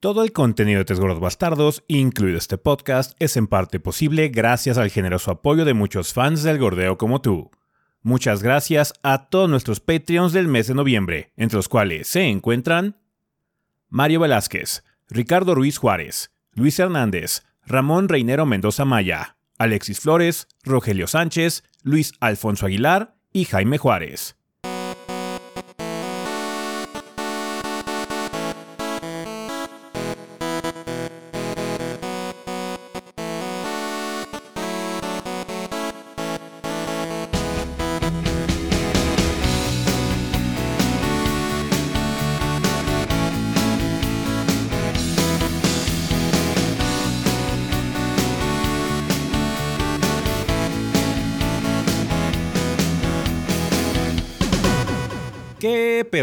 Todo el contenido de Tres Gordos Bastardos, incluido este podcast, es en parte posible gracias al generoso apoyo de muchos fans del gordeo como tú. Muchas gracias a todos nuestros Patreons del mes de noviembre, entre los cuales se encuentran Mario Velázquez, Ricardo Ruiz Juárez, Luis Hernández, Ramón Reinero Mendoza Maya, Alexis Flores, Rogelio Sánchez, Luis Alfonso Aguilar y Jaime Juárez.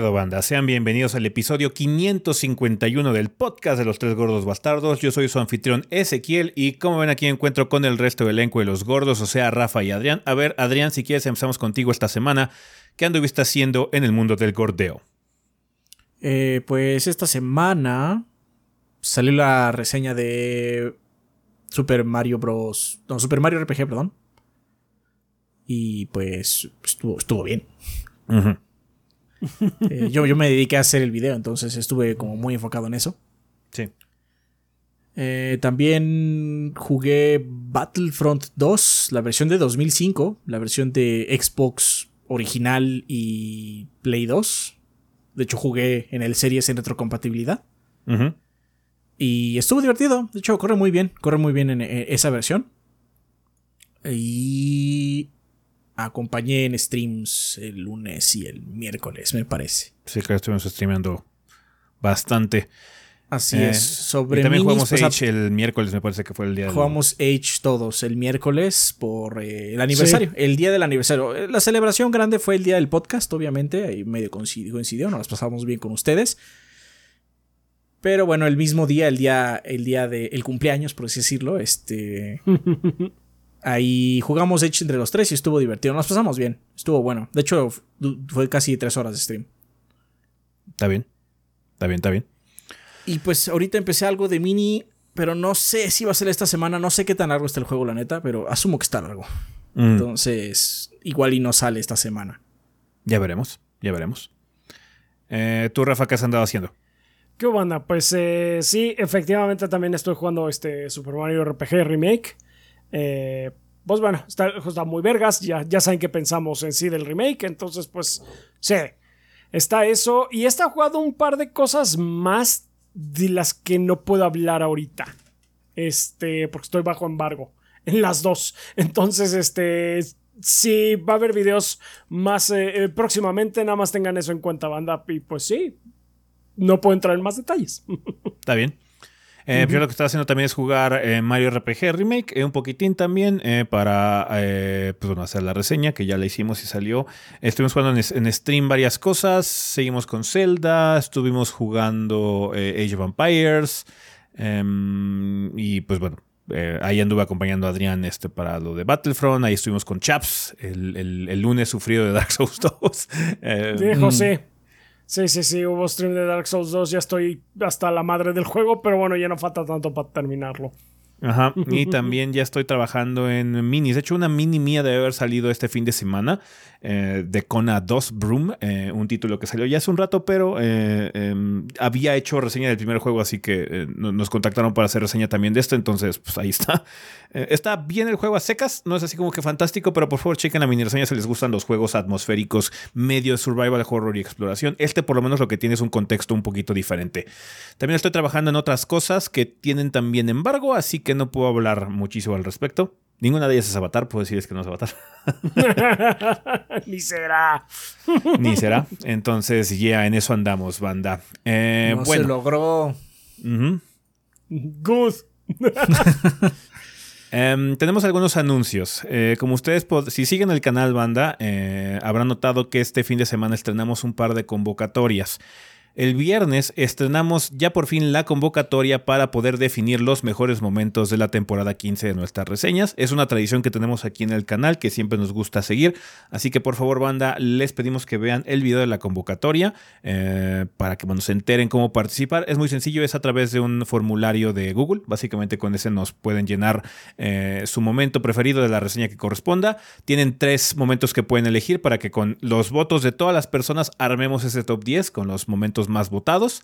Pedo, banda? Sean bienvenidos al episodio 551 del podcast de los tres gordos bastardos. Yo soy su anfitrión Ezequiel y como ven aquí encuentro con el resto del elenco de los gordos, o sea, Rafa y Adrián. A ver, Adrián, si quieres empezamos contigo esta semana. ¿Qué anduviste haciendo en el mundo del gordeo? Eh, pues esta semana salió la reseña de Super Mario Bros. No, Super Mario RPG, perdón. Y pues estuvo, estuvo bien. Eh, yo, yo me dediqué a hacer el video, entonces estuve como muy enfocado en eso. Sí. Eh, también jugué Battlefront 2, la versión de 2005, la versión de Xbox original y Play 2. De hecho, jugué en el Series en retrocompatibilidad. Y estuvo divertido. De hecho, corre muy bien. Corre muy bien en, en esa versión. Y acompañé en streams el lunes y el miércoles, me parece. Sí, que estuvimos streameando bastante. Así es. Sobre y también minis, jugamos pues, Age el miércoles, me parece que fue el día Jugamos Age todos el miércoles por eh, el aniversario, el día del aniversario. Eh, La celebración grande fue el día del podcast, obviamente, ahí medio coincidió, nos las pasamos bien con ustedes. Pero bueno, el mismo día, el día, el día del cumpleaños, por así decirlo, este. ahí jugamos Age entre los tres y estuvo divertido. Nos pasamos bien, estuvo bueno. De hecho, fue casi tres horas de stream. Está bien, está bien, está bien. Y pues ahorita empecé algo de mini, pero no sé si va a ser esta semana. No sé qué tan largo está el juego, la neta, pero asumo que está largo. Mm, Entonces, igual y no sale esta semana. ya veremos, ya veremos. Eh, ¿Tú, Rafa, qué has andado haciendo? ¿Qué banda? Pues eh, sí, efectivamente también estoy jugando este Super Mario RPG Remake. Eh, pues bueno, está, muy vergas, ya, ya saben qué pensamos en sí del remake, entonces pues sí, está eso. Y está jugando un par de cosas más de las que no puedo hablar ahorita. Este, porque estoy bajo embargo en las dos. Entonces, este, sí, va a haber videos más eh, eh, próximamente, nada más tengan eso en cuenta, banda. Y pues sí, no puedo entrar en más detalles. Está bien. Eh, Yo lo que estoy haciendo también es jugar eh, Mario RPG Remake, eh, un poquitín también, eh, para pues, bueno, hacer la reseña, que ya la hicimos y salió. Estuvimos jugando en, en stream varias cosas, seguimos con Zelda, estuvimos jugando Age of Empires, em, y pues bueno, eh, ahí anduve acompañando a Adrián este, para lo de Battlefront, ahí estuvimos con Chaps, el, el- el lunes sufrido de Dark Souls 2. Eh, Sí, José. Sí, sí, sí, hubo stream de Dark Souls 2, ya estoy hasta la madre del juego, pero bueno, ya no falta tanto para terminarlo. Ajá, y también ya estoy trabajando en minis. De hecho, una mini mía debe haber salido este fin de semana eh, de Kona 2 Broom, eh, un título que salió ya hace un rato, pero eh, em, había hecho reseña del primer juego, así que eh, no- nos contactaron para hacer reseña también de este, entonces pues ahí está. Está bien el juego a secas, no es así como que fantástico, pero por favor chequen la mini reseña si les gustan los juegos atmosféricos, medio survival, horror y exploración. Este por lo menos lo que tiene es un contexto un poquito diferente. También estoy trabajando en otras cosas que tienen también embargo, así que no puedo hablar muchísimo al respecto. Ninguna de ellas es Avatar, puedo decirles que no es Avatar. Ni será. Ni será. Entonces, ya en eso andamos, banda. Eh, no se logró. Good. Em, tenemos algunos anuncios. Eh, como ustedes, si siguen el canal Banda, eh, habrán notado que este fin de semana estrenamos un par de convocatorias. El viernes estrenamos ya por fin la convocatoria para poder definir los mejores momentos de la temporada 15 de nuestras reseñas. Es una tradición que tenemos aquí en el canal que siempre nos gusta seguir, así que por favor banda, les pedimos que vean el video de la convocatoria eh, para que se enteren cómo participar. Es muy sencillo, es a través de un formulario de Google, básicamente con ese nos pueden llenar eh, su momento preferido de la reseña que corresponda. Tienen tres momentos que pueden elegir para que con los votos de todas las personas armemos ese top 10 con los momentos más votados.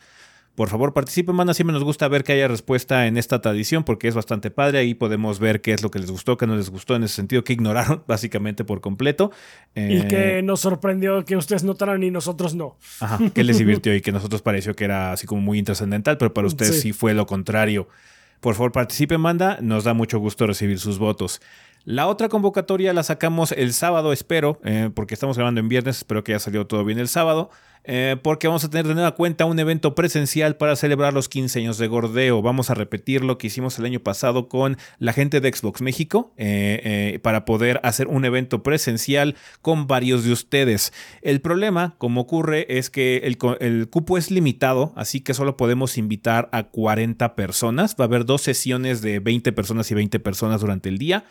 Por favor, participen, manda. Siempre nos gusta ver que haya respuesta en esta tradición porque es bastante padre. Ahí podemos ver qué es lo que les gustó, qué no les gustó, en ese sentido, que ignoraron básicamente por completo. y que eh, nos sorprendió que ustedes notaran y nosotros no. Ajá, que les divirtió y que nosotros pareció que era así como muy intrascendental, pero para ustedes sí. fue lo contrario. Por favor, participen, manda. Nos da mucho gusto recibir sus votos. La otra convocatoria la sacamos el sábado, espero, eh, porque estamos grabando en viernes, espero que haya salido todo bien el sábado, eh, porque vamos a tener de nueva cuenta un evento presencial para celebrar los 15 años de Gordeo. Vamos a repetir lo que hicimos el año pasado con la gente de Xbox México, eh, para poder hacer un evento presencial con varios de ustedes. El problema, como ocurre, es que el, el cupo es limitado, así que solo podemos invitar a 40 personas. Va a haber dos sesiones de 20 personas y 20 personas durante el día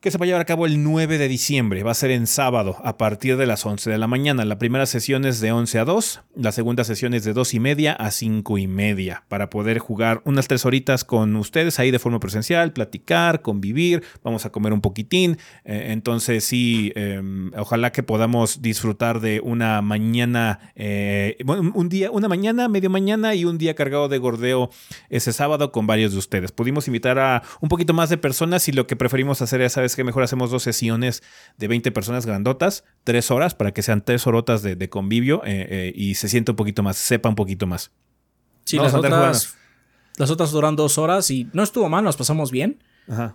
que se va a llevar a cabo el 9 de diciembre. Va a ser en sábado a partir de las 11 de la mañana. La primera sesión es de 11 a 2, la segunda sesión es de 2 y media a 5 y media para poder jugar unas tres horitas con ustedes ahí de forma presencial, platicar, convivir, vamos a comer un poquitín. Eh, entonces sí, em, ojalá que podamos disfrutar de una mañana, eh, un día, una mañana, medio mañana y un día cargado de gordeo ese sábado con varios de ustedes. Pudimos invitar a un poquito más de personas y lo que preferimos hacer es, ¿sabes que Mejor hacemos dos sesiones de 20 personas grandotas, tres horas, para que sean tres horotas de, convivio eh, eh, y se sienta un poquito más, sepa un poquito más. Sí, las otras, las otras duran dos horas y no estuvo mal, nos pasamos bien.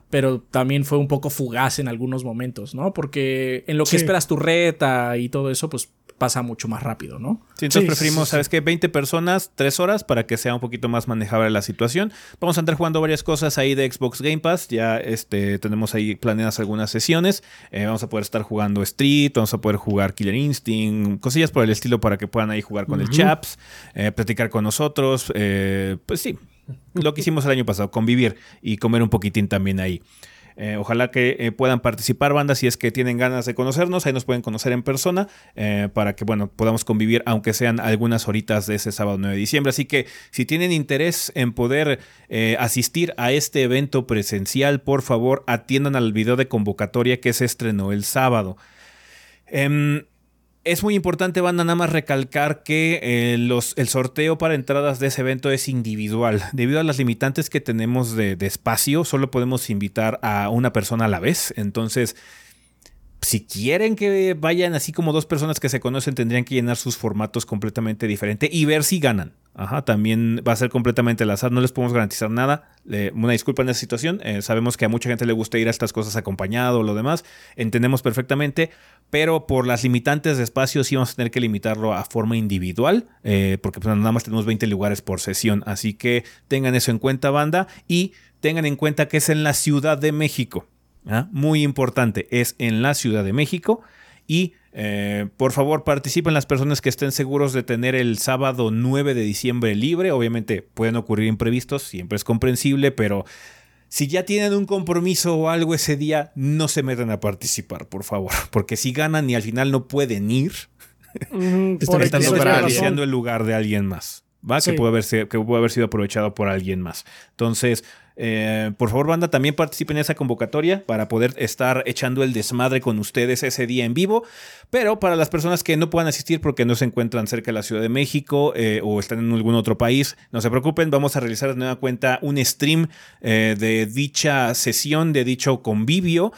Pero también fue un poco fugaz en algunos momentos, ¿no? Porque en lo que esperas tu reta y todo eso, pues pasa mucho más rápido, ¿no? Sí, entonces preferimos, ¿sabes qué? 20 personas, 3 horas para que sea un poquito más manejable la situación. Vamos a andar jugando varias cosas ahí de Xbox Game Pass. Ya este, tenemos ahí planeadas algunas sesiones. Eh, vamos a poder estar jugando Street, vamos a poder jugar Killer Instinct, cosillas por el estilo para que puedan ahí jugar con el Chaps, eh, platicar con nosotros. Eh, pues sí, lo que hicimos el año pasado, convivir y comer un poquitín también ahí. Eh, ojalá que eh, puedan participar bandas si es que tienen ganas de conocernos, ahí nos pueden conocer en persona eh, para que bueno, podamos convivir aunque sean algunas horitas de ese sábado 9 de diciembre. Así que si tienen interés en poder asistir a este evento presencial, por favor atiendan al video de convocatoria que se estrenó el sábado. Em, es muy importante, banda, nada más recalcar que eh, los, el sorteo para entradas de ese evento es individual. Debido a las limitantes que tenemos de, de, espacio, solo podemos invitar a una persona a la vez. Entonces, si quieren que vayan así como dos personas que se conocen, tendrían que llenar sus formatos completamente diferente y ver si ganan. Ajá, también va a ser completamente al azar, no les podemos garantizar nada. una disculpa en esa situación, eh, sabemos que a mucha gente le gusta ir a estas cosas acompañado o lo demás, entendemos perfectamente, pero por las limitantes de espacio sí vamos a tener que limitarlo a forma individual, eh, porque pues, nada más tenemos 20 lugares por sesión, así que tengan eso en cuenta banda y tengan en cuenta que es en la Ciudad de México. ¿ah? Muy importante, es en la Ciudad de México y eh, por favor, participen las personas que estén seguros de tener el sábado 9 de diciembre libre. Obviamente pueden ocurrir imprevistos, siempre es comprensible, pero si ya tienen un compromiso o algo ese día, no se metan a participar, por favor. Porque si ganan y al final no pueden ir, están desperdiciando el lugar de alguien más. ¿va? Que, puede haber, que puede haber sido aprovechado por alguien más. Entonces, eh, por favor, banda, también participen en esa convocatoria para poder estar echando el desmadre con ustedes ese día en vivo. Pero para las personas que no puedan asistir porque no se encuentran cerca de la Ciudad de México eh, o están en algún otro país, no se preocupen, vamos a realizar de nueva cuenta un stream eh, de dicha sesión, de dicho convivio.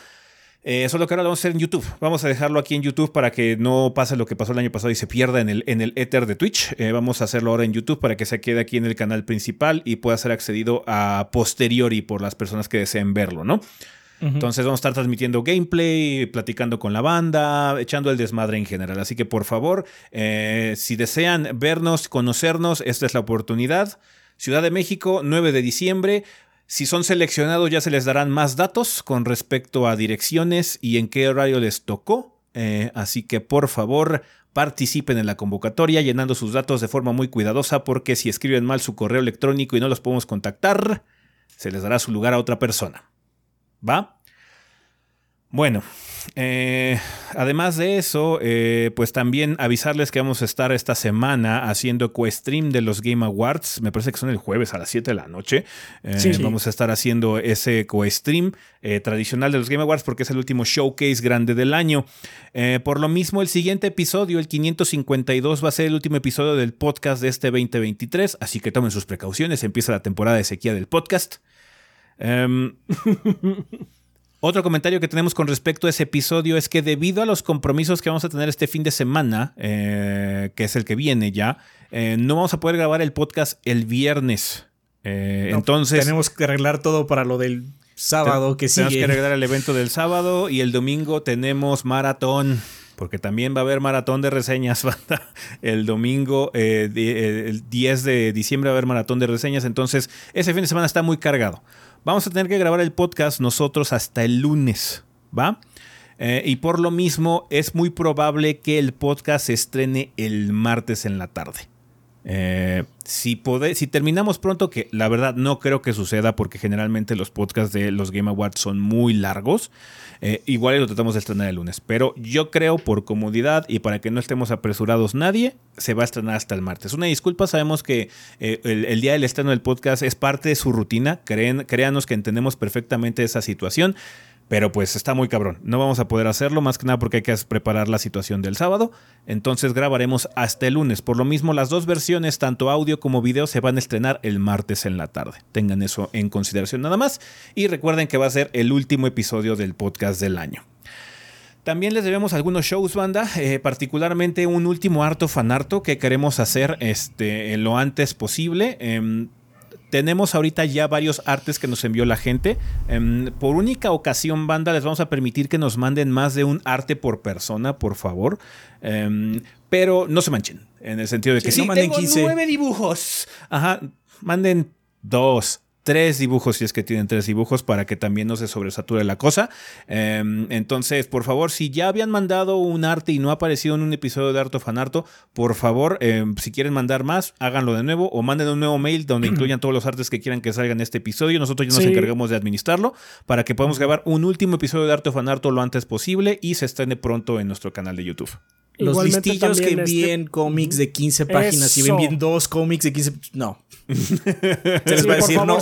Eh, solo que ahora lo vamos a hacer en YouTube. Vamos a dejarlo aquí en YouTube para que no pase lo que pasó el año pasado y se pierda en el, en el éter de Twitch. Eh, vamos a hacerlo ahora en YouTube para que se quede aquí en el canal principal y pueda ser accedido a posteriori por las personas que deseen verlo, ¿no? Entonces vamos a estar transmitiendo gameplay, platicando con la banda, echando el desmadre en general. Así que por favor, eh, si desean vernos, conocernos, esta es la oportunidad. Ciudad de México, 9 de diciembre. Si son seleccionados ya se les darán más datos con respecto a direcciones y en qué horario les tocó. Eh, así que por favor participen en la convocatoria llenando sus datos de forma muy cuidadosa porque si escriben mal su correo electrónico y no los podemos contactar, se les dará su lugar a otra persona. ¿Va? Bueno, eh, además de eso, eh, pues también avisarles que vamos a estar esta semana haciendo co-stream de los Game Awards. Me parece que son el jueves a las 7 de la noche. Eh, vamos a estar haciendo ese co-stream tradicional de los Game Awards porque es el último showcase grande del año. por lo mismo, el siguiente episodio, el 552, va a ser el último episodio del podcast de este 2023. Así que tomen sus precauciones. Empieza la temporada de sequía del podcast. Em, Otro comentario que tenemos con respecto a ese episodio es que debido a los compromisos que vamos a tener este fin de semana, eh, que es el que viene ya, eh, no vamos a poder grabar el podcast el viernes. Eh, entonces. Tenemos que arreglar todo para lo del sábado que sigue. Tenemos que arreglar el evento del sábado y el domingo tenemos maratón. Porque también va a haber maratón de reseñas. el domingo, el 10 de diciembre va a haber maratón de reseñas. Entonces, ese fin de semana está muy cargado. Vamos a tener que grabar el podcast nosotros hasta el lunes, ¿va? Eh, y por lo mismo es muy probable que el podcast se estrene el martes en la tarde. Eh, si, si terminamos pronto, que la verdad no creo que suceda porque generalmente los podcasts de los Game Awards son muy largos, eh, igual lo tratamos de estrenar el lunes. Pero yo creo por comodidad y para que no estemos apresurados nadie, se va a estrenar hasta el martes. Una disculpa, sabemos que eh, el, día del estreno del podcast es parte de su rutina, créanos que entendemos perfectamente esa situación. Pero pues está muy cabrón. No vamos a poder hacerlo más que nada porque hay que preparar la situación del sábado. Entonces grabaremos hasta el lunes. Por lo mismo, las dos versiones, tanto audio como video, se van a estrenar el martes en la tarde. Tengan eso en consideración nada más. Y recuerden que va a ser el último episodio del podcast del año. También les debemos algunos shows, banda, eh, particularmente un último harto fanarto que queremos hacer este, lo antes posible. Em, tenemos ahorita ya varios artes que nos envió la gente. Em, por única ocasión, banda, les vamos a permitir que nos manden más de un arte por persona, por favor. Em, pero no se manchen, en el sentido de que sí, no manden tengo nueve dibujos. Ajá, manden dos, tres dibujos si es que tienen tres dibujos para que también no se sobresature la cosa. Em, entonces, por favor, si ya habían mandado un arte y no ha aparecido en un episodio de Arto Fanarto, por favor, em, si quieren mandar más, háganlo de nuevo o manden un nuevo mail donde incluyan todos los artes que quieran que salgan en este episodio. Nosotros ya nos encargamos de administrarlo para que podamos grabar un último episodio de Arto Fanarto lo antes posible y se estrene pronto en nuestro canal de YouTube. Los listillos que envíen este... cómics de 15 páginas y envíen dos cómics de 15... No. Se les va a decir no,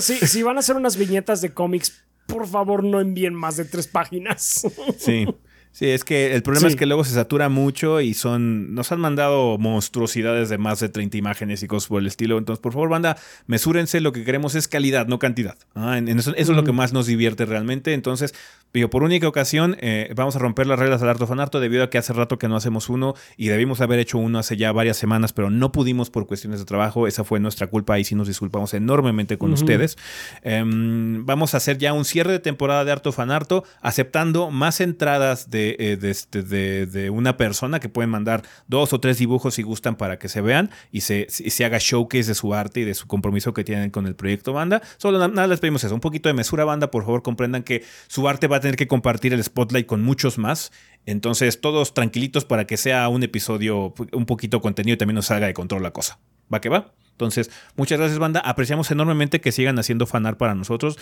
si, si van a hacer unas viñetas de cómics, por favor no envíen más de tres páginas. Sí. Sí, es que el problema es que luego se satura mucho y son. Nos han mandado monstruosidades de más de 30 imágenes y cosas por el estilo. Entonces, por favor, banda, mesúrense. Lo que queremos es calidad, no cantidad. Ah, eso, es lo que más nos divierte realmente. Entonces, digo, por única ocasión, eh, vamos a romper las reglas del Arto Fanarto debido a que hace rato que no hacemos uno y debimos haber hecho uno hace ya varias semanas, pero no pudimos por cuestiones de trabajo. Esa fue nuestra culpa y sí nos disculpamos enormemente con ustedes. Em, vamos a hacer ya un cierre de temporada de Arto Fanarto, aceptando más entradas de eh, este, de, una persona que pueden mandar dos o tres dibujos si gustan para que se vean y se, se haga showcase de su arte y de su compromiso que tienen con el proyecto banda. Solo nada, les pedimos eso, un poquito de mesura banda, por favor comprendan que su arte va a tener que compartir el spotlight con muchos más. Entonces todos tranquilitos para que sea un episodio un poquito contenido y también nos salga de control la cosa. ¿Va que va? Entonces, muchas gracias banda, apreciamos enormemente que sigan haciendo fanar para nosotros.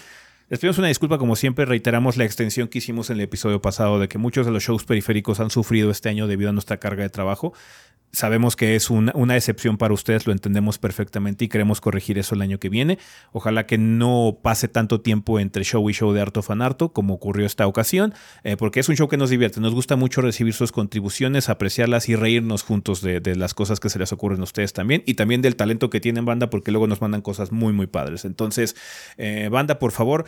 Les pedimos una disculpa, como siempre, reiteramos la extensión que hicimos en el episodio pasado de que muchos de los shows periféricos han sufrido este año debido a nuestra carga de trabajo. Sabemos que es una, una, excepción para ustedes, lo entendemos perfectamente y queremos corregir eso el año que viene. Ojalá que no pase tanto tiempo entre show y show de Arto Fanarto como ocurrió esta ocasión, eh, porque es un show que nos divierte. Nos gusta mucho recibir sus contribuciones, apreciarlas y reírnos juntos de, de las cosas que se les ocurren a ustedes también y también del talento que tienen banda, porque luego nos mandan cosas muy, muy padres. Entonces, eh, banda, por favor.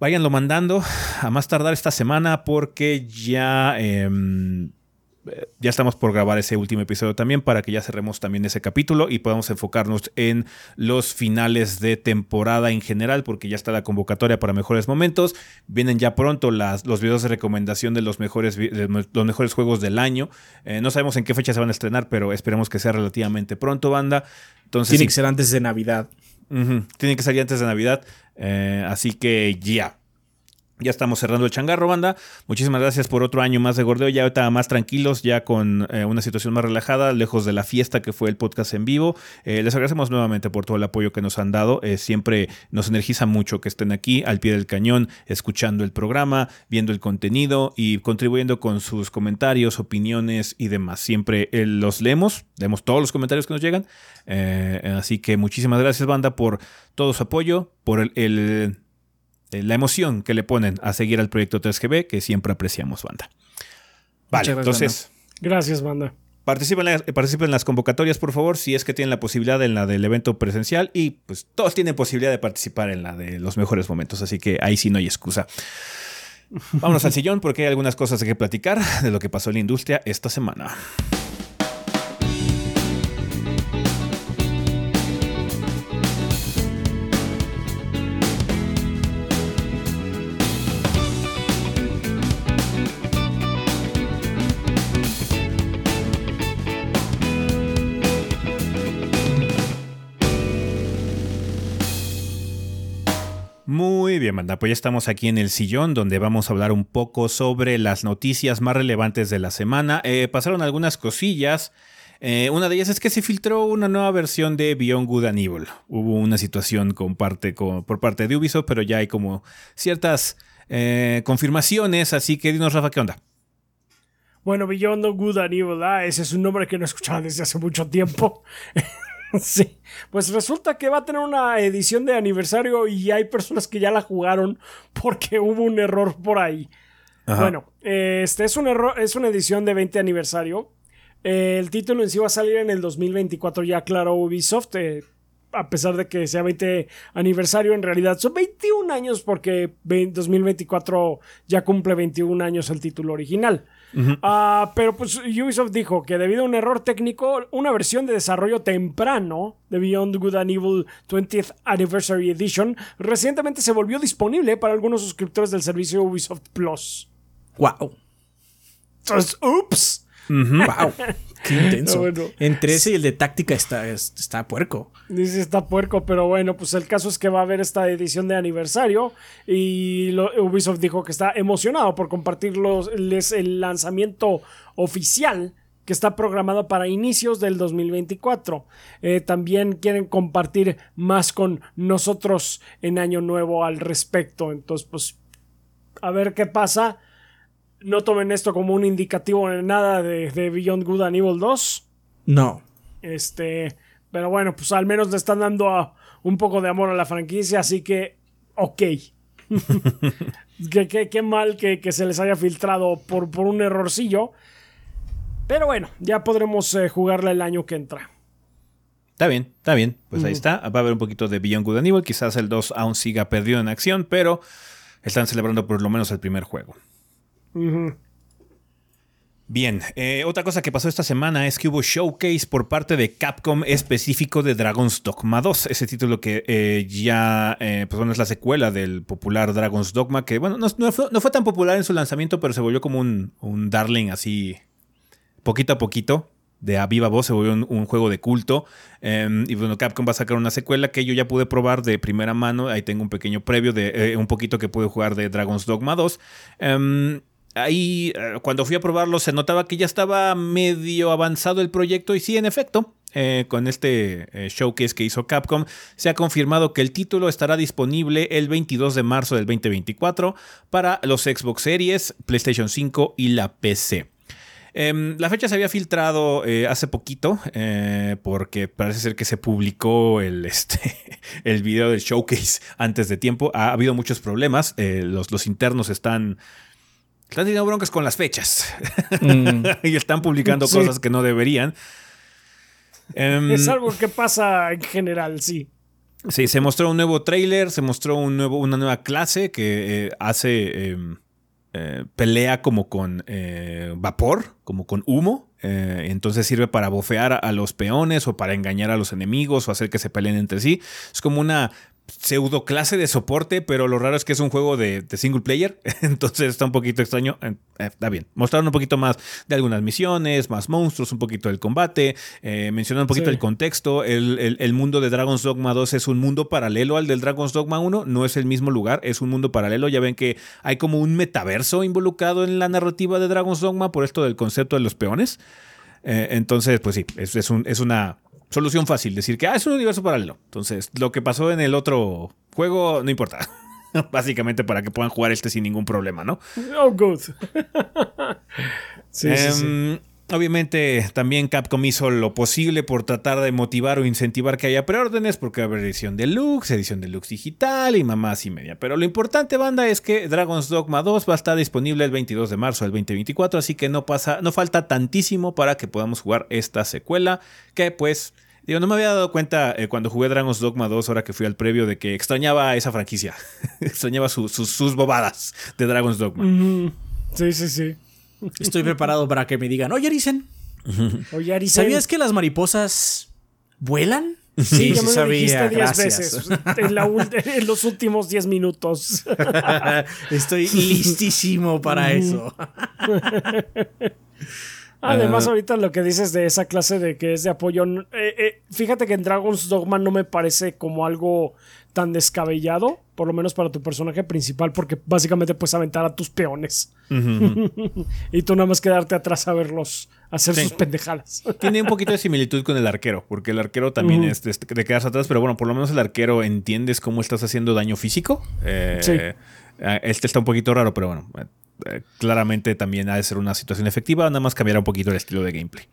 Váyanlo mandando a más tardar esta semana porque ya eh, ya estamos por grabar ese último episodio también para que ya cerremos también ese capítulo y podamos enfocarnos en los finales de temporada en general porque ya está la convocatoria para mejores momentos. Vienen ya pronto las, los videos de recomendación de los mejores, los mejores juegos del año. Eh, no sabemos en qué fecha se van a estrenar, pero esperemos que sea relativamente pronto, banda. Entonces, Tiene que ser antes de Navidad. Tiene que salir antes de Navidad. Eh, así que ya. Ya estamos cerrando el changarro, banda. Muchísimas gracias por otro año más de gordeo. Ya ahorita más tranquilos, ya con eh, una situación más relajada, lejos de la fiesta que fue el podcast en vivo. Eh, les agradecemos nuevamente por todo el apoyo que nos han dado. Eh, siempre nos energiza mucho que estén aquí al pie del cañón, escuchando el programa, viendo el contenido y contribuyendo con sus comentarios, opiniones y demás. Siempre los leemos, leemos todos los comentarios que nos llegan. así que muchísimas gracias, banda, por todo su apoyo, por el la emoción que le ponen a seguir al proyecto 3GB, que siempre apreciamos, banda. Vale, entonces. Gracias, banda. Participen en, participen en las convocatorias, por favor, si es que tienen la posibilidad en la del evento presencial. Y pues todos tienen posibilidad de participar en la de los mejores momentos, así que ahí sí no hay excusa. Vámonos al sillón porque hay algunas cosas que platicar de lo que pasó en la industria esta semana. Bien. Pues ya estamos aquí en el sillón donde vamos a hablar un poco sobre las noticias más relevantes de la semana. Eh, pasaron algunas cosillas. Eh, una de ellas es que se filtró una nueva versión de Beyond Good and Evil. Hubo una situación con parte, por parte de Ubisoft, pero ya hay como ciertas eh, confirmaciones. Así que dinos, Rafa, ¿qué onda? Bueno, Beyond Good and Evil, ah, ese es un nombre que no escuchaba desde hace mucho tiempo. Sí, pues resulta que va a tener una edición de aniversario y hay personas que ya la jugaron porque hubo un error por ahí. Bueno, este es un error, es una edición de 20 aniversario. el título en sí va a salir en el 2024, ya claro Ubisoft. Eh, a pesar de que sea 20 aniversario, en realidad son 21 años porque 2024 ya cumple 21 años el título original. Ah, pero pues Ubisoft dijo que debido a un error técnico, una versión de desarrollo temprano de Beyond Good and Evil 20th Anniversary Edition recientemente se volvió disponible para algunos suscriptores del servicio Ubisoft Plus. ¡Wow! Entonces, ¡ups! ¡Wow! Qué intenso. Entre ese y el de táctica está, está puerco. Dice está puerco, pero bueno, pues el caso es que va a haber esta edición de aniversario y Ubisoft dijo que está emocionado por compartirles el lanzamiento oficial que está programado para inicios del 2024. Eh, también quieren compartir más con nosotros en Año Nuevo al respecto. Entonces, pues, a ver qué pasa no tomen esto como un indicativo de nada de, Beyond Good and Evil 2. No. Este, pero bueno, pues al menos le están dando un poco de amor a la franquicia, así que, ok. qué, mal que, se les haya filtrado por, por un errorcillo. Pero bueno, ya podremos eh, jugarla el año que entra. Está bien, está bien. Pues ahí está. Va a haber un poquito de Beyond Good and Evil. Quizás el 2 aún siga perdido en acción, pero están celebrando por lo menos el primer juego. Bien, eh, otra cosa que pasó esta semana es que hubo showcase por parte de Capcom específico de Dragon's Dogma 2, ese título que eh, ya eh, pues bueno, es la secuela del popular Dragon's Dogma, que bueno, no, fue, tan popular en su lanzamiento, pero se volvió como un, darling así poquito a poquito. De a viva voz se volvió un, juego de culto. Em, y bueno, Capcom va a sacar una secuela que yo ya pude probar de primera mano. Ahí tengo un pequeño previo de un poquito que pude jugar de Dragon's Dogma 2 ahí eh, cuando fui a probarlo se notaba que ya estaba medio avanzado el proyecto y sí, en efecto, eh, con este eh, showcase que hizo Capcom, se ha confirmado que el título estará disponible el 22 de marzo del 2024 para los Xbox Series, PlayStation 5 y la PC. Em, la fecha se había filtrado hace poquito porque parece ser que se publicó el, este, el video del showcase antes de tiempo. Ha habido muchos problemas, los, los internos están están teniendo broncas con las fechas. Mm. y están publicando cosas que no deberían. Em, es algo que pasa en general, sí. Sí, se mostró un nuevo trailer, se mostró un nuevo, una nueva clase que eh, hace em, eh, pelea como con eh, vapor, como con humo. entonces sirve para bofear a los peones o para engañar a los enemigos o hacer que se peleen entre sí. Es como una pseudo clase de soporte, pero lo raro es que es un juego de, single player, entonces está un poquito extraño. Eh, está bien. Mostraron un poquito más de algunas misiones, más monstruos, un poquito del combate, eh, mencionaron un poquito el contexto. El, mundo de Dragon's Dogma 2 es un mundo paralelo al del Dragon's Dogma 1, no es el mismo lugar, es un mundo paralelo. Ya ven que hay como un metaverso involucrado en la narrativa de Dragon's Dogma por esto del concepto de los peones. Eh, entonces, pues sí, es, es una solución fácil, decir que ah, es un universo paralelo. Entonces, lo que pasó en el otro juego no importa. Básicamente para que puedan jugar este sin ningún problema, ¿no? Oh, good. sí, sí, sí. Obviamente también Capcom hizo lo posible por tratar de motivar o incentivar que haya preórdenes, porque haber edición deluxe, edición deluxe digital y mamás y media. Pero lo importante, banda, es que Dragon's Dogma 2 va a estar disponible el 22 de marzo del 2024, así que no pasa, no falta tantísimo para que podamos jugar esta secuela, que pues... Digo, no me había dado cuenta eh, cuando jugué Dragon's Dogma 2, ahora que fui al previo, de que extrañaba esa franquicia. extrañaba sus bobadas de Dragon's Dogma. Sí, sí, sí. Estoy preparado para que me digan, oye, Arisen. Oye, Arisen. ¿Sabías que las mariposas vuelan? Sí, ya me lo dijiste diez veces en, los últimos diez minutos. Estoy listísimo para eso. Además, ah. ahorita lo que dices de esa clase de que es de apoyo, eh, eh, fíjate que en Dragon's Dogma no me parece como algo tan descabellado, por lo menos para tu personaje principal, porque básicamente puedes aventar a tus peones. y tú nada más quedarte atrás a verlos hacer sus pendejadas. Tiene un poquito de similitud con el arquero, porque el arquero también es de, quedarse atrás, pero bueno, por lo menos el arquero entiendes cómo estás haciendo daño físico. Eh, sí. Este está un poquito raro, pero bueno, eh, claramente también ha de ser una situación efectiva, nada más cambiará un poquito el estilo de gameplay.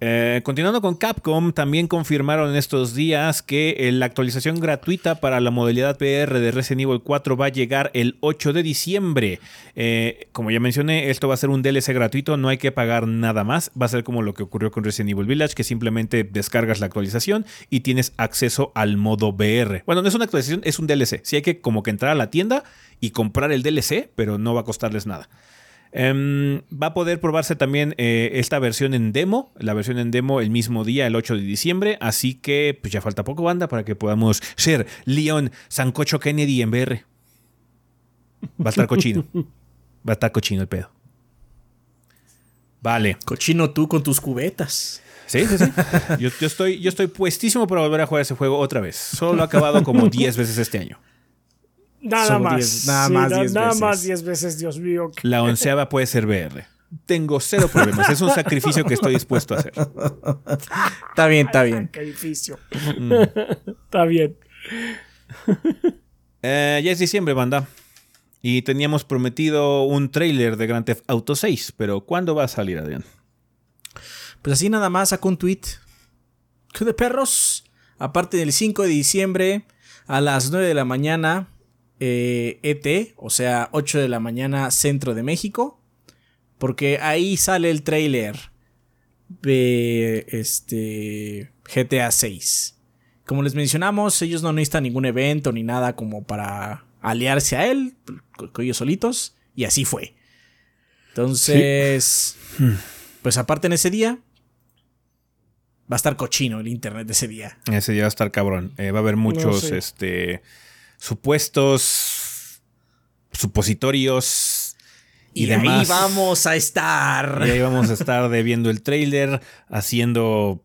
Eh, continuando con Capcom, también confirmaron en estos días que eh, la actualización gratuita para la modalidad PR de Resident Evil 4 va a llegar el 8 de diciembre. como ya mencioné, esto va a ser un DLC gratuito, no hay que pagar nada más. Va a ser como lo que ocurrió con Resident Evil Village, que simplemente descargas la actualización y tienes acceso al modo VR. Bueno, no es una actualización, es un DLC. Si hay que como que entrar a la tienda y comprar el DLC, pero no va a costarles nada. Em, va a poder probarse también eh, esta versión en demo, la versión en demo el mismo día, el 8 de diciembre, así que pues ya falta poco banda para que podamos ser Leon Sancocho Kennedy en VR. Va a estar cochino. Va a estar cochino el pedo. Vale. Cochino tú con tus cubetas. Sí, sí, sí. Yo, estoy, yo estoy puestísimo para volver a jugar ese juego otra vez. Solo lo he acabado como 10 veces este año. Nada más. nada más 10 Nada más 10 veces, Dios mío. La onceava puede ser VR. Tengo cero problemas. Es un sacrificio que estoy dispuesto a hacer. Está bien, está bien. Sacrificio. Mm. está bien. Eh, ya es diciembre, banda. Y teníamos prometido un trailer de Grand Theft Auto 6. Pero ¿cuándo va a salir, Adrián? Pues así nada más sacó un tweet. ¿Qué de perros? Aparte del 5 de diciembre a las 9 de la mañana eh, e o sea, 8 de la mañana centro de México, porque ahí sale el trailer de este GTA 6. Como les mencionamos, ellos no necesitan ningún evento ni nada como para aliarse a él, con ellos solitos, y así fue. Entonces, pues aparte en ese día, va a estar cochino el internet de ese día. Ese día va a estar cabrón. Eh, va a haber muchos, este supuestos supositorios y, ahí vamos a estar. Y ahí vamos a estar de viendo el trailer, haciendo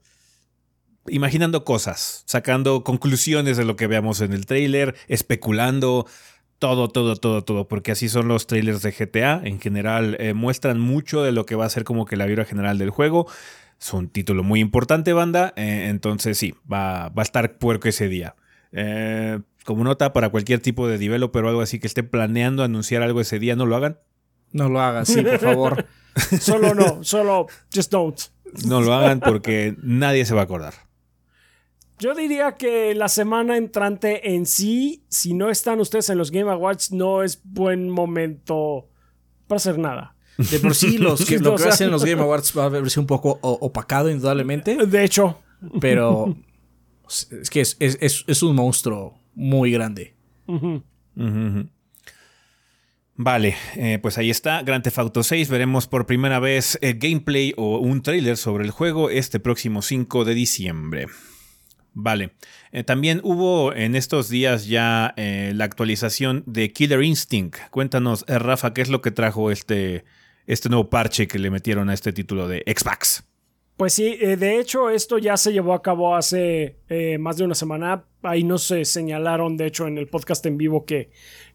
imaginando cosas, sacando conclusiones de lo que veamos en el trailer, especulando todo, todo, todo, todo, porque así son los trailers de GTA. En general, eh, muestran mucho de lo que va a ser como que la vibra general del juego. Es un título muy importante, banda. Eh, entonces, sí, va, va, a estar puerco ese día. Eh, como nota para cualquier tipo de developer o algo así que esté planeando anunciar algo ese día, no lo hagan. No lo hagan, sí, por favor. solo no, solo just don't. No lo hagan porque nadie se va a acordar. Yo diría que la semana entrante en sí, si no están ustedes en los Game Awards, no es buen momento para hacer nada. De por sí, los que, lo que hacen en los Game Awards va a verse un poco opacado, indudablemente. De hecho. Pero es que es un monstruo muy grande. Vale, eh, pues ahí está, Grand Theft Auto 6. Veremos por primera vez el eh, gameplay o un trailer sobre el juego este próximo 5 de diciembre. Vale. Eh, también hubo en estos días ya eh, la actualización de Killer Instinct. Cuéntanos, eh, Rafa, ¿qué es lo que trajo este, este nuevo parche que le metieron a este título de Xbox? Pues sí, de hecho esto ya se llevó a cabo hace más de una semana. Ahí nos señalaron, de hecho, en el podcast en vivo que,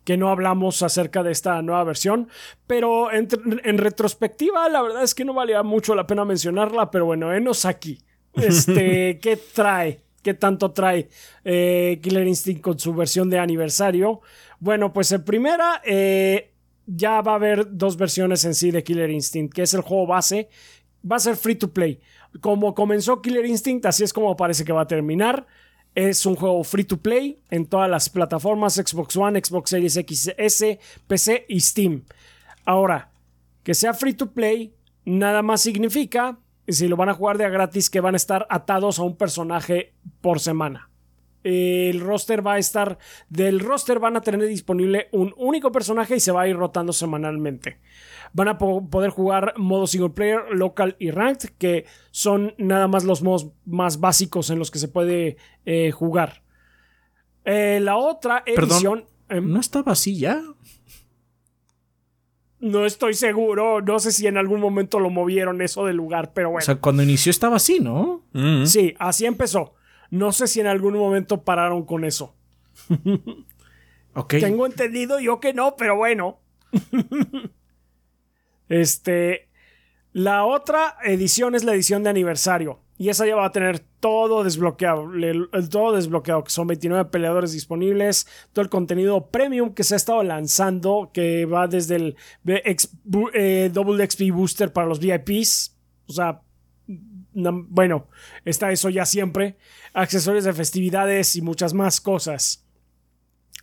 que no hablamos acerca de esta nueva versión. Pero en, en retrospectiva, la verdad es que no valía mucho la pena mencionarla. Pero bueno, enos aquí. Este, ¿qué trae? qué tanto trae eh, Killer Instinct con su versión de aniversario. Bueno, pues en primera eh, ya va a haber dos versiones en sí de Killer Instinct, que es el juego base. Va a ser free to play. Como comenzó Killer Instinct, así es como parece que va a terminar. Es un juego free to play en todas las plataformas, Xbox One, Xbox Series XS, PC y Steam. Ahora, que sea free to play, nada más significa si lo van a jugar de a gratis, que van a estar atados a un personaje por semana. El roster va a estar. Del roster van a tener disponible un único personaje y se va a ir rotando semanalmente. Van a poder jugar modo single player, local y ranked, que son nada más los modos más básicos en los que se puede eh, jugar. Eh, la otra edición. Em, ¿No estaba así ya? No estoy seguro. No sé si en algún momento lo movieron eso del lugar, pero bueno. O sea, cuando inició estaba así, ¿no? Mm-hmm. Sí, así empezó. No sé si en algún momento pararon con eso. ok. Tengo entendido yo que no, pero bueno. este. La otra edición es la edición de aniversario. Y esa ya va a tener todo desbloqueado, todo desbloqueado, que son 29 peleadores disponibles, todo el contenido premium que se ha estado lanzando, que va desde el eh, Double XP Booster para los VIPs, o sea, bueno, está eso ya siempre, accesorios de festividades y muchas más cosas,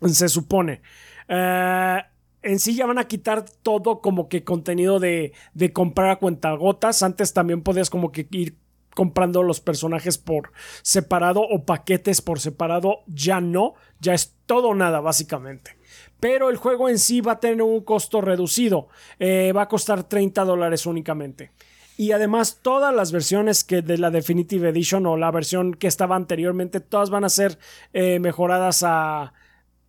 se supone. Eh, en sí ya van a quitar todo como que contenido de, de comprar a cuentagotas. Antes también podías como que ir comprando los personajes por separado o paquetes por separado, ya no, ya es todo nada básicamente. Pero el juego en sí va a tener un costo reducido, eh, va a costar 30 dólares únicamente. Y además todas las versiones que de la Definitive Edition o la versión que estaba anteriormente, todas van a ser eh, mejoradas a...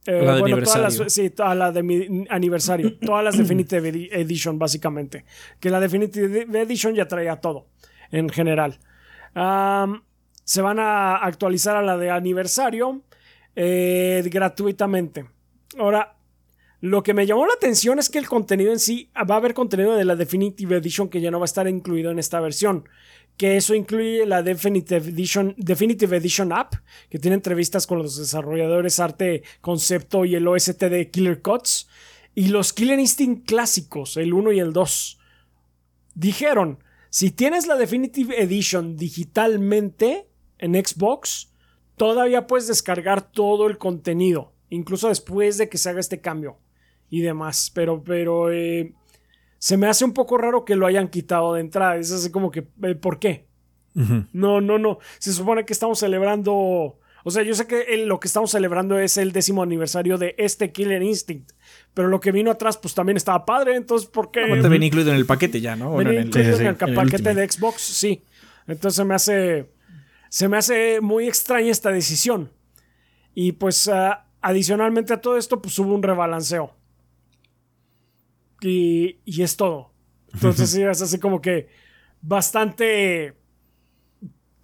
Eh, la de bueno, aniversario. Todas las, sí, a la de mi aniversario. todas las Definitive Edition, básicamente. Que la Definitive Edition ya traía todo, en general se van a actualizar a la de aniversario eh, gratuitamente. Ahora, lo que me llamó la atención es que el contenido en sí va a haber contenido de la Definitive Edition que ya no va a estar incluido en esta versión. Que eso incluye la Definitive Edition, App, que tiene entrevistas con los desarrolladores, arte, concepto y el OST de Killer Cuts. Y los Killer Instinct clásicos, el 1 y el 2. Dijeron si tienes la Definitive Edition digitalmente en Xbox, todavía puedes descargar todo el contenido, incluso después de que se haga este cambio y demás. Pero, pero eh, se me hace un poco raro que lo hayan quitado de entrada. Es así como que, eh, ¿por qué? No, no, no. Se supone que estamos celebrando o sea, yo sé que lo que estamos celebrando es el décimo aniversario de este Killer Instinct. Pero lo que vino atrás, pues también estaba padre. Entonces, ¿por qué? No, te venía incluido en el paquete ya, ¿no? Venía incluido en el, paquete de Xbox, sí. Entonces me hace. Se me hace muy extraña esta decisión. Y pues, ah, adicionalmente a todo esto, pues hubo un rebalanceo. Y, y es todo. Entonces, sí, es así como que bastante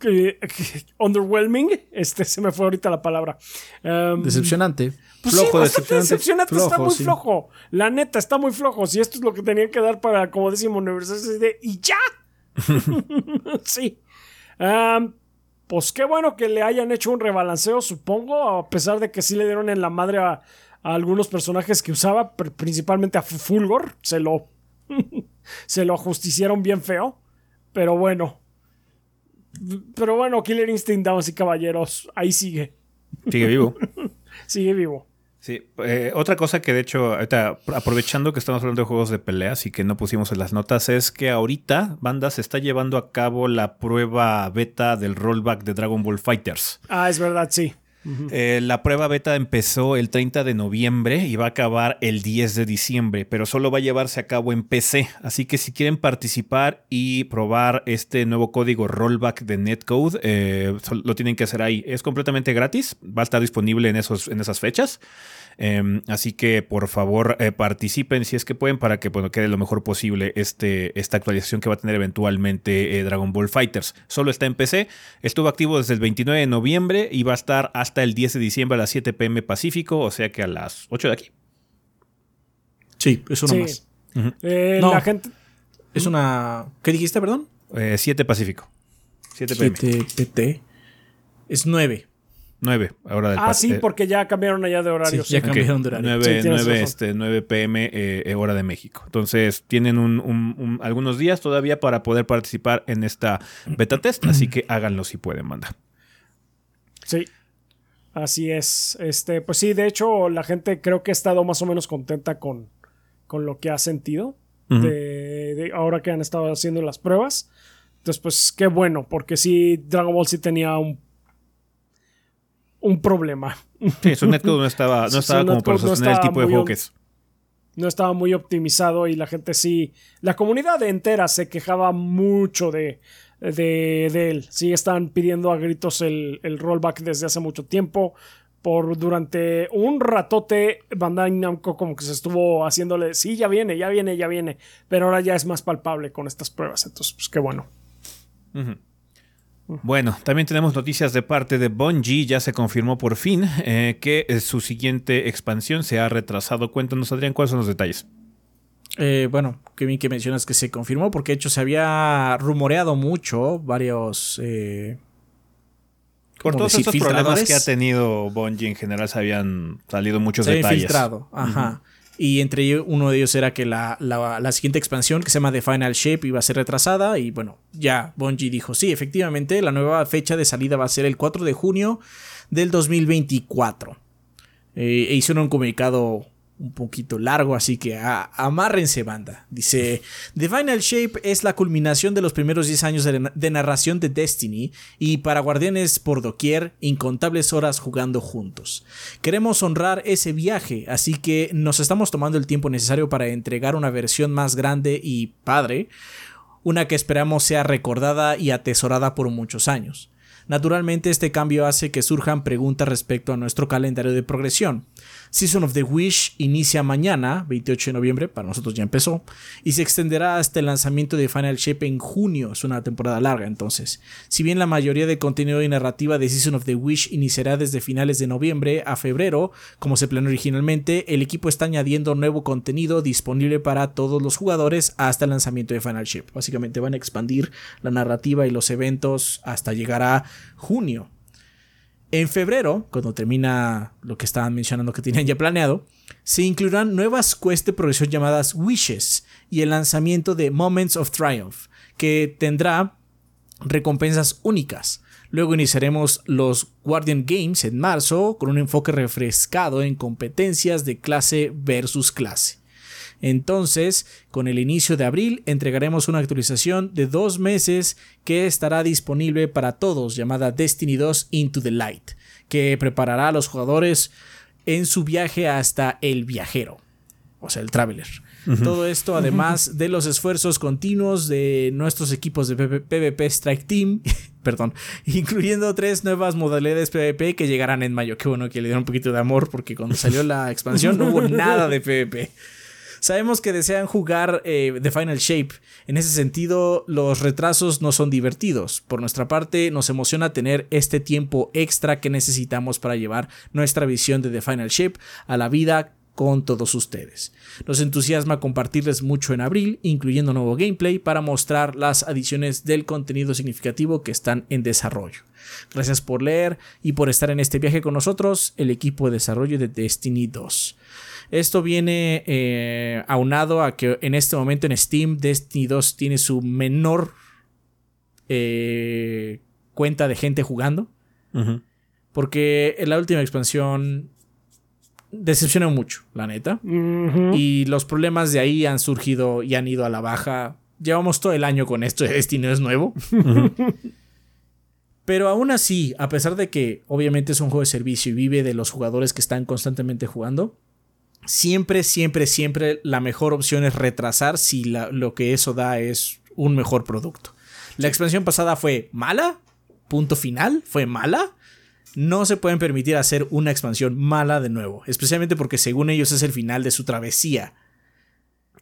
underwhelming. Este se me fue ahorita la palabra. Um, decepcionante. Pues flojo, decepcionante. está muy flojo. La neta, está muy flojo. Si esto es lo que tenía que dar para, como decimos, aniversario de. ¡Y ya! sí. Um, pues qué bueno que le hayan hecho un rebalanceo, supongo, a pesar de que sí le dieron en la madre a, a algunos personajes que usaba, principalmente a Fulgor. Se lo. se lo ajusticieron bien feo. Pero bueno, pero bueno, Killer Instinct, damas y caballeros, ahí sigue. Sigue vivo. sigue vivo. Sí, eh, otra cosa que de hecho, aprovechando que estamos hablando de juegos de peleas y que no pusimos en las notas, es que ahorita Banda se está llevando a cabo la prueba beta del rollback de Dragon Ball Fighters. Ah, es verdad, sí. Eh, la prueba beta empezó el 30 de noviembre y va a acabar el 10 de diciembre, pero solo va a llevarse a cabo en PC. Así que si quieren participar y probar este nuevo código rollback de Netcode, eh, lo tienen que hacer ahí. Es completamente gratis, va a estar disponible en, esos, en esas fechas. Em, así que por favor eh, participen si es que pueden para que bueno, quede lo mejor posible este, esta actualización que va a tener eventualmente eh, Dragon Ball Fighters. Solo está en PC, estuvo activo desde el 29 de noviembre y va a estar hasta el 10 de diciembre a las 7 pm Pacífico, o sea que a las 8 de aquí. Sí, es una más. Eh, la gente... Es una... ¿Qué dijiste, perdón? 7 Pacífico. 7 pm. 7 PT. Es 9. 9, hora del Ah, sí, porque ya cambiaron allá de horario. Sí, ya cambiaron de horario. 9, 9, este, 9 pm eh, hora de México. Entonces tienen un, un, algunos días todavía para poder participar en esta beta test, así que háganlo si pueden mandar. Sí. Así es. Este, pues sí, de hecho, la gente creo que ha estado más o menos contenta con, con lo que ha sentido. de, de, ahora que han estado haciendo las pruebas. Entonces, pues qué bueno, porque sí, Dragon Ball sí tenía un un problema. Sí, su netcode no estaba, no estaba como para sostener el tipo de juego que es. No estaba muy optimizado y la gente sí. La comunidad entera se quejaba mucho de, de, él. Sí, estaban pidiendo a gritos el, el, rollback desde hace mucho tiempo. Por durante un ratote, Bandai Namco como que se estuvo haciéndole. Sí, ya viene, ya viene, ya viene. Pero ahora ya es más palpable con estas pruebas. Entonces, pues qué bueno. Bueno, también tenemos noticias de parte de Bungie. Ya se confirmó por fin eh, que eh, su siguiente expansión se ha retrasado. Cuéntanos, Adrián, cuáles son los detalles. Eh, bueno, qué bien que mencionas que se confirmó, porque de hecho se había rumoreado mucho varios. por todos estos problemas que ha tenido Bungie en general, se habían salido muchos se detalles. filtrado, ajá. Y entre uno de ellos era que la, siguiente expansión, que se llama The Final Shape, iba a ser retrasada. Y bueno, ya Bungie dijo, sí, efectivamente, la nueva fecha de salida va a ser el 4 de junio del 2024. Eh, e hicieron un comunicado un poquito largo, así que amárrense banda. Dice, The Final Shape es la culminación de los primeros 10 años de, narración de Destiny y para guardianes por doquier, incontables horas jugando juntos. Queremos honrar ese viaje, así que nos estamos tomando el tiempo necesario para entregar una versión más grande y padre, una que esperamos sea recordada y atesorada por muchos años. Naturalmente este cambio hace que surjan preguntas respecto a nuestro calendario de progresión. Season of the Wish inicia mañana, 28 de noviembre, para nosotros ya empezó, y se extenderá hasta el lanzamiento de Final Shape en junio, es una temporada larga entonces. Si bien la mayoría de contenido y narrativa de Season of the Wish iniciará desde finales de noviembre a febrero, como se planeó originalmente, el equipo está añadiendo nuevo contenido disponible para todos los jugadores hasta el lanzamiento de Final Shape. Básicamente van a expandir la narrativa y los eventos hasta llegar a junio. En febrero, cuando termina lo que estaban mencionando que tenían ya planeado, se incluirán nuevas quests de progresión llamadas Wishes y el lanzamiento de Moments of Triumph, que tendrá recompensas únicas. Luego iniciaremos los Guardian Games en marzo con un enfoque refrescado en competencias de clase versus clase. Entonces, con el inicio de abril, entregaremos una actualización de dos meses que estará disponible para todos, llamada Destiny 2 Into the Light, que preparará a los jugadores en su viaje hasta el viajero, o sea, el Traveler. Todo esto además de los esfuerzos continuos de nuestros equipos de PvP Strike Team, perdón, incluyendo tres nuevas modalidades PvP que llegarán en mayo. Qué bueno que le dieron un poquito de amor porque cuando salió la expansión no hubo nada de PvP. Sabemos que desean jugar eh, The Final Shape. En ese sentido, los retrasos no son divertidos. Por nuestra parte, nos emociona tener este tiempo extra que necesitamos para llevar nuestra visión de The Final Shape a la vida con todos ustedes. Nos entusiasma compartirles mucho en abril, incluyendo nuevo gameplay para mostrar las adiciones del contenido significativo que están en desarrollo. Gracias por leer y por estar en este viaje con nosotros, el equipo de desarrollo de Destiny 2. Esto viene eh, aunado a que en este momento en Steam Destiny 2 tiene su menor eh, cuenta de gente jugando. Porque en la última expansión decepcionó mucho, la neta. Y los problemas de ahí han surgido y han ido a la baja. Llevamos todo el año con esto, Destiny no es nuevo. Pero aún así, a pesar de que obviamente es un juego de servicio y vive de los jugadores que están constantemente jugando, siempre, siempre, siempre la mejor opción es retrasar si lo que eso da es un mejor producto. La expansión pasada fue mala, punto final, fue mala. No se pueden permitir hacer una expansión mala de nuevo, especialmente porque según ellos es el final de su travesía.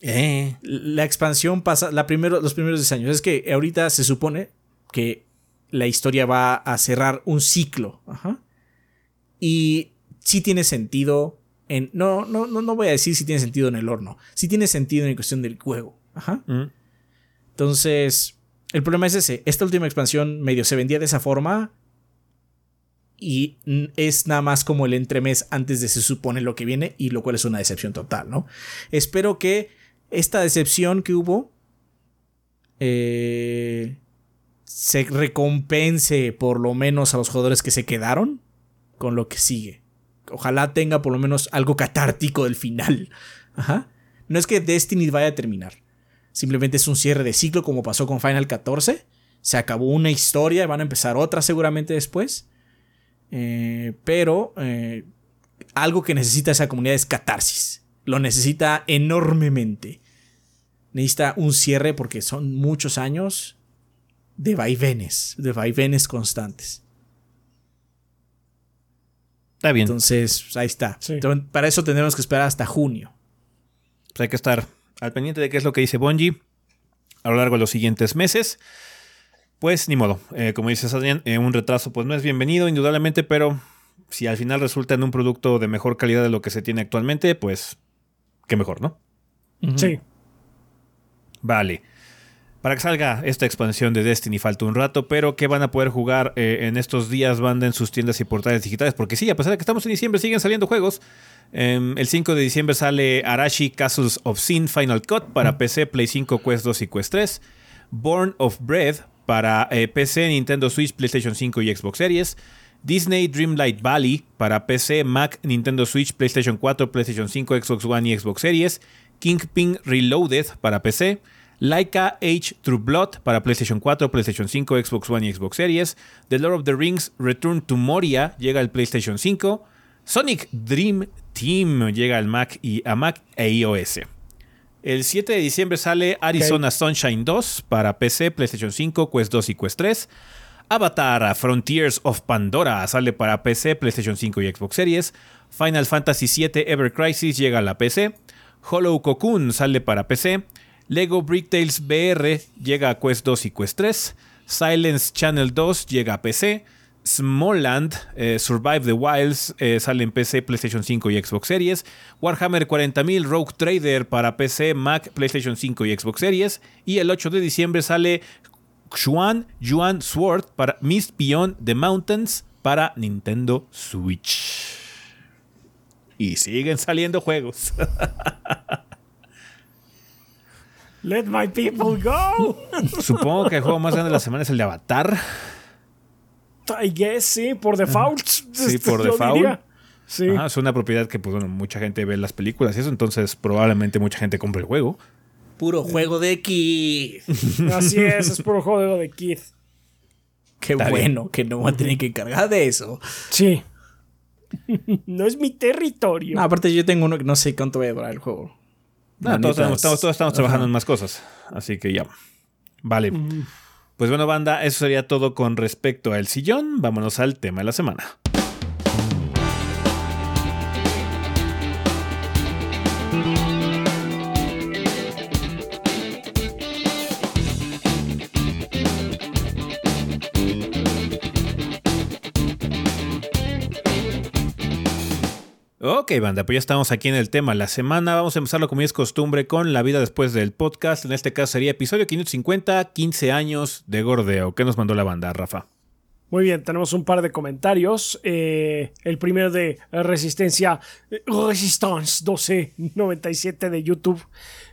Eh. La expansión pasa, la primero, los primeros 10 años. Es que ahorita se supone que la historia va a cerrar un ciclo. Y sí tiene sentido en. No, no, no, no voy a decir si tiene sentido en el horno. Sí tiene sentido en cuestión del juego. Ajá. Mm. Entonces, el problema es ese. Esta última expansión medio se vendía de esa forma. Y es nada más como el entremés antes de se supone lo que viene. Y lo cual es una decepción total, ¿no? Espero que esta decepción que hubo. Eh, se recompense por lo menos a los jugadores que se quedaron con lo que sigue. Ojalá tenga por lo menos algo catártico del final. No es que Destiny vaya a terminar. Simplemente es un cierre de ciclo como pasó con Final 14. Se acabó una historia van a empezar otra seguramente después. Eh, pero eh, algo que necesita esa comunidad es catarsis. Lo necesita enormemente. Necesita un cierre porque son muchos años de vaivenes, de vaivenes constantes. Está bien. Entonces, pues, ahí está. para eso tendremos que esperar hasta junio. Pues hay que estar al pendiente de qué es lo que dice Bungie a lo largo de los siguientes meses. Pues ni modo, eh, como dices Adrián, eh, un retraso pues no es bienvenido indudablemente, pero si al final resulta en un producto de mejor calidad de lo que se tiene actualmente, pues qué mejor, ¿no? Sí. Vale. Para que salga esta expansión de Destiny falta un rato, pero que van a poder jugar eh, en estos días banda en sus tiendas y portales digitales. Porque sí, a pesar de que estamos en diciembre, siguen saliendo juegos. Em, el 5 de diciembre sale Arashi Castles of Sin Final Cut para PC, Play 5, Quest 2 y Quest 3. Born of Bread para eh, PC, Nintendo Switch, PlayStation 5 y Xbox Series. Disney Dreamlight Valley para PC, Mac, Nintendo Switch, PlayStation 4, PlayStation 5, Xbox One y Xbox Series. Kingpin Reloaded para PC. Laika Age True Blood para PlayStation 4, PlayStation 5, Xbox One y Xbox Series. The Lord of the Rings Return to Moria llega al PlayStation 5. Sonic Dream Team llega al Mac y a Mac e iOS. El 7 de diciembre sale Arizona Sunshine 2 para PC, PlayStation 5, Quest 2 y Quest 3. Avatar Frontiers of Pandora sale para PC, PlayStation 5 y Xbox Series. Final Fantasy VII Ever Crisis llega a la PC. Hollow Cocoon sale para PC. Lego Bricktails BR llega a Quest 2 y Quest 3. Silence Channel 2 llega a PC. Smallland eh, Survive the Wilds eh, sale en PC, PlayStation 5 y Xbox Series. Warhammer 40.000 Rogue Trader para PC, Mac, PlayStation 5 y Xbox Series. Y el 8 de diciembre sale Xuan Yuan Sword para Mist Beyond the Mountains para Nintendo Switch. Y siguen saliendo juegos. Let my people go. Supongo que el juego más grande de la semana es el de Avatar. I guess, sí, por default. Sí, por default. Sí. es una propiedad que, pues bueno, mucha gente ve las películas y eso, entonces probablemente mucha gente compre el juego. Puro juego de Kid. Así es, es puro juego de Kid. Qué bueno que no van a tener que encargar de eso. Sí. no es mi territorio. aparte, yo tengo uno que no sé cuánto va a durar el juego todos, estamos, trabajando en más cosas. Así que ya. Vale. Pues bueno, banda, eso sería todo con respecto al sillón. Vámonos al tema de la semana. Ok, banda, pues ya estamos aquí en el tema la semana. Vamos a empezarlo como es costumbre con la vida después del podcast. En este caso sería episodio 550, 15 años de gordeo. ¿Qué nos mandó la banda, Rafa? Muy bien, tenemos un par de comentarios. Eh, el primero de Resistencia, Resistance 1297 de YouTube,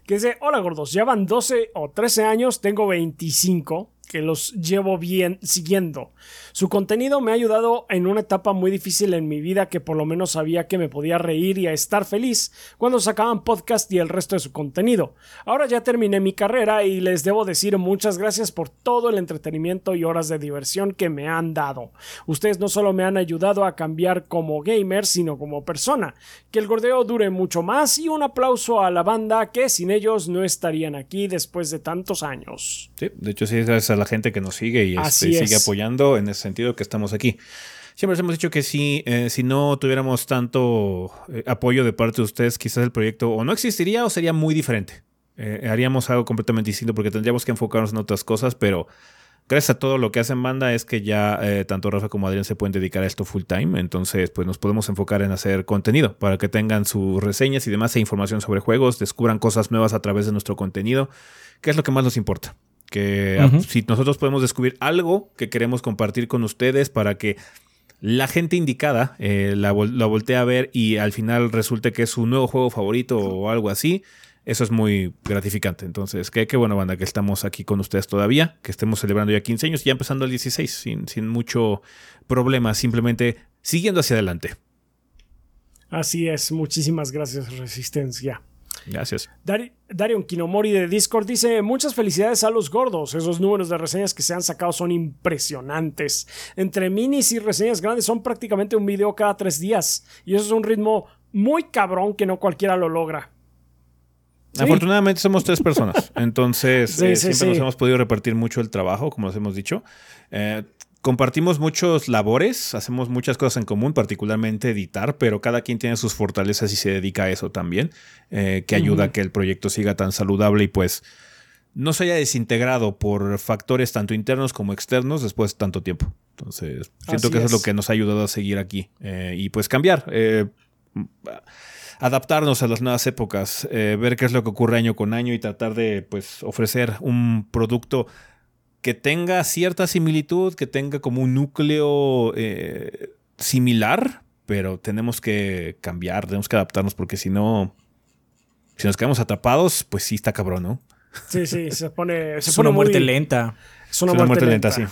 que dice, hola gordos, llevan 12 o 13 años, tengo 25 que los llevo bien siguiendo. Su contenido me ha ayudado en una etapa muy difícil en mi vida que por lo menos sabía que me podía reír y a estar feliz cuando sacaban podcast y el resto de su contenido. Ahora ya terminé mi carrera y les debo decir muchas gracias por todo el entretenimiento y horas de diversión que me han dado. Ustedes no solo me han ayudado a cambiar como gamer, sino como persona. Que el gordeo dure mucho más y un aplauso a la banda que sin ellos no estarían aquí después de tantos años. Sí, de hecho sí, gracias a la gente que nos sigue y este, sigue apoyando en ese sentido que estamos aquí. Siempre les hemos dicho que si, eh, si no tuviéramos tanto eh, apoyo de parte de ustedes, quizás el proyecto o no existiría o sería muy diferente. Eh, haríamos algo completamente distinto porque tendríamos que enfocarnos en otras cosas, pero gracias a todo lo que hacen banda es que ya tanto Rafa como Adrián se pueden dedicar a esto full time. Entonces, pues nos podemos enfocar en hacer contenido para que tengan sus reseñas y demás e información sobre juegos, descubran cosas nuevas a través de nuestro contenido, que es lo que más nos importa. Que si nosotros podemos descubrir algo que queremos compartir con ustedes para que la gente indicada eh, la, voltee a ver y al final resulte que es su nuevo juego favorito o algo así, eso es muy gratificante. Entonces, qué, qué buena banda que estamos aquí con ustedes todavía, que estemos celebrando ya 15 años y ya empezando el 16 sin, sin mucho problema, simplemente siguiendo hacia adelante. Así es, muchísimas gracias Resistencia. Gracias. Darion Kinomori de Discord dice: Muchas felicidades a los gordos. Esos números de reseñas que se han sacado son impresionantes. Entre minis y reseñas grandes son prácticamente un video cada tres días. Y eso es un ritmo muy cabrón que no cualquiera lo logra. Afortunadamente somos tres personas, entonces eh, siempre nos hemos podido repartir mucho el trabajo, como les hemos dicho. Eh, compartimos muchos labores, hacemos muchas cosas en común, particularmente editar, pero cada quien tiene sus fortalezas y se dedica a eso también, eh, que ayuda a que el proyecto siga tan saludable y pues no se haya desintegrado por factores tanto internos como externos después de tanto tiempo. Entonces, siento que eso es. lo que nos ha ayudado a seguir aquí eh, y pues cambiar. Eh, adaptarnos a las nuevas épocas, ver qué es lo que ocurre año con año y tratar de pues ofrecer un producto que tenga cierta similitud, que tenga como un núcleo eh, similar, pero tenemos que cambiar, tenemos que adaptarnos porque si no, si nos quedamos atrapados, pues sí está cabrón, ¿no? Sí, sí, se pone... es una muerte lenta. Es una, muerte, lenta, sí.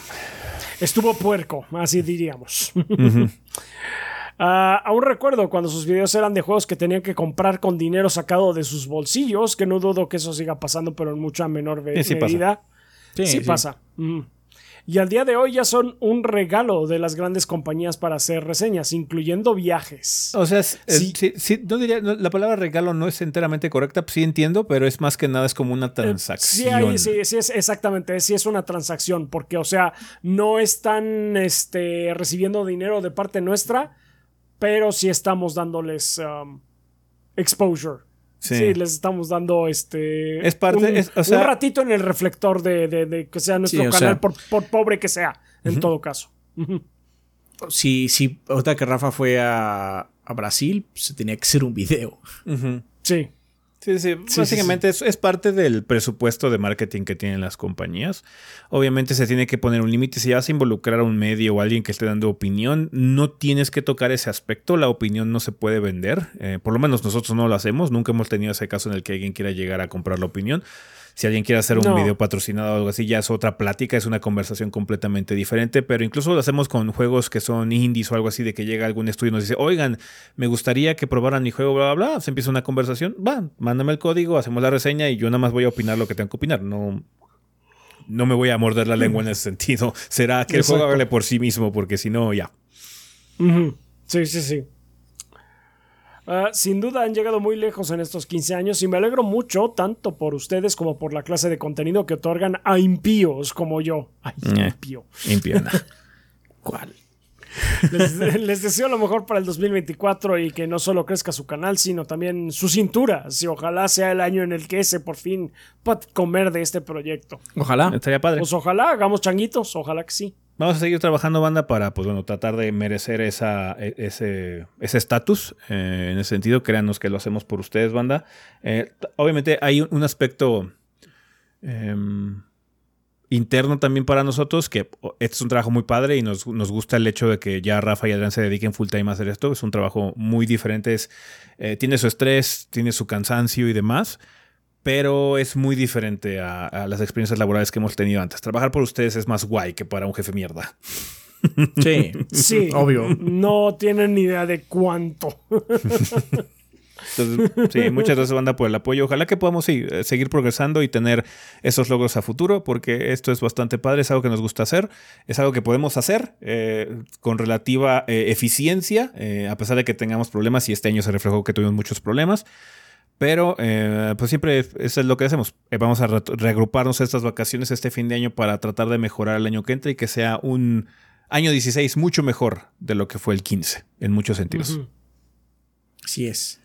Estuvo puerco, así diríamos. Ah, aún recuerdo cuando sus videos eran de juegos que tenían que comprar con dinero sacado de sus bolsillos, que no dudo que eso siga pasando, pero en mucha menor medida. Sí, pasa. Y al día de hoy ya son un regalo de las grandes compañías para hacer reseñas, incluyendo viajes. O sea, sí. no diría, la palabra regalo no es enteramente correcta, sí entiendo, pero es más que nada es como una eh, transacción. sí, sí, sí, es exactamente, sí es una transacción, porque, o sea, no están este, recibiendo dinero de parte nuestra, pero sí estamos dándoles um, exposure. Sí. les estamos dando este. Es parte. Un, un ratito en el reflector de, que sea nuestro canal, por, pobre que sea, en todo caso. Si, si, ahorita que Rafa fue a, Brasil, se tenía que hacer un video. Sí. Sí, sí, básicamente Es, parte del presupuesto de marketing que tienen las compañías. Obviamente se tiene que poner un límite. Si vas a involucrar a un medio o a alguien que esté dando opinión, no tienes que tocar ese aspecto. La opinión no se puede vender. Eh, por lo menos nosotros no lo hacemos. Nunca hemos tenido ese caso en el que alguien quiera llegar a comprar la opinión. Si alguien quiere hacer un video patrocinado o algo así, ya es otra plática, es una conversación completamente diferente. Pero incluso lo hacemos con juegos que son indies o algo así, de que llega algún estudio y nos dice, oigan, me gustaría que probaran mi juego, bla, bla, bla. Se empieza una conversación, va, mándame el código, hacemos la reseña y yo nada más voy a opinar lo que tengo que opinar. No, no me voy a morder la lengua en ese sentido. Será que el juego hable por sí mismo, porque si no, ya. Sí, sí, sí. Ah, sin duda han llegado muy lejos en estos 15 años y me alegro mucho tanto por ustedes como por la clase de contenido que otorgan a impíos como yo. Ay, eh, impío. ¿Cuál? Les, deseo lo mejor para el 2024 y que no solo crezca su canal, sino también su cintura. Si ojalá sea el año en el que ese por fin pueda comer de este proyecto. Ojalá. Estaría padre. Pues ojalá, hagamos changuitos, ojalá que sí. Vamos a seguir trabajando, banda, para pues bueno, tratar de merecer esa, e, ese estatus. Eh, en ese sentido, créanos que lo hacemos por ustedes, banda. Eh, obviamente hay un, aspecto em, interno también para nosotros, que este es un trabajo muy padre y nos, gusta el hecho de que ya Rafa y Adrián se dediquen full time a hacer esto. Es un trabajo muy diferente. Eh, tiene su estrés, tiene su cansancio y demás pero es muy diferente a, a, las experiencias laborales que hemos tenido antes. Trabajar por ustedes es más guay que para un jefe mierda. Sí, Sí, obvio. No tienen ni idea de cuánto. Entonces, sí, muchas gracias, banda, por el apoyo. Ojalá que podamos sí, eh, seguir progresando y tener esos logros a futuro, porque esto es bastante padre, es algo que nos gusta hacer, es algo que podemos hacer eh, con relativa eh, eficiencia, eh, a pesar de que tengamos problemas y este año se reflejó que tuvimos muchos problemas. Pero eh, pues siempre eso es lo que hacemos. Eh, vamos a re reagruparnos estas vacaciones este fin de año para tratar de mejorar el año que entra y que sea un año 16 mucho mejor de lo que fue el 15, en muchos sentidos. Ujú. Así es.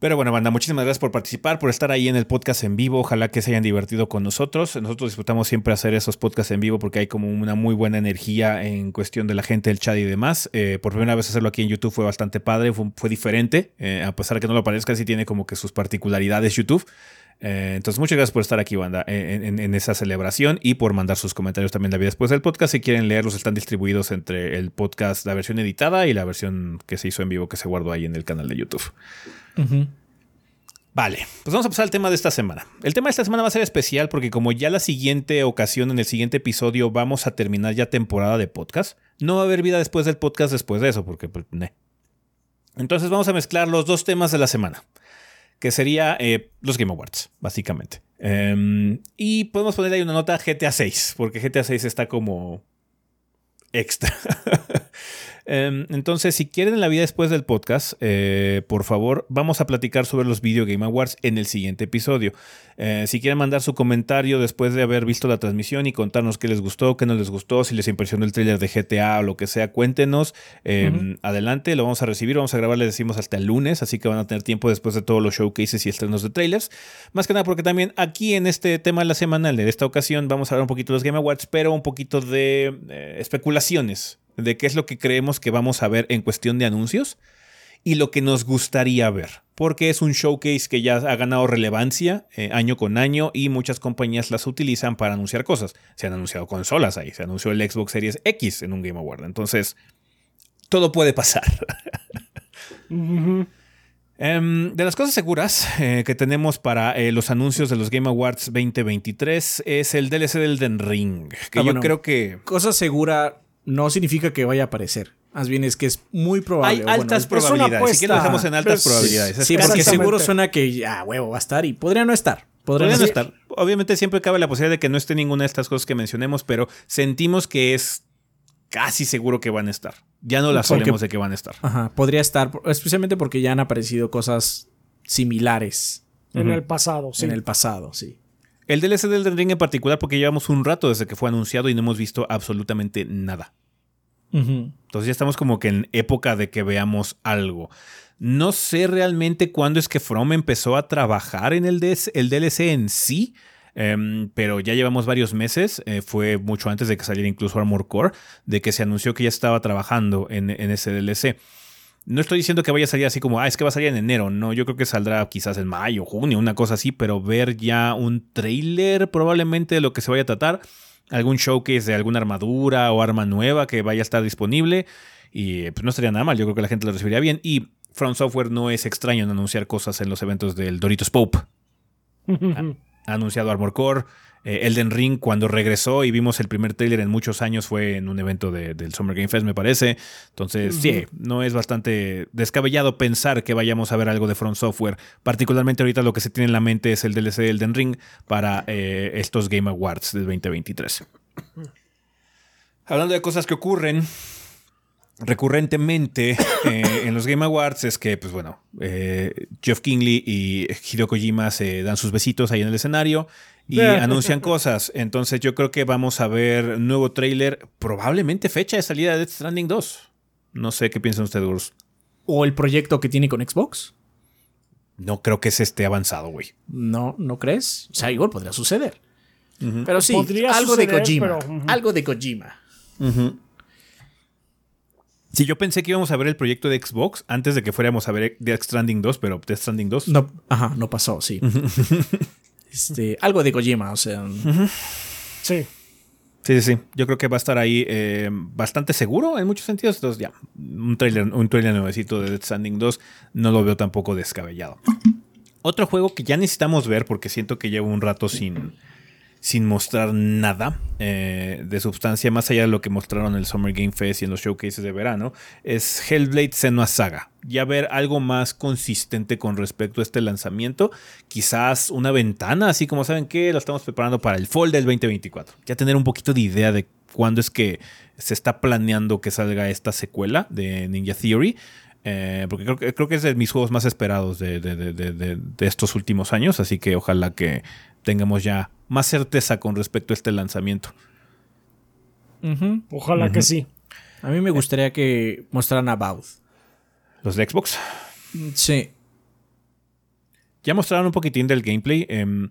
Pero bueno, banda, muchísimas gracias por participar, por estar ahí en el podcast en vivo. Ojalá que se hayan divertido con nosotros. Nosotros disfrutamos siempre hacer esos podcasts en vivo porque hay como una muy buena energía en cuestión de la gente, el chat y demás. Eh, por primera vez hacerlo aquí en YouTube fue bastante padre, fue, fue diferente. Eh, a pesar de que no lo parezca, sí tiene como que sus particularidades YouTube. Eh, entonces, muchas gracias por estar aquí, banda, en, en, en, esa celebración y por mandar sus comentarios también la vida después del podcast. Si quieren leerlos, están distribuidos entre el podcast, la versión editada y la versión que se hizo en vivo que se guardó ahí en el canal de YouTube. Uh -huh. Vale, pues vamos a pasar al tema de esta semana. El tema de esta semana va a ser especial porque como ya la siguiente ocasión, en el siguiente episodio, vamos a terminar ya temporada de podcast, no va a haber vida después del podcast después de eso, porque pues, ne. Entonces vamos a mezclar los dos temas de la semana, que sería eh, los Game Awards, básicamente. Um, y podemos poner ahí una nota GTA 6, porque GTA 6 está como extra. Um, entonces, si quieren la vida después del podcast, eh, por favor, vamos a platicar sobre los Video Game Awards en el siguiente episodio. Eh, si quieren mandar su comentario después de haber visto la transmisión y contarnos qué les gustó, qué no les gustó, si les impresionó el trailer de GTA o lo que sea, cuéntenos. Eh, uh -huh. Adelante, lo vamos a recibir, vamos a grabar, les decimos hasta el lunes, así que van a tener tiempo después de todos los showcases y estrenos de trailers. Más que nada porque también aquí en este tema de la semanal de esta ocasión vamos a hablar un poquito de los Game Awards, pero un poquito de eh, especulaciones de qué es lo que creemos que vamos a ver en cuestión de anuncios y lo que nos gustaría ver. Porque es un showcase que ya ha ganado relevancia eh, año con año y muchas compañías las utilizan para anunciar cosas. Se han anunciado consolas ahí, se anunció el Xbox Series X en un Game Award. Entonces, todo puede pasar. Uh -huh. Um, de las cosas seguras eh, que tenemos para eh, los anuncios de los Game Awards 2023 es el DLC del Den Ring. Que ah, yo bueno, creo que. Cosa segura no significa que vaya a aparecer. Más bien es que es muy probable. Hay altas bueno, probabilidades. Si que lo dejamos en altas pues, probabilidades. Sí, porque seguro suena que ya, ah, huevo, va a estar y podría no estar. Podría, podría no estar. Obviamente siempre cabe la posibilidad de que no esté ninguna de estas cosas que mencionemos, pero sentimos que es casi seguro que van a estar. Ya no las solemos de que van a estar. Ajá, podría estar, especialmente porque ya han aparecido cosas similares. En uh -huh. el pasado, sí. En el pasado, sí. El DLC del Den Ring en particular porque llevamos un rato desde que fue anunciado y no hemos visto absolutamente nada. Uh -huh. Entonces ya estamos como que en época de que veamos algo. No sé realmente cuándo es que From empezó a trabajar en el, DS, el DLC en sí, um, pero ya llevamos varios meses. Eh, fue mucho antes de que saliera incluso Armor Core, de que se anunció que ya estaba trabajando en, en ese DLC. No estoy diciendo que vaya a salir así como, ah, es que va a salir en enero. No, yo creo que saldrá quizás en mayo, junio, una cosa así, pero ver ya un trailer probablemente de lo que se vaya a tratar, algún showcase de alguna armadura o arma nueva que vaya a estar disponible y pues no estaría nada mal. Yo creo que la gente lo recibiría bien y From Software no es extraño en anunciar cosas en los eventos del Doritos Pope. ha, ha anunciado Armor Core, eh, Elden Ring cuando regresó y vimos el primer trailer en muchos años fue en un evento de, del Summer Game Fest me parece. Entonces uh -huh. sí, no es bastante descabellado pensar que vayamos a ver algo de Front Software. Particularmente ahorita lo que se tiene en la mente es el DLC de Elden Ring para eh, estos Game Awards del 2023. Hablando de cosas que ocurren, recurrentemente eh, en los Game Awards es que, pues bueno, eh, Geoff Kingley y Hideo Kojima se dan sus besitos ahí en el escenario y anuncian cosas. Entonces yo creo que vamos a ver nuevo trailer, probablemente fecha de salida de Death Stranding 2. No sé qué piensan ustedes, Urs. ¿O el proyecto que tiene con Xbox? No creo que se esté avanzado, güey. No, ¿no crees? O sea, igual podría suceder. Uh -huh. Pero sí, podría algo suceder, de Kojima. Pero, uh -huh. Algo de Kojima. Sí, yo pensé que íbamos a ver el proyecto de Xbox antes de que fuéramos a ver Death Stranding 2, pero Death Stranding 2. No, ajá, no pasó, sí. este, algo de Kojima, o sea. Sí. Sí, sí, sí. Yo creo que va a estar ahí eh, bastante seguro en muchos sentidos. Entonces, ya, un trailer, un trailer nuevecito de Death Stranding 2 no lo veo tampoco descabellado. Otro juego que ya necesitamos ver porque siento que llevo un rato sin, sin mostrar nada eh, de sustancia más allá de lo que mostraron en el Summer Game Fest y en los showcases de verano es Hellblade Senua Saga. Ya ver algo más consistente con respecto a este lanzamiento. Quizás una ventana, así como saben que lo estamos preparando para el fall del 2024. Ya tener un poquito de idea de cuándo es que se está planeando que salga esta secuela de Ninja Theory. Eh, porque creo, creo, que es de mis juegos más esperados de, de, de, de, estos últimos años, así que ojalá que tengamos ya más certeza con respecto a este lanzamiento. Uh -huh. Ojalá uh -huh. que sí. A mí me gustaría que mostraran a Bauth. ¿Los de Xbox? Sí. Ya mostraron un poquitín del gameplay. Eh,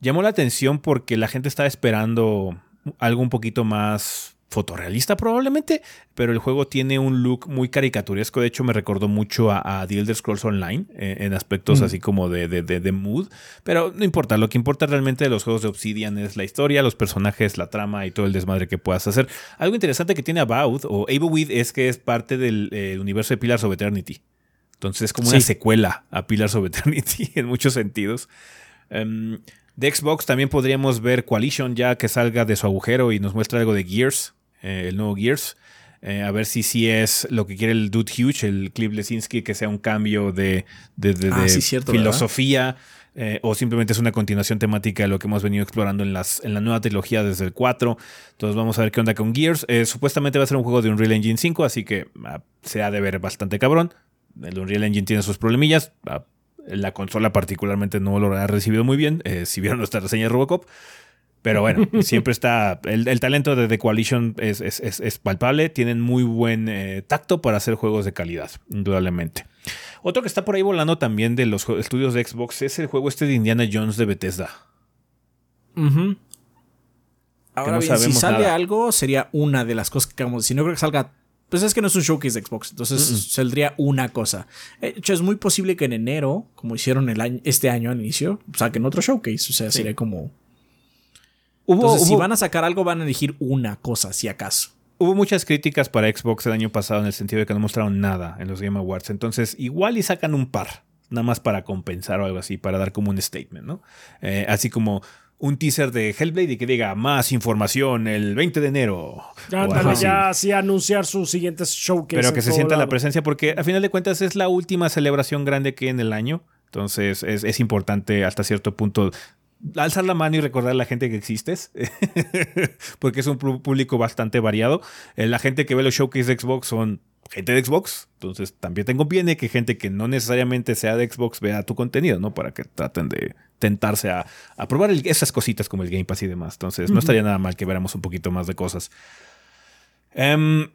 llamó la atención porque la gente estaba esperando algo un poquito más fotorrealista probablemente, pero el juego tiene un look muy caricaturesco. De hecho, me recordó mucho a, a The Elder Scrolls Online eh, en aspectos mm. así como de, de, de, de, mood. Pero no importa, lo que importa realmente de los juegos de Obsidian es la historia, los personajes, la trama y todo el desmadre que puedas hacer. Algo interesante que tiene About o Ableweed es que es parte del eh, universo de Pillars of Eternity. Entonces es como sí. una secuela a Pillars of Eternity en muchos sentidos. Um, de Xbox también podríamos ver Coalition ya que salga de su agujero y nos muestra algo de Gears eh, el nuevo Gears. Eh, a ver si sí es lo que quiere el Dude Huge, el Cliff Lesinski, que sea un cambio de, de, de, ah, de sí, cierto, filosofía. Eh, o simplemente es una continuación temática de lo que hemos venido explorando en, las, en la nueva trilogía desde el 4. Entonces vamos a ver qué onda con Gears. Eh, supuestamente va a ser un juego de Unreal Engine 5, así que ah, se ha de ver bastante cabrón. El Unreal Engine tiene sus problemillas. Ah, la consola particularmente no lo ha recibido muy bien. Si vieron nuestra reseña de Robocop. Pero bueno, siempre está. El, el, talento de The Coalition es, es, es, es palpable. Tienen muy buen eh, tacto para hacer juegos de calidad, indudablemente. Otro que está por ahí volando también de los estudios de Xbox es el juego este de Indiana Jones de Bethesda. Uh -huh. Ahora no bien, si sale nada. algo, sería una de las cosas que acabamos de decir. No creo que salga. Pues es que no es un showcase de Xbox, entonces uh -uh. saldría una cosa. De hecho, es muy posible que en enero, como hicieron el año, este año al inicio, saquen otro showcase. O sea, sí. sería como Hubo, Entonces, hubo, si van a sacar algo, van a elegir una cosa, si acaso. Hubo muchas críticas para Xbox el año pasado en el sentido de que no mostraron nada en los Game Awards. Entonces, igual y sacan un par, nada más para compensar o algo así, para dar como un statement, ¿no? Eh, así como un teaser de Hellblade y que diga más información el 20 de enero. Ya, dale, ya así anunciar sus siguientes showcases. Pero que se sienta lado. la presencia, porque a final de cuentas es la última celebración grande que hay en el año. Entonces es, es importante hasta cierto punto alzar la mano y recordar a la gente que existes, porque es un público bastante variado. Eh, la gente que ve los showcases de Xbox son gente de Xbox, entonces también te conviene que gente que no necesariamente sea de Xbox vea tu contenido, ¿no? Para que traten de tentarse a, a probar el, esas cositas como el Game Pass y demás. Entonces, no estaría nada mal que viéramos un poquito más de cosas. Um,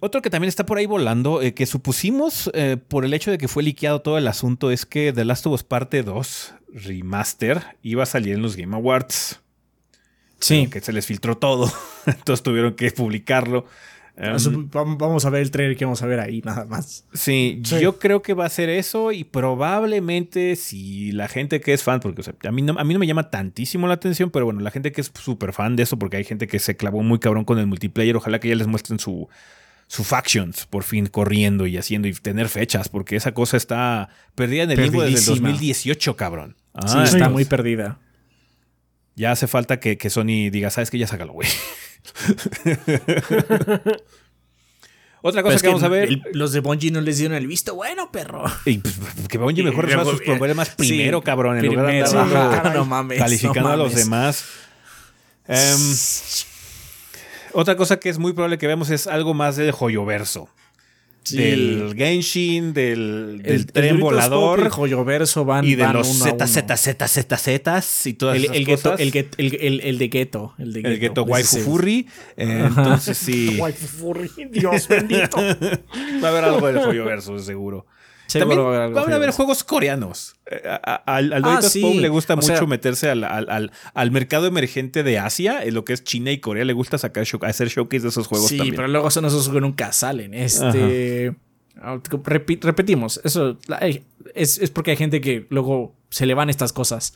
otro que también está por ahí volando, eh, que supusimos eh, por el hecho de que fue liqueado todo el asunto, es que The Last of Us Parte 2 Remaster iba a salir en los Game Awards. Sí. Que se les filtró todo, entonces tuvieron que publicarlo. Um, vamos a ver el trailer que vamos a ver ahí, nada más. Sí, sí, yo creo que va a ser eso y probablemente si la gente que es fan, porque o sea, a, mí no, a mí no me llama tantísimo la atención, pero bueno, la gente que es súper fan de eso, porque hay gente que se clavó muy cabrón con el multiplayer, ojalá que ya les muestren su, su factions por fin corriendo y haciendo y tener fechas, porque esa cosa está perdida en el limbo desde el 2018, cabrón. Ah, sí, está muy perdida. Ya hace falta que, que Sony diga, sabes que ya sácalo, güey. Otra cosa que, que, vamos a ver. El, los de Bungie no les dieron el visto bueno, perro. Y pues, que Bungie mejor resuelva sus problemas primero, sí, cabrón. En lugar de andar no mames, calificando no mames. a los demás. Um, otra cosa que es muy probable que veamos es algo más del joyoverso. Sí. Del Genshin, del, del el, tren el volador. El joyoverso van Y de van los uno a Z, Z, Z, Z, Z y todas el, esas el cosas. Ghetto, el, get, el, el, el, de Ghetto. El de El Ghetto Waifu Furry. Eh, entonces sí. Waifu Furry, Dios bendito. Va a haber algo del joyoverso, seguro. También va a haber, van a haber juegos coreanos. Eh, al al ah, sí. le gusta o mucho sea, meterse al, al, al, mercado emergente de Asia, en lo que es China y Corea. Le gusta sacar show, hacer showcase de esos juegos sí, también. pero luego son esos que nunca salen. Este. Repi repetimos, eso es, es porque hay gente que luego se le van estas cosas.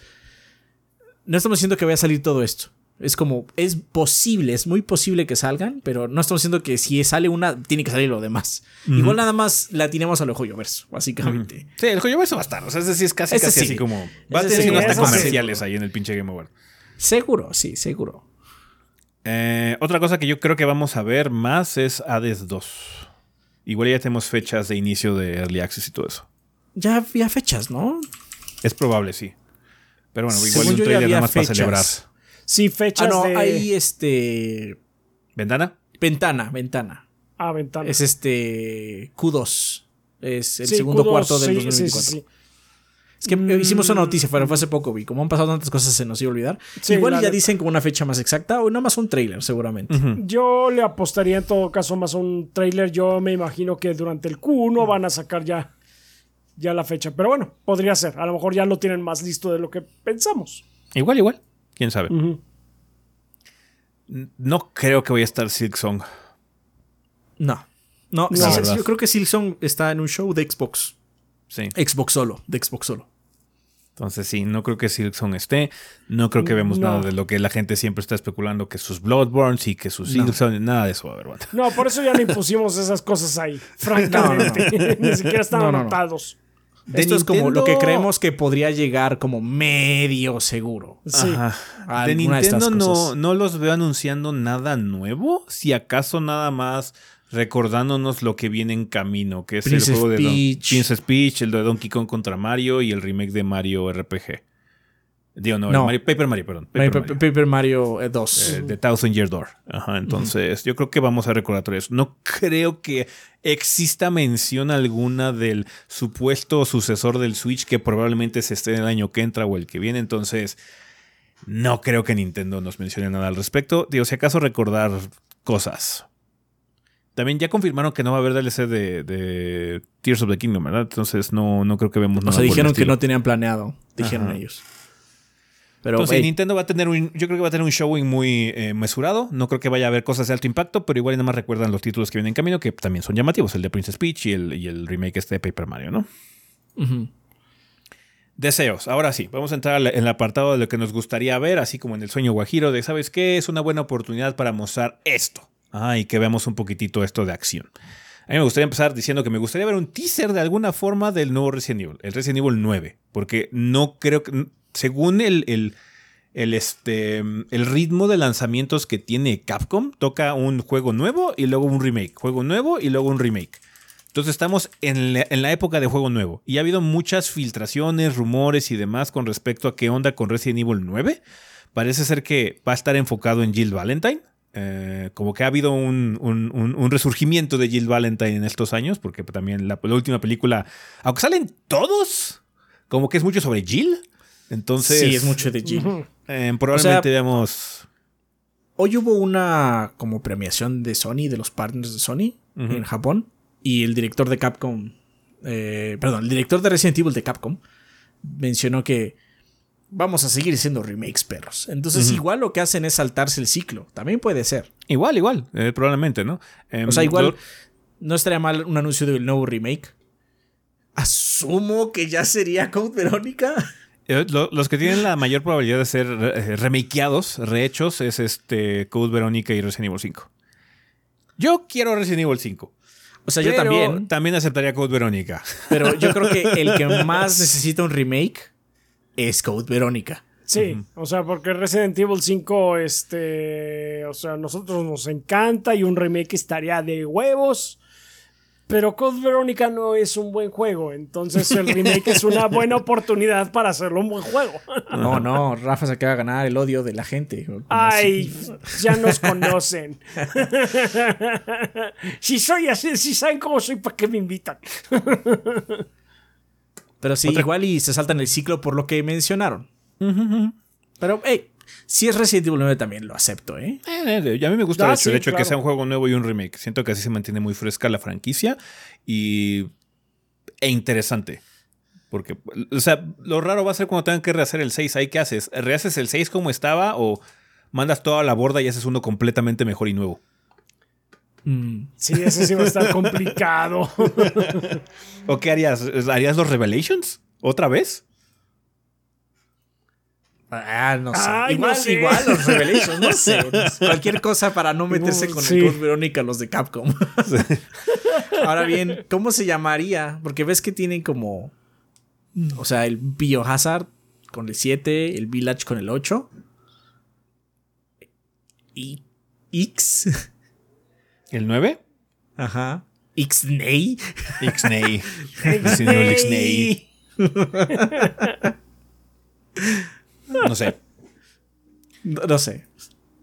No estamos diciendo que vaya a salir todo esto. Es como, es posible, es muy posible que salgan, pero no estamos diciendo que si sale una, tiene que salir lo demás. Igual nada más la tenemos al joyo verso, básicamente. Sí, el joyo verso va a estar. O sea, ese sí es casi, Ese casi sí. así como. Va a tener hasta comerciales ahí en el pinche Game Over. Seguro, sí, seguro. Eh, otra cosa que yo creo que vamos a ver más es Hades 2. Igual ya tenemos fechas de inicio de Early Access y todo eso. Ya había fechas, ¿no? Es probable, sí. Pero bueno, igual Según un trailer nada más para celebrar. Sí, Ah, fechas no, de. hay este. ¿Ventana? Ventana, ventana. Ah, ventana. Es este. Q2. Es el Sí, segundo Q2, cuarto del sí, 2024. sí, sí, sí. Es que eh, hicimos una noticia, pero fue hace poco, vi. Como han pasado tantas cosas, se nos iba a olvidar. Sí, Igual ya neta. dicen como una fecha más exacta o nada más un trailer, seguramente. Yo le apostaría en todo caso más a un trailer. Yo me imagino que durante el Q1 van a sacar ya, ya la fecha. Pero bueno, podría ser. A lo mejor ya lo tienen más listo de lo que pensamos. Igual, igual. ¿Quién sabe? No creo que vaya a estar Silk Song. No. No, No. sí, yo creo que Silson está en un show de Xbox. Sí. Xbox solo, de Xbox solo. Entonces sí, no creo que Silk Song esté. No creo que vemos No. nada de lo que la gente siempre está especulando, que sus Bloodborns y que sus Silk Song, nada de eso va a haber. banda. No, por eso ya no impusimos esas cosas ahí. Francamente. Ni siquiera están No, no, no. anotados. De Esto es como lo que creemos que podría llegar como medio seguro. Sí. Ajá. De de Nintendo estas no, cosas. no los veo anunciando nada nuevo. Si acaso nada más recordándonos lo que viene en camino, que es el juego de Don-. Princess Peach, el de Donkey Kong contra Mario y el remake de Mario RPG. Digo, no, No. Mario- Paper Mario, perdón. Paper, Paper Mario. Paper Mario eh, 2. Eh, The Thousand Year Door. Ajá, entonces yo creo que vamos a recordar eso. No creo que exista mención alguna del supuesto sucesor del Switch que probablemente se esté en el año que entra o el que viene. Entonces no creo que Nintendo nos mencione nada al respecto. Digo, si acaso recordar cosas. También ya confirmaron que no va a haber DLC de, de Tears of the Kingdom, ¿verdad? Entonces no, no creo que vemos o nada. sea, por el dijeron que no tenían planeado. Dijeron Ajá. ellos. Pero Entonces, hey, Nintendo va a tener un, yo creo que va a tener un showing muy eh, mesurado. No creo que vaya a haber cosas de alto impacto, pero igual nada más recuerdan los títulos que vienen en camino, que también son llamativos, el de Princess Peach y el, y el remake este de Paper Mario, ¿no? Deseos. Ahora sí, vamos a entrar en el apartado de lo que nos gustaría ver, así como en el sueño guajiro de, ¿sabes qué? Es una buena oportunidad para mostrar esto. Ah, y que veamos un poquitito esto de acción. A mí me gustaría empezar diciendo que me gustaría ver un teaser de alguna forma del nuevo Resident Evil, el Resident Evil 9, porque no creo que, según el, el, este, el ritmo de lanzamientos que tiene Capcom, toca un juego nuevo y luego un remake, juego nuevo y luego un remake. Entonces estamos en la, en la época de juego nuevo y ha habido muchas filtraciones, rumores y demás con respecto a qué onda con Resident Evil 9. Parece ser que va a estar enfocado en Jill Valentine. Eh, como que ha habido un, un- resurgimiento de Jill Valentine en estos años, porque también la última película, aunque salen todos, como que es mucho sobre Jill. Entonces, sí, es mucho de. Ujú. eh, probablemente O sea, veamos. Hoy hubo una como premiación de Sony, de los partners de Sony en Japón. Y el director de Capcom, eh, perdón, el director de Resident Evil de Capcom mencionó que vamos a seguir siendo remakes, perros. Entonces, igual lo que hacen es saltarse el ciclo. También puede ser. Igual, igual, eh, probablemente, ¿no? Em, O sea, igual no estaría mal un anuncio del nuevo remake. Asumo que ya sería Code Verónica. Eh, lo- los que tienen la mayor probabilidad de ser eh, remakeados, rehechos, es este Code Verónica y Resident Evil 5. Yo quiero Resident Evil 5. O sea, yo también. También aceptaría Code Verónica. Pero yo creo que el que más necesita un remake es Code Verónica. Sí, o sea, porque Resident Evil 5, este, o sea, a nosotros nos encanta y un remake estaría de huevos. Pero Code Verónica no es un buen juego, entonces el remake es una buena oportunidad para hacerlo un buen juego. No, no, Rafa se acaba de ganar el odio de la gente. Ay, así. ya nos conocen. si soy así, si saben cómo soy, ¿para qué me invitan? Pero sí, igual y se saltan el ciclo por lo que mencionaron. Pero, hey, si es Resident Evil 9 también lo acepto, ¿eh? Eh, eh, a mí me gusta Ah, el hecho, el de que sea un juego nuevo y un remake. Siento que así se mantiene muy fresca la franquicia y e interesante. Porque, o sea, lo raro va a ser cuando tengan que rehacer el 6. ¿Ahí qué haces? ¿Rehaces el 6 como estaba o mandas todo a la borda y haces uno completamente mejor y nuevo? Mm. Sí, ese sí va a estar complicado. ¿O qué harías? ¿Harías los Revelations? ¿Otra vez? Ah, no sé. Ay, no igual, sé. igual los Revelations, no sé. no sé. Cualquier cosa para no meterse con Sí. el Code Verónica los de Capcom. Ahora bien, ¿cómo se llamaría? Porque ves que tienen como. O sea, el Biohazard con el 7, el Village con el 8. Y. X. ¿El 9? Ajá. Sí, no, el Ixnay. No sé. No, no sé.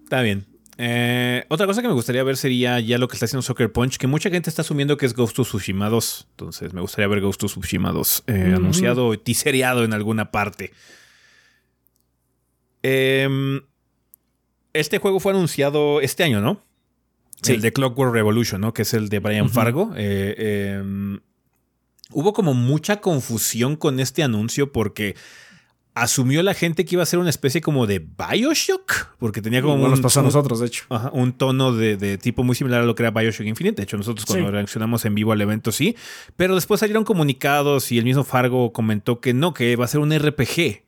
Está bien. Eh, otra cosa que me gustaría ver sería ya lo que está haciendo Soccer Punch, que mucha gente está asumiendo que es Ghost of Tsushima 2. Entonces me gustaría ver Ghost of Tsushima 2 eh, anunciado o teasereado en alguna parte. Em, este juego fue anunciado este año, ¿no? Sí. El de Clockwork Revolution, ¿no? Que es el de Brian Fargo. Eh, em, hubo como mucha confusión con este anuncio porque asumió la gente que iba a ser una especie como de Bioshock, porque tenía como un, nos pasó a nosotros, de hecho. Ajá, un tono de, de tipo muy similar a lo que era Bioshock Infinite. De hecho, nosotros cuando Sí. reaccionamos en vivo al evento sí. Pero después salieron comunicados y el mismo Fargo comentó que no, que va a ser un RPG.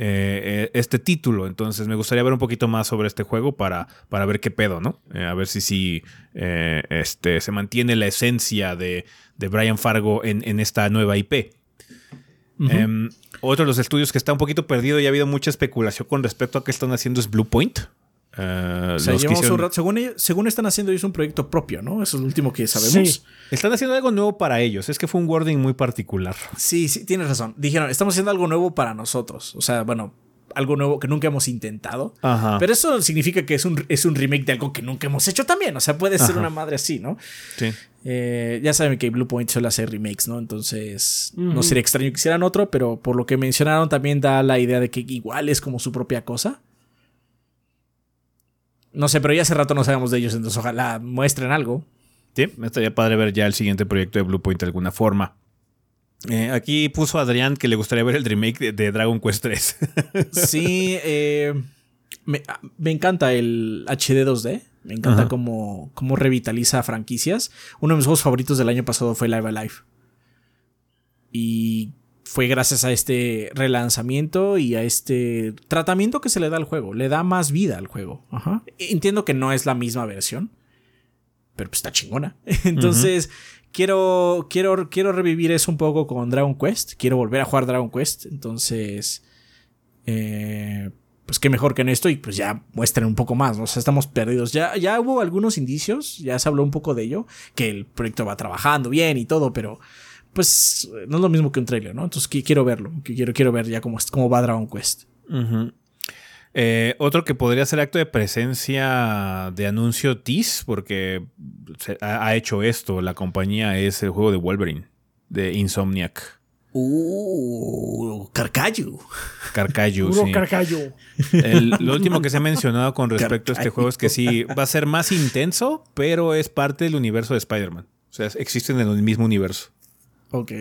eh, eh, este título. Entonces me gustaría ver un poquito más sobre este juego para, para ver qué pedo, ¿no? Eh, a ver si sí eh, este, se mantiene la esencia de, de Brian Fargo en, en esta nueva IP. Em, otro de los estudios que está un poquito perdido y ha habido mucha especulación con respecto a qué están haciendo es Blue Point. Eh, O sea, hicieron- según, ellos- según están haciendo, es un proyecto propio, ¿no? Eso es lo último que sabemos. Sí. Están haciendo algo nuevo para ellos. Es que fue un wording muy particular. Sí, sí, tienes razón. Dijeron, estamos haciendo algo nuevo para nosotros. O sea, bueno, algo nuevo que nunca hemos intentado. Ajá. Pero eso significa que es un, es un remake de algo que nunca hemos hecho también. O sea, puede ser Ajá. una madre así, ¿no? Sí. Eh, ya saben que Blue Point suele hacer remakes, ¿no? Entonces, no sería extraño que hicieran otro, pero por lo que mencionaron también da la idea de que igual es como su propia cosa. No sé, pero ya hace rato no sabemos de ellos, entonces ojalá muestren algo. Sí, me estaría padre ver ya el siguiente proyecto de Blue Point de alguna forma. Eh, aquí puso Adrián que le gustaría ver el remake de, de Dragon Quest 3. Sí, eh, me, me encanta el HD 2D. Me encanta Ajá. cómo, cómo revitaliza franquicias. Uno de mis juegos favoritos del año pasado fue Live Alive. Y fue gracias a este relanzamiento y a este tratamiento que se le da al juego. Le da más vida al juego. Ajá. Entiendo que no es la misma versión. Pero pues está chingona. Entonces, quiero, quiero, quiero revivir eso un poco con Dragon Quest. Quiero volver a jugar Dragon Quest. Entonces, eh, pues qué mejor que en esto y pues ya muestren un poco más, ¿no? O sea, estamos perdidos. Ya, ya hubo algunos indicios, ya se habló un poco de ello, que el proyecto va trabajando bien y todo, pero pues no es lo mismo que un trailer, ¿no? Entonces qui- quiero verlo, qui- quiero, quiero ver ya cómo, cómo va Dragon Quest. Eh, otro que podría ser acto de presencia de anuncio Tease, porque se- ha, ha hecho esto, la compañía es el juego de Wolverine, de Insomniac. Uh. Carcayu, Puro sí. carcayo. El- lo último que se ha mencionado con respecto a este Carcayo. juego es que sí, va a ser más intenso, pero es parte del universo de Spider-Man. O sea, existen en el mismo universo. Ok.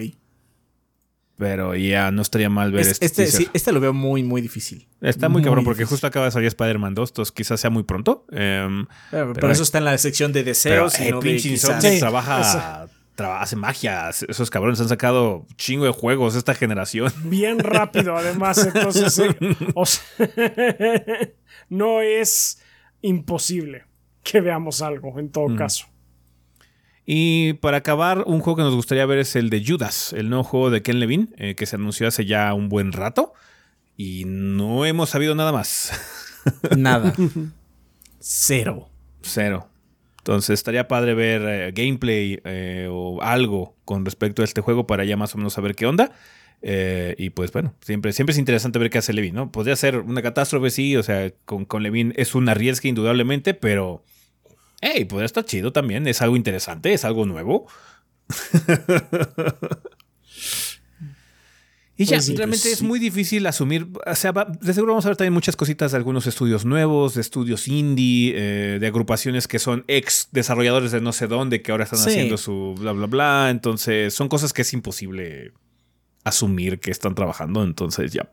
Pero ya no estaría mal ver Es- este. este, sí, este lo veo muy, muy difícil. Está muy, muy cabrón porque difícil. justo acaba de salir Spider-Man 2, entonces quizás sea muy pronto. Em, Pero, Pero- eso está en la sección de pero deseos. y eh, no pinche quizás- Insomniac Sí, trabaja, traba- hace magia. Esos cabrones han sacado chingo de juegos esta generación. Bien rápido, además. Entonces, eh, o sea, no es imposible que veamos algo, en todo caso. Y para acabar, un juego que nos gustaría ver es el de Judas, el nuevo juego de Ken Levine, eh, que se anunció hace ya un buen rato. Y no hemos sabido nada más. Nada. Cero. Cero. Entonces estaría padre ver eh, gameplay eh, o algo con respecto a este juego para ya más o menos saber qué onda. Eh, y pues bueno, siempre, siempre es interesante ver qué hace Levine, ¿no? Podría ser una catástrofe, sí, o sea, con, con Levine es una riesga indudablemente, pero... Hey, podría estar chido también, es algo interesante, es algo nuevo. Y ya, Pues sí, realmente pues es muy difícil asumir. O sea, va- de seguro vamos a ver también muchas cositas de algunos estudios nuevos, de estudios indie, eh, de agrupaciones que son ex desarrolladores de no sé dónde, que ahora están Sí. haciendo su bla, bla, bla. Entonces, son cosas que es imposible asumir que están trabajando. Entonces, ya.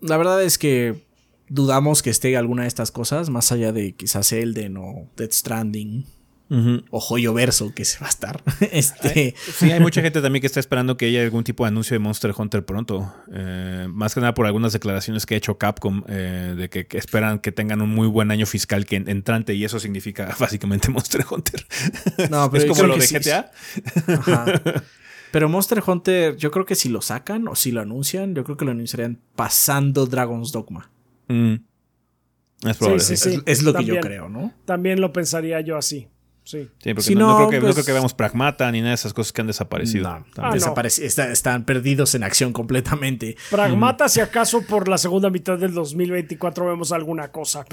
La verdad es que dudamos que esté alguna de estas cosas, más allá de quizás Elden o Death Stranding O Joyo Verso, que se va a estar. este... Sí, hay mucha gente también que está esperando que haya algún tipo de anuncio de Monster Hunter pronto. Eh, más que nada por algunas declaraciones que ha hecho Capcom eh, de que, esperan que tengan un muy buen año fiscal que entrante y eso significa básicamente Monster Hunter. No, pero es como lo de GTA. Pero Monster Hunter, yo creo que si lo sacan o si lo anuncian, yo creo que lo anunciarían pasando Dragon's Dogma. Mm. Es probable. Es, lo que yo creo, ¿no? También lo pensaría yo así. Sí. porque no, creo que, pues veamos Pragmata ni nada de esas cosas que han desaparecido. Ah, están perdidos en acción completamente. Pragmata, si acaso por la segunda mitad del 2024 vemos alguna cosa.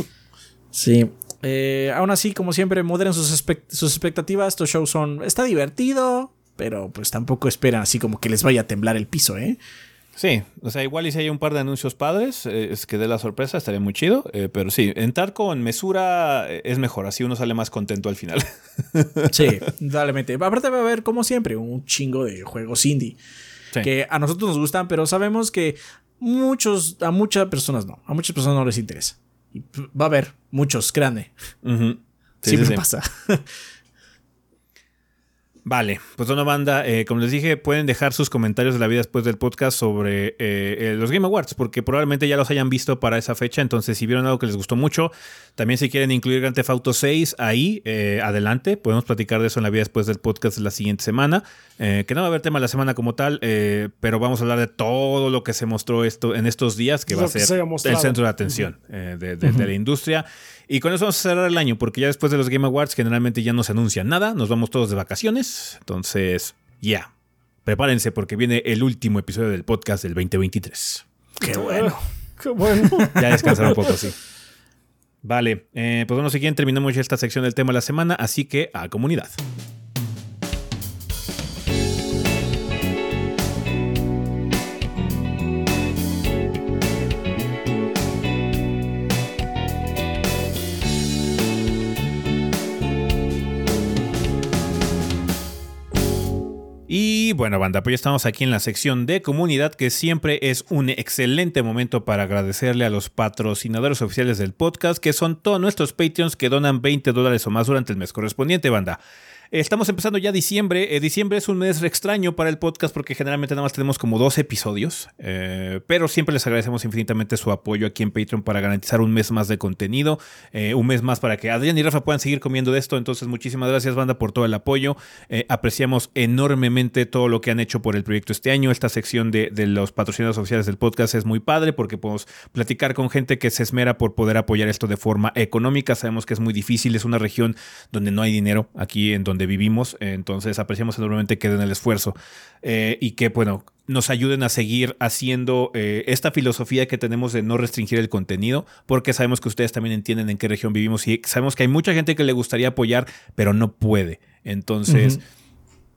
sí. Eh, aún así, como siempre, moderen sus, sus expectativas. Estos shows son. Está divertido, pero pues tampoco esperan así como que les vaya a temblar el piso, ¿eh? Sí, o sea, igual y si hay un par de anuncios padres, eh, es que dé la sorpresa, estaría muy chido. Eh, pero sí, entrar con mesura eh, es mejor, así uno sale más contento al final. sí, indudablemente. Aparte va a haber, como siempre, un chingo de juegos indie. Que a nosotros nos gustan, pero sabemos que muchos, a muchas personas no. A muchas personas no les interesa. Y va a haber muchos, grande. Siempre pasa. Vale, pues una banda, eh, como les dije, pueden dejar sus comentarios de la vida después del podcast sobre eh, eh, los Game Awards, porque probablemente ya los hayan visto para esa fecha, entonces si vieron algo que les gustó mucho, también si quieren incluir Grand Theft Auto 6 ahí, adelante, podemos platicar de eso en la vida después del podcast la siguiente semana, que no va a haber tema la semana como tal, pero vamos a hablar de todo lo que se mostró esto en estos días, que va a ser el centro de atención de, de la industria. Y con eso vamos a cerrar el año, porque ya después de los Game Awards generalmente ya no se anuncia nada, nos vamos todos de vacaciones. Entonces, ya, prepárense porque viene el último episodio del podcast del 2023. Qué bueno. Qué bueno. Ya descansar un poco, sí. Vale, eh, pues bueno, si quieren terminamos ya esta sección del tema de la semana, así que a comunidad. Y bueno, banda, pues ya estamos aquí en la sección de comunidad, que siempre es un excelente momento para agradecerle a los patrocinadores oficiales del podcast, que son todos nuestros Patreons que donan 20 dólares o más durante el mes correspondiente, banda. Estamos empezando ya diciembre. Eh, diciembre es un mes extraño para el podcast porque generalmente nada más tenemos como dos episodios. Eh, pero siempre les agradecemos infinitamente su apoyo aquí en Patreon para garantizar un mes más de contenido. Eh, un mes más para que Adrián y Rafa puedan seguir comiendo de esto. Entonces, muchísimas gracias, banda, por todo el apoyo. apreciamos enormemente todo lo que han hecho por el proyecto este año. Esta sección de, de los patrocinadores oficiales del podcast es muy padre porque podemos platicar con gente que se esmera por poder apoyar esto de forma económica. Sabemos que es muy difícil. Es una región donde no hay dinero aquí en donde vivimos. Entonces apreciamos enormemente que den el esfuerzo eh, y que, bueno, nos ayuden a seguir haciendo eh, esta filosofía que tenemos de no restringir el contenido, porque sabemos que ustedes también entienden en qué región vivimos y sabemos que hay mucha gente que le gustaría apoyar, pero no puede. Entonces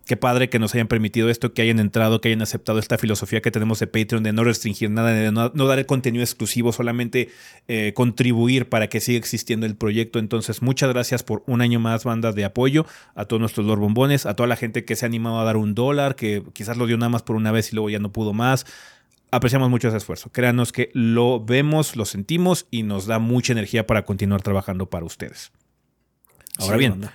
qué padre que nos hayan permitido esto, que hayan entrado, que hayan aceptado esta filosofía que tenemos de Patreon de no restringir nada, de no, dar el contenido exclusivo, solamente eh, contribuir para que siga existiendo el proyecto. Entonces, muchas gracias por un año más, banda de apoyo, a todos nuestros Lord Bombones, a toda la gente que se ha animado a dar un dólar, que quizás lo dio nada más por una vez y luego ya no pudo más. Apreciamos mucho ese esfuerzo. Créanos que lo vemos, lo sentimos y nos da mucha energía para continuar trabajando para ustedes. Ahora bien.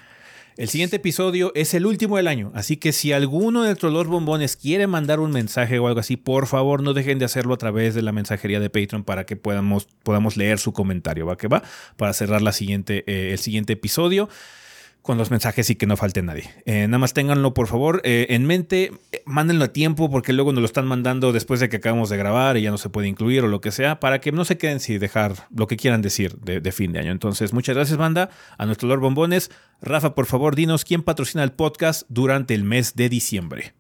El siguiente episodio es el último del año, así que si alguno de los bombones quiere mandar un mensaje o algo así, por favor no dejen de hacerlo a través de la mensajería de Patreon para que podamos, podamos leer su comentario, ¿va que va? Para cerrar la siguiente, eh, el siguiente episodio con los mensajes y que no falte nadie. Eh, nada más ténganlo por favor eh, en mente, eh, mándenlo a tiempo porque luego nos lo están mandando después de que acabamos de grabar y ya no se puede incluir o lo que sea, para que no se queden sin dejar lo que quieran decir de, fin de año. Entonces, muchas gracias banda, a nuestro Lord Bombones. Rafa, por favor, dinos quién patrocina el podcast durante el mes de diciembre.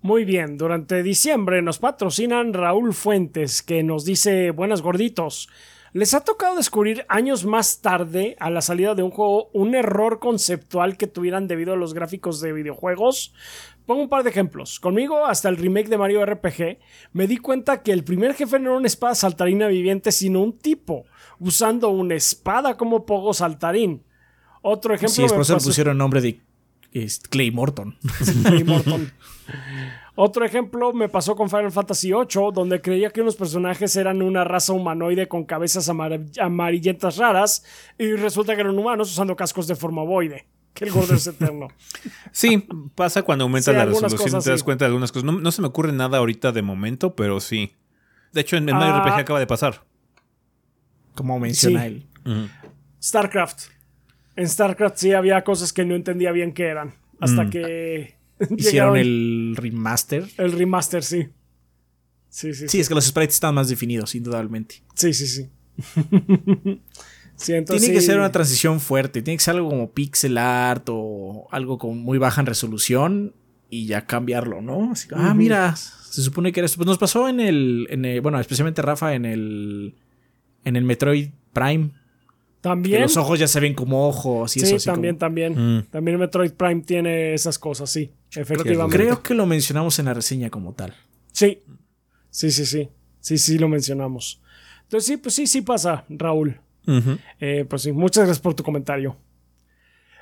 Muy bien, durante diciembre nos patrocinan Raúl Fuentes, que nos dice buenas gorditos. ¿Les ha tocado descubrir años más tarde, a la salida de un juego, un error conceptual que tuvieran debido a los gráficos de videojuegos? Pongo un par de ejemplos. Conmigo, hasta el remake de Mario RPG, me di cuenta que el primer jefe no era una espada saltarina viviente, sino un tipo, usando una espada como Pogo saltarín. Otro ejemplo. Sí, es por eso pusieron nombre de Clay Morton. Clay Morton. Otro ejemplo me pasó con Final Fantasy VIII, donde creía que unos personajes eran una raza humanoide con cabezas amar amarillentas raras y resulta que eran humanos usando cascos de forma ovoide. Que el gordo es eterno. Sí, pasa cuando aumenta Sí, la resolución cosas te das sí. cuenta de algunas cosas. No, no se me ocurre nada ahorita de momento, pero sí. De hecho, en el Mario Ah. RPG acaba de pasar. Como menciona Sí. él. StarCraft. En StarCraft sí había cosas que no entendía bien qué eran. Hasta Mm. que Hicieron el remaster. el remaster, sí. Sí, sí, Sí, es que los sprites están más definidos, indudablemente. Sí, sí, sí. sí, entonces Tiene que sí. ser una transición fuerte. Tiene que ser algo como pixel art o algo con muy baja en resolución y ya cambiarlo, ¿no? Así, ah, mira, se supone que era esto. Pues nos pasó en el, en el- bueno, especialmente Rafa en el, en el Metroid Prime. Que También. los ojos ya se ven como ojos y sí, eso así también, como- también. Mm. También Metroid Prime tiene esas cosas, sí. Efectivamente. Creo que lo mencionamos en la reseña como tal. Sí. Sí, sí, sí. Sí, sí, lo mencionamos. Entonces, sí, pues sí, sí pasa, Raúl. Eh, pues sí, muchas gracias por tu comentario.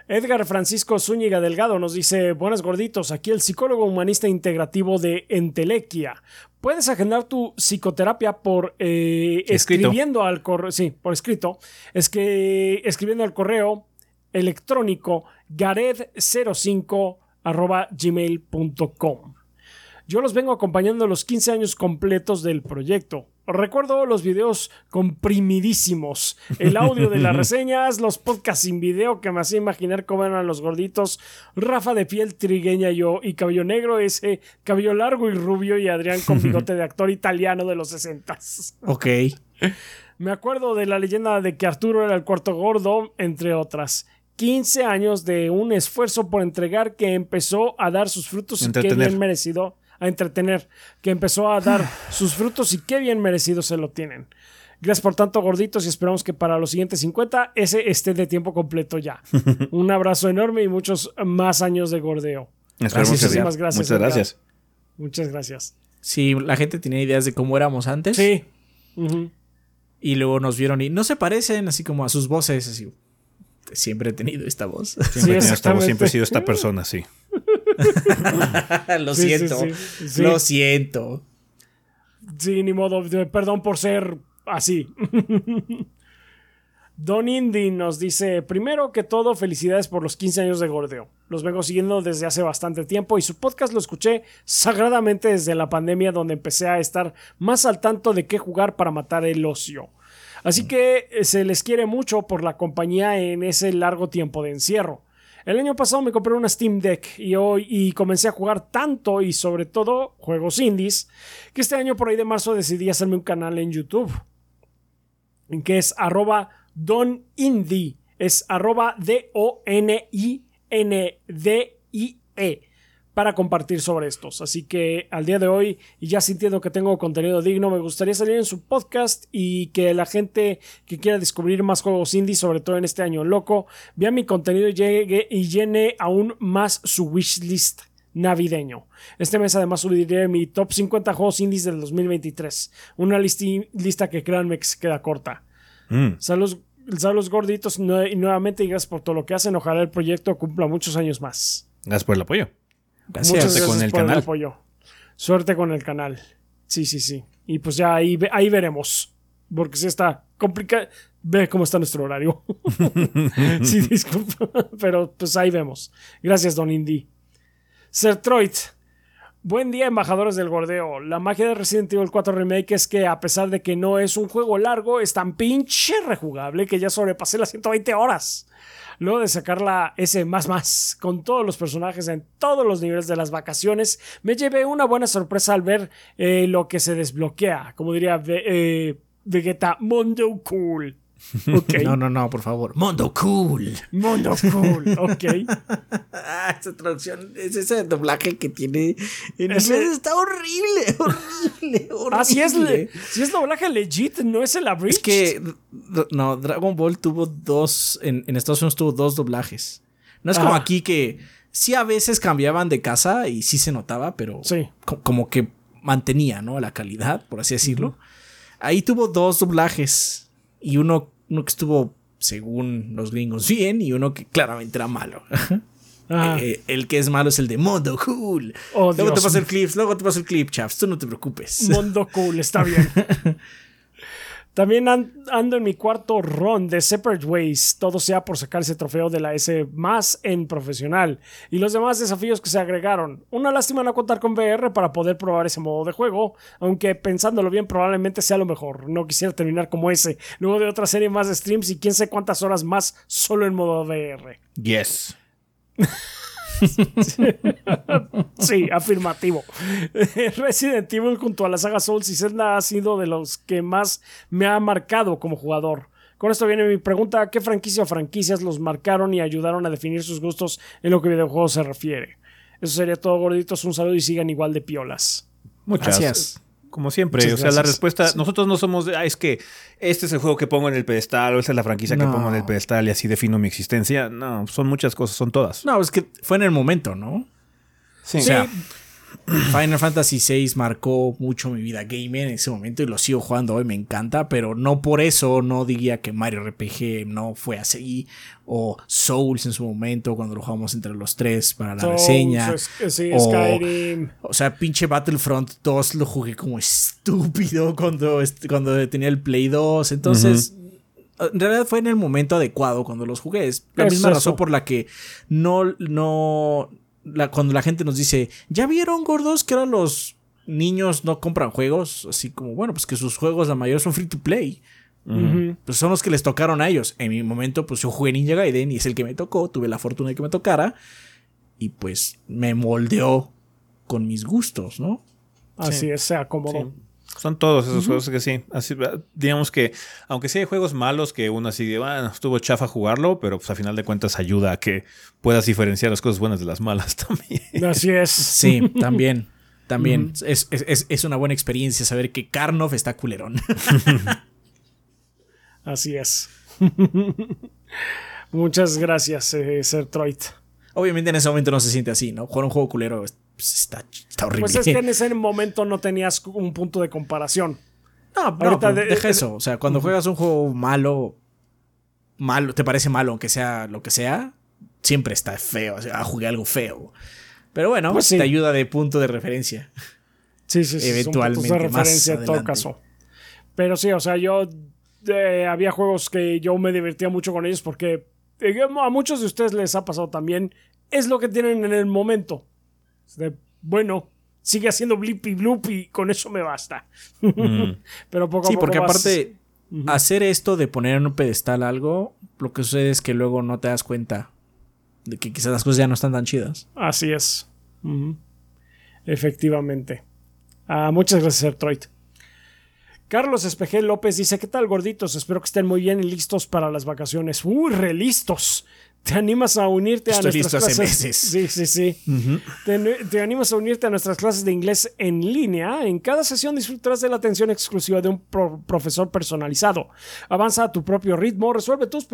Edgar Francisco Zúñiga Delgado nos dice: Buenas gorditos, aquí el psicólogo humanista integrativo de Entelequia. Puedes agendar tu psicoterapia por eh, escribiendo al correo. Sí, por escrito. Es que escribiendo al correo electrónico gared05 arroba gmail.com. Yo los vengo acompañando los 15 años completos del proyecto. Recuerdo los videos comprimidísimos, el audio de las reseñas, los podcasts sin video que me hacía imaginar cómo eran los gorditos, Rafa de piel trigueña yo y cabello negro, ese cabello largo y rubio y Adrián con bigote de actor italiano de los 60 Ok. me acuerdo de la leyenda de que Arturo era el cuarto gordo, entre otras. 15 años de un esfuerzo por entregar que empezó a dar sus frutos y qué bien merecido. A entretener, que empezó a dar sus frutos y qué bien merecido se lo tienen. Gracias por tanto, gorditos, y esperamos que para los siguientes 50 ese esté de tiempo completo ya. Un abrazo enorme y muchos más años de gordeo. Sí. Muchísimas gracias, Muchas Edgar. gracias. Muchas gracias. Sí, la gente tenía ideas de cómo éramos antes. Sí. Y luego nos vieron y no se parecen así como a sus voces. Así, siempre he tenido esta voz. Siempre, Sí, he tenido esta voz, exactamente. siempre he sido esta persona, sí. lo Sí, siento. sí, sí. Lo siento. Sí, ni modo. Perdón por ser así. Don Indy nos dice, primero que todo, felicidades por los 15 años de Gordeo. Los vengo siguiendo desde hace bastante tiempo y su podcast lo escuché sagradamente desde la pandemia donde empecé a estar más al tanto de qué jugar para matar el ocio. Así que eh, se les quiere mucho por la compañía en ese largo tiempo de encierro. El año pasado me compré una Steam Deck y hoy y comencé a jugar tanto y sobre todo juegos indies que este año por ahí de marzo decidí hacerme un canal en YouTube que es arroba. Es arroba D-O-N-I-N-D-I-E para compartir sobre estos. Así que al día de hoy, y ya sintiendo que tengo contenido digno, me gustaría salir en su podcast y que la gente que quiera descubrir más juegos indie, sobre todo en este año loco, vea mi contenido y llegue y llene aún más su wishlist navideño. Este mes además subiré mi top 50 juegos indies del 2023. Una listi- lista que créanme que se queda corta. Mm. Saludos, saludos gorditos y nuevamente y gracias por todo lo que hacen. Ojalá el proyecto cumpla muchos años más. Gracias por el apoyo. Gracias. Muchas gracias con el por canal. el apoyo. Suerte con el canal. Sí, sí, sí. Y pues ya ahí, ahí veremos. Porque sí está complicado. Ve cómo está nuestro horario. sí, disculpa. Pero pues ahí vemos. Gracias, Don Indy. Sertroid. Buen día, embajadores del gordeo. La magia de Resident Evil 4 Remake es que, a pesar de que no es un juego largo, es tan pinche rejugable que ya sobrepasé las 120 horas. Luego de sacar la S más más con todos los personajes en todos los niveles de las vacaciones, me llevé una buena sorpresa al ver eh, lo que se desbloquea. Como diría eh, Vegeta, Mondo Cool. Ok. No, no, no, por favor. Mundo cool. Mondo Cool. Ok. Ah, esa traducción, es ese doblaje que tiene en Ese- inglés está horrible, horrible, horrible. Ah, si es, le- si es doblaje legit, no es el abridged. Es que, no, Dragon Ball tuvo dos, en, en Estados Unidos tuvo dos doblajes. No es como Ah. aquí que sí a veces cambiaban de casa y sí se notaba, pero Sí. co- como que mantenía, ¿no? La calidad, por así decirlo. Ahí tuvo dos doblajes y uno, uno que estuvo, según los gringos, bien y uno que claramente era malo. Ajá. Eh, el que es malo es el de Mondo Cool. Oh, luego te Dios. paso el clip, luego te paso el clip, chaps. Tú no te preocupes. Mundo cool, está bien. También an- ando en mi cuarto run de Separate Ways, todo sea por sacar ese trofeo de la S más en profesional y los demás desafíos que se agregaron. Una lástima no contar con VR para poder probar ese modo de juego, aunque pensándolo bien probablemente sea lo mejor. No quisiera terminar como ese, luego de otra serie más de streams y quién sé cuántas horas más solo en modo VR. Yes. Sí, afirmativo. Resident Evil junto a la saga Souls y Zelda ha sido de los que más me ha marcado como jugador. Con esto viene mi pregunta, ¿qué franquicia o franquicias los marcaron y ayudaron a definir sus gustos en lo que videojuegos se refiere? Eso sería todo, gorditos. Un saludo y sigan igual de piolas. Muchas Gracias. Como siempre, Muchas o sea, la respuesta, nosotros no somos de, ah, es que este es el juego que pongo en el pedestal o esta es la franquicia que pongo en el pedestal y así defino mi existencia. No, son muchas cosas, son todas. No, es que fue en el momento, ¿no? Sí. O sea, Final Fantasy VI marcó mucho mi vida gamer en ese momento y lo sigo jugando hoy, me encanta, pero no por eso no diría que Mario RPG no fue así, o Souls en su momento, cuando lo jugamos entre los tres para la Souls, reseña. es- sí, o- Skyrim. O sea, pinche Battlefront 2 lo jugué como estúpido cuando, cuando tenía el Play 2. Entonces, en realidad fue en el momento adecuado cuando los jugué. Es la Es misma razón por la que no, no, la- cuando la gente nos dice, ¿ya vieron gordos que ahora los niños no compran juegos? Así como, bueno, pues que sus juegos la mayoría son free to play. Pues son los que les tocaron a ellos. En mi momento, pues yo jugué Ninja Gaiden y es el que me tocó. Tuve la fortuna de que me tocara. Y pues me moldeó con mis gustos, ¿no? Así Sí. es, se acomodó. Son todos esos juegos que sí. Así, digamos que, aunque sí hay juegos malos que uno así de, bueno, estuvo chafa jugarlo, pero pues a final de cuentas ayuda a que puedas diferenciar las cosas buenas de las malas también. Así es. Sí, también. También es, es- es- es una buena experiencia saber que Karnov está culerón. Así es. Muchas gracias, eh, Sertroid. Obviamente en ese momento no se siente así, ¿no? Jugar un juego culero es- pues, está, está horrible. Pues es que en ese momento no tenías un punto de comparación. No, no, ahorita de- deja de- eso. O sea, cuando juegas un juego malo, malo, te parece malo, aunque sea lo que sea, siempre está feo. O sea, ah, jugué algo feo. Pero bueno, Pues sí. te ayuda de punto de referencia. Sí, sí, sí. Eventualmente, son puntos de más referencia en todo caso. Pero sí, o sea, yo eh, había juegos que yo me divertía mucho con ellos porque eh, a muchos de ustedes les ha pasado también. Es lo que tienen en el momento. Bueno, sigue haciendo blip y bloop y con eso me basta. Pero poco a Sí, poco porque vas- aparte, hacer esto de poner en un pedestal algo, lo que sucede es que luego no te das cuenta de que quizás las cosas ya no están tan chidas. Así es. Efectivamente. Ah, muchas gracias, Ertroid. Carlos Espejel López dice: ¿Qué tal, gorditos? Espero que estén muy bien y listos para las vacaciones. ¡Uy, re listos! ¿Te animas a unirte a nuestras listo hace clases? meses. Sí, sí, sí. ¿Te, te animas a unirte a nuestras clases de inglés en línea? En cada sesión disfrutarás de la atención exclusiva de un pro- profesor personalizado. Avanza a tu propio ritmo, resuelve tus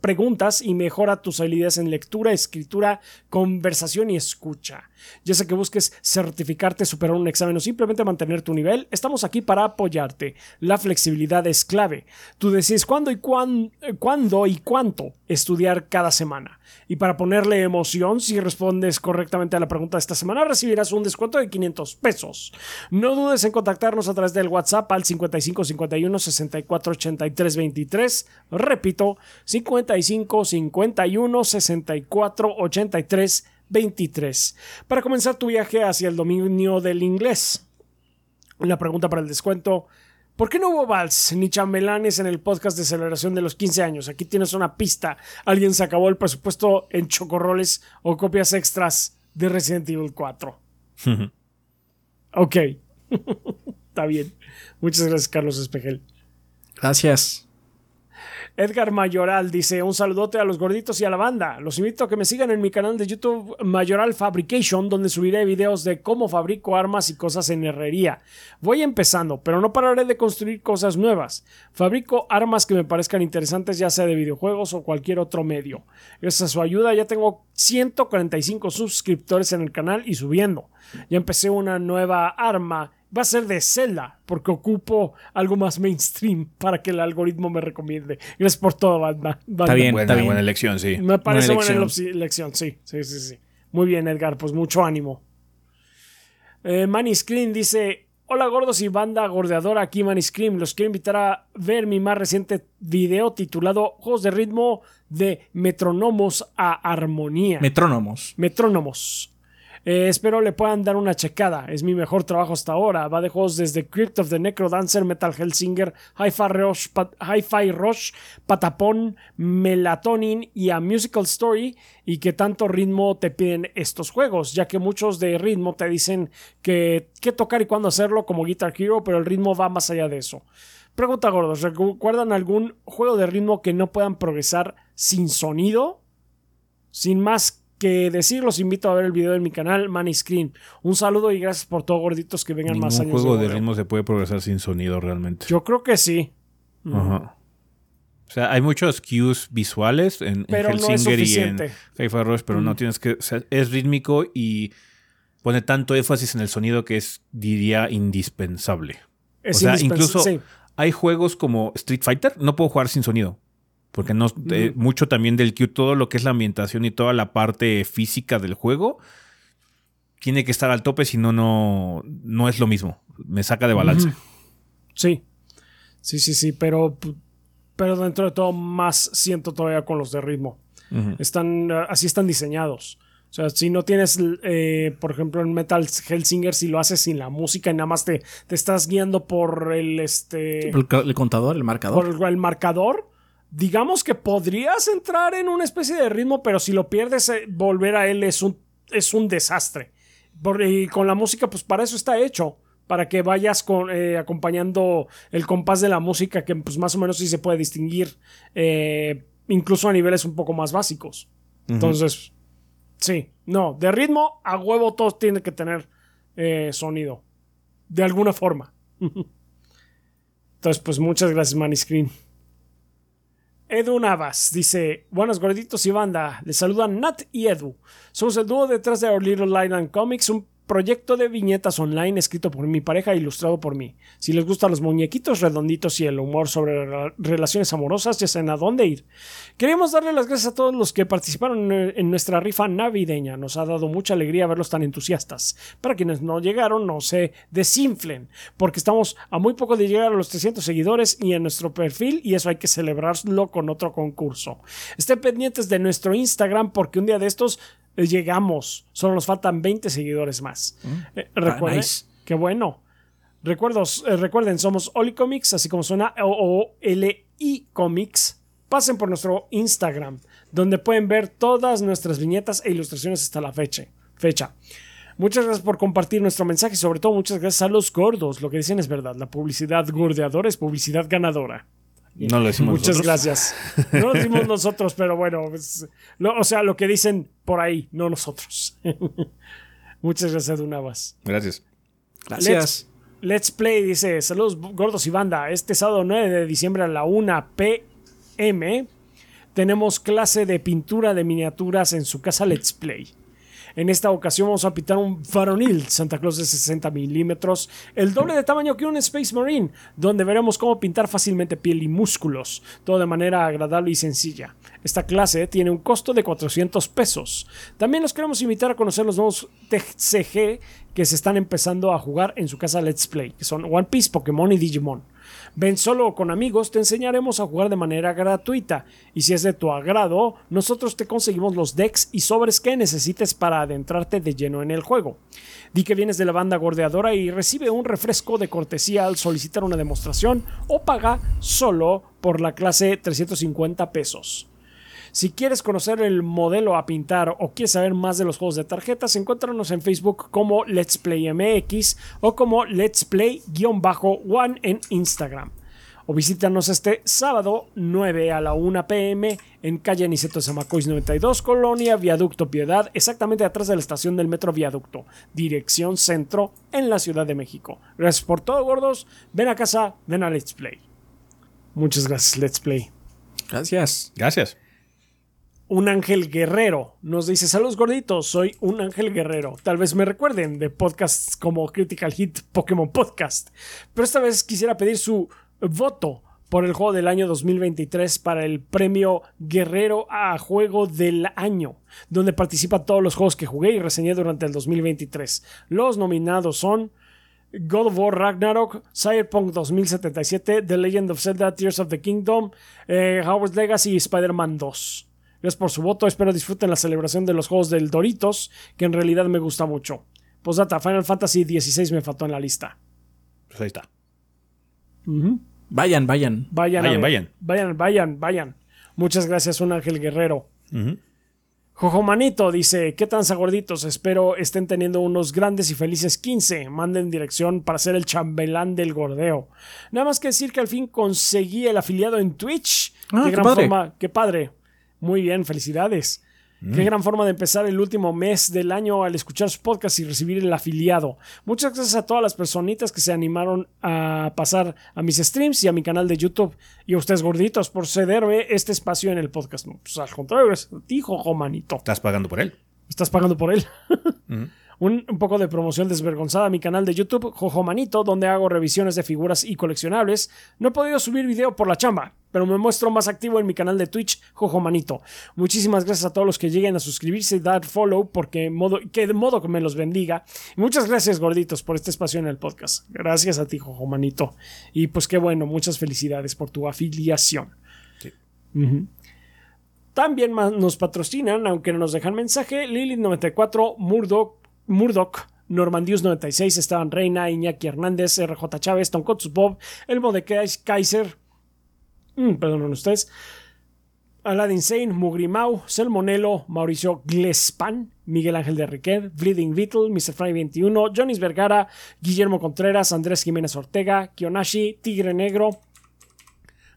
preguntas y mejora tus habilidades en lectura, escritura, conversación y escucha. Ya sea que busques certificarte, superar un examen o simplemente mantener tu nivel, estamos aquí para apoyarte. La flexibilidad es clave. Tú decides cuándo y, cuán- eh, cuándo y cuánto estudiar cada semana. Y para ponerle emoción, si respondes correctamente a la pregunta de esta semana, recibirás un descuento de 500 pesos. No dudes en contactarnos a través del WhatsApp al 55 51 64 83 23. Repito, 55 51 64 83 23. Para comenzar tu viaje hacia el dominio del inglés. La pregunta para el descuento. ¿Por qué no hubo vals ni chambelanes en el podcast de celebración de los 15 años? Aquí tienes una pista. Alguien se acabó el presupuesto en chocorroles o copias extras de Resident Evil 4. ok. Está bien. Muchas gracias, Carlos Espejel. Gracias. Edgar Mayoral dice: Un saludote a los gorditos y a la banda. Los invito a que me sigan en mi canal de YouTube Mayoral Fabrication, donde subiré videos de cómo fabrico armas y cosas en herrería. Voy empezando, pero no pararé de construir cosas nuevas. Fabrico armas que me parezcan interesantes, ya sea de videojuegos o cualquier otro medio. Gracias a su ayuda, ya tengo 145 suscriptores en el canal y subiendo. Ya empecé una nueva arma va a ser de Zelda, porque ocupo algo más mainstream para que el algoritmo me recomiende. Gracias por todo, banda. Está bien, buena, está bien. buena elección, sí. Me parece Buena buena elección. elección. elección, sí, sí, sí, sí. Muy bien, Edgar, pues mucho ánimo. Eh, Manny Screen dice: Hola gordos y banda gordeadora, aquí Manny Scream. Los quiero invitar a ver mi más reciente video titulado Juegos de ritmo de metronomos a armonía. Metrónomos. Metrónomos. Eh, espero le puedan dar una checada. Es mi mejor trabajo hasta ahora. Va de juegos desde Crypt of the Necrodancer, Metal Hellsinger, Hi-Fi Rush, Pat- Hi-Fi Rush, Patapon, Melatonin y a Musical Story. Y que tanto ritmo te piden estos juegos, ya que muchos de ritmo te dicen que qué tocar y cuándo hacerlo, como Guitar Hero, pero el ritmo va más allá de eso. Pregunta gordos, ¿recuerdan algún juego de ritmo que no puedan progresar sin sonido? Sin más que decir, los invito a ver el video en mi canal, Money Screen. Un saludo y gracias por todo, gorditos, que vengan más Ningún años. juego de ritmo se puede progresar sin sonido realmente. Yo creo que sí. Ajá. O sea, hay muchos cues visuales en, en no Hellsinger y en. Hi-Fi Rush, pero no Mm. tienes que. o sea, es rítmico y pone tanto énfasis en el sonido que es, diría, indispensable. Es o sea, indispensable. incluso Sí. hay juegos como Street Fighter, no puedo jugar sin sonido. Porque no, eh, mucho también del cue, todo lo que es la ambientación y toda la parte física del juego tiene que estar al tope, si no, no, no es lo mismo. Me saca de balance. Sí. Sí, sí, sí, pero, pero dentro de todo más siento todavía con los de ritmo. Están, eh, así están diseñados. O sea, si no tienes, eh, por ejemplo, en Metal Hellsinger, si lo haces sin la música y nada más te, te estás guiando por el, este, El, el contador, el marcador. por el marcador, digamos que podrías entrar en una especie de ritmo, pero si lo pierdes, eh, volver a él es un, es un desastre. Por- y con la música, pues para eso está hecho. Para que vayas con, eh, acompañando el compás de la música, que pues más o menos sí se puede distinguir, eh, incluso a niveles un poco más básicos. Entonces, sí, no, de ritmo a huevo todo tiene que tener sonido. De alguna forma. Entonces, pues muchas gracias, Maniscreen. Edu Navas dice: Buenos gorditos y banda. Les saludan Nat y Edu. Somos el dúo detrás de Our Little Island Comics, un proyecto de viñetas online escrito por mi pareja e ilustrado por mí. Si les gustan los muñequitos redonditos y el humor sobre re- relaciones amorosas, ya saben a dónde ir. Queríamos darle las gracias a todos los que participaron en nuestra rifa navideña. Nos ha dado mucha alegría verlos tan entusiastas. Para quienes no llegaron, no se desinflen, porque estamos a muy poco de llegar a los 300 seguidores y en nuestro perfil, y eso hay que celebrarlo con otro concurso. Estén pendientes de nuestro Instagram, porque un día de estos llegamos. Solo nos faltan 20 seguidores más. Eh, recuerden, nice. qué bueno. Recuerdos, eh, recuerden, somos Oli Comics, así como suena O-O-L-I Comics. Pasen por nuestro Instagram, donde pueden ver todas nuestras viñetas e ilustraciones hasta la fecha. fecha. Muchas gracias por compartir nuestro mensaje y sobre todo muchas gracias a los gordos. Lo que dicen es verdad. La publicidad gordeadora es publicidad ganadora. No lo decimos Muchas nosotros. gracias. No lo decimos nosotros, pero bueno, pues, lo- o sea, lo que dicen por ahí, no nosotros. Muchas gracias, Dunavas. Gracias. Gracias. Let's Play dice: Saludos, gordos y banda. Este sábado 9 de diciembre a la 1 pm tenemos clase de pintura de miniaturas en su casa Let's Play. En esta ocasión vamos a pintar un varonil Santa Claus de 60 milímetros, el doble de tamaño que un Space Marine, donde veremos cómo pintar fácilmente piel y músculos, todo de manera agradable y sencilla. Esta clase tiene un costo de 400 pesos. También los queremos invitar a conocer los nuevos TCG que se están empezando a jugar en su casa Let's Play, que son One Piece, Pokémon y Digimon. Ven solo o con amigos, te enseñaremos a jugar de manera gratuita. Y si es de tu agrado, nosotros te conseguimos los decks y sobres que necesites para adentrarte de lleno en el juego. Di que vienes de la banda gordeadora y recibe un refresco de cortesía al solicitar una demostración o paga solo por la clase 350 pesos. Si quieres conocer el modelo a pintar o quieres saber más de los juegos de tarjetas, encuéntranos en Facebook como Let's Play MX o como Let's Play-One en Instagram. O visítanos este sábado 9 a la 1 pm en calle Aniceto Zamacois 92, Colonia Viaducto Piedad, exactamente atrás de la estación del Metro Viaducto, dirección centro en la Ciudad de México. Gracias por todo, gordos. Ven a casa, ven a Let's Play. Muchas gracias, Let's Play. Gracias. Gracias. Un ángel guerrero. Nos dice, saludos gorditos, soy un ángel guerrero. Tal vez me recuerden de podcasts como Critical Hit Pokémon Podcast. Pero esta vez quisiera pedir su voto por el juego del año 2023 para el premio Guerrero a Juego del Año, donde participan todos los juegos que jugué y reseñé durante el 2023. Los nominados son God of War Ragnarok, Cyberpunk 2077, The Legend of Zelda, Tears of the Kingdom, eh, Howard's Legacy y Spider-Man 2. Gracias por su voto, espero disfruten la celebración de los juegos del Doritos, que en realidad me gusta mucho. Postdata, Final Fantasy XVI me faltó en la lista. Pues ahí está. Vayan, vayan. Vayan, Vayan, vayan. Vayan, vayan, vayan. Muchas gracias, un ángel guerrero. Jojo Manito dice, ¿qué tan gorditos? Espero estén teniendo unos grandes y felices 15. Manden dirección para ser el chambelán del gordeo. Nada más que decir que al fin conseguí el afiliado en Twitch. Ah, qué gran padre. forma, qué padre. Muy bien, felicidades. Qué gran forma de empezar el último mes del año al escuchar su podcast y recibir el afiliado. Muchas gracias a todas las personitas que se animaron a pasar a mis streams y a mi canal de YouTube. Y a ustedes gorditos por cederme este espacio en el podcast. No, Pues al contrario, gracias a ti, jojo manito. ¿Estás pagando por él? Estás pagando por él. Un, un poco de promoción desvergonzada a mi canal de YouTube, Jojo Manito, donde hago revisiones de figuras y coleccionables. No he podido subir video por la chamba, pero me muestro más activo en mi canal de Twitch, Jojo Manito. Muchísimas gracias a todos los que lleguen a suscribirse y dar follow, porque modo, que de modo que me los bendiga. Y muchas gracias, gorditos, por este espacio en el podcast. Gracias a ti, Jojo Manito. Y pues qué bueno, muchas felicidades por tu afiliación. También nos patrocinan, aunque no nos dejan mensaje, Lilith94, Murdoch, Murdoch Normandius96, Esteban Reina, Iñaki Hernández, RJ Chávez, Tonkotsu Bob, Elmo de Kais- Kaiser, mm, perdonen ustedes, Aladdin Sane, Mugrimau, Selmonelo, Mauricio Glespan, Miguel Ángel de Riquet, Bleeding Beetle, Mr. Fry 21, Jonis Vergara, Guillermo Contreras, Andrés Jiménez Ortega, Kionashi, Tigre Negro,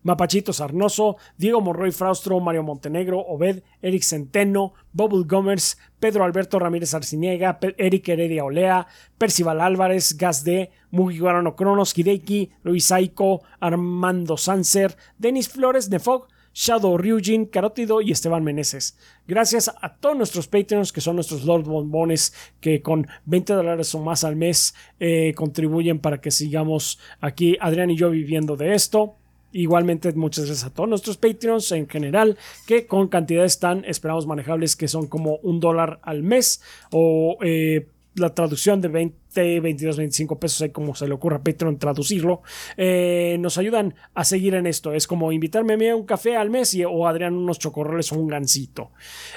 Mapachito Sarnoso, Diego Morroy Fraustro, Mario Montenegro, Obed, Eric Centeno, Bubble Gomers, Pedro Alberto Ramírez Arciniega, Eric Heredia Olea, Percival Álvarez, Gas D, Mugiwara Cronos, Hideki, Luis Aiko, Armando Sanser, Denis Flores, Nefog, Shadow Ryujin, Carótido y Esteban Meneses. Gracias a todos nuestros Patreons que son nuestros Lord Bombones que con 20 dólares o más al mes eh, contribuyen para que sigamos aquí Adrián y yo viviendo de esto. Igualmente, muchas gracias a todos nuestros Patreons en general, que con cantidades tan, esperamos, manejables, que son como un dólar al mes, o eh, la traducción de 20, 22, 25 pesos, ahí como se le ocurra a Patreon traducirlo, eh, nos ayudan a seguir en esto. Es como invitarme a mí a un café al mes y, o Adrián unos chocorroles o un gansito.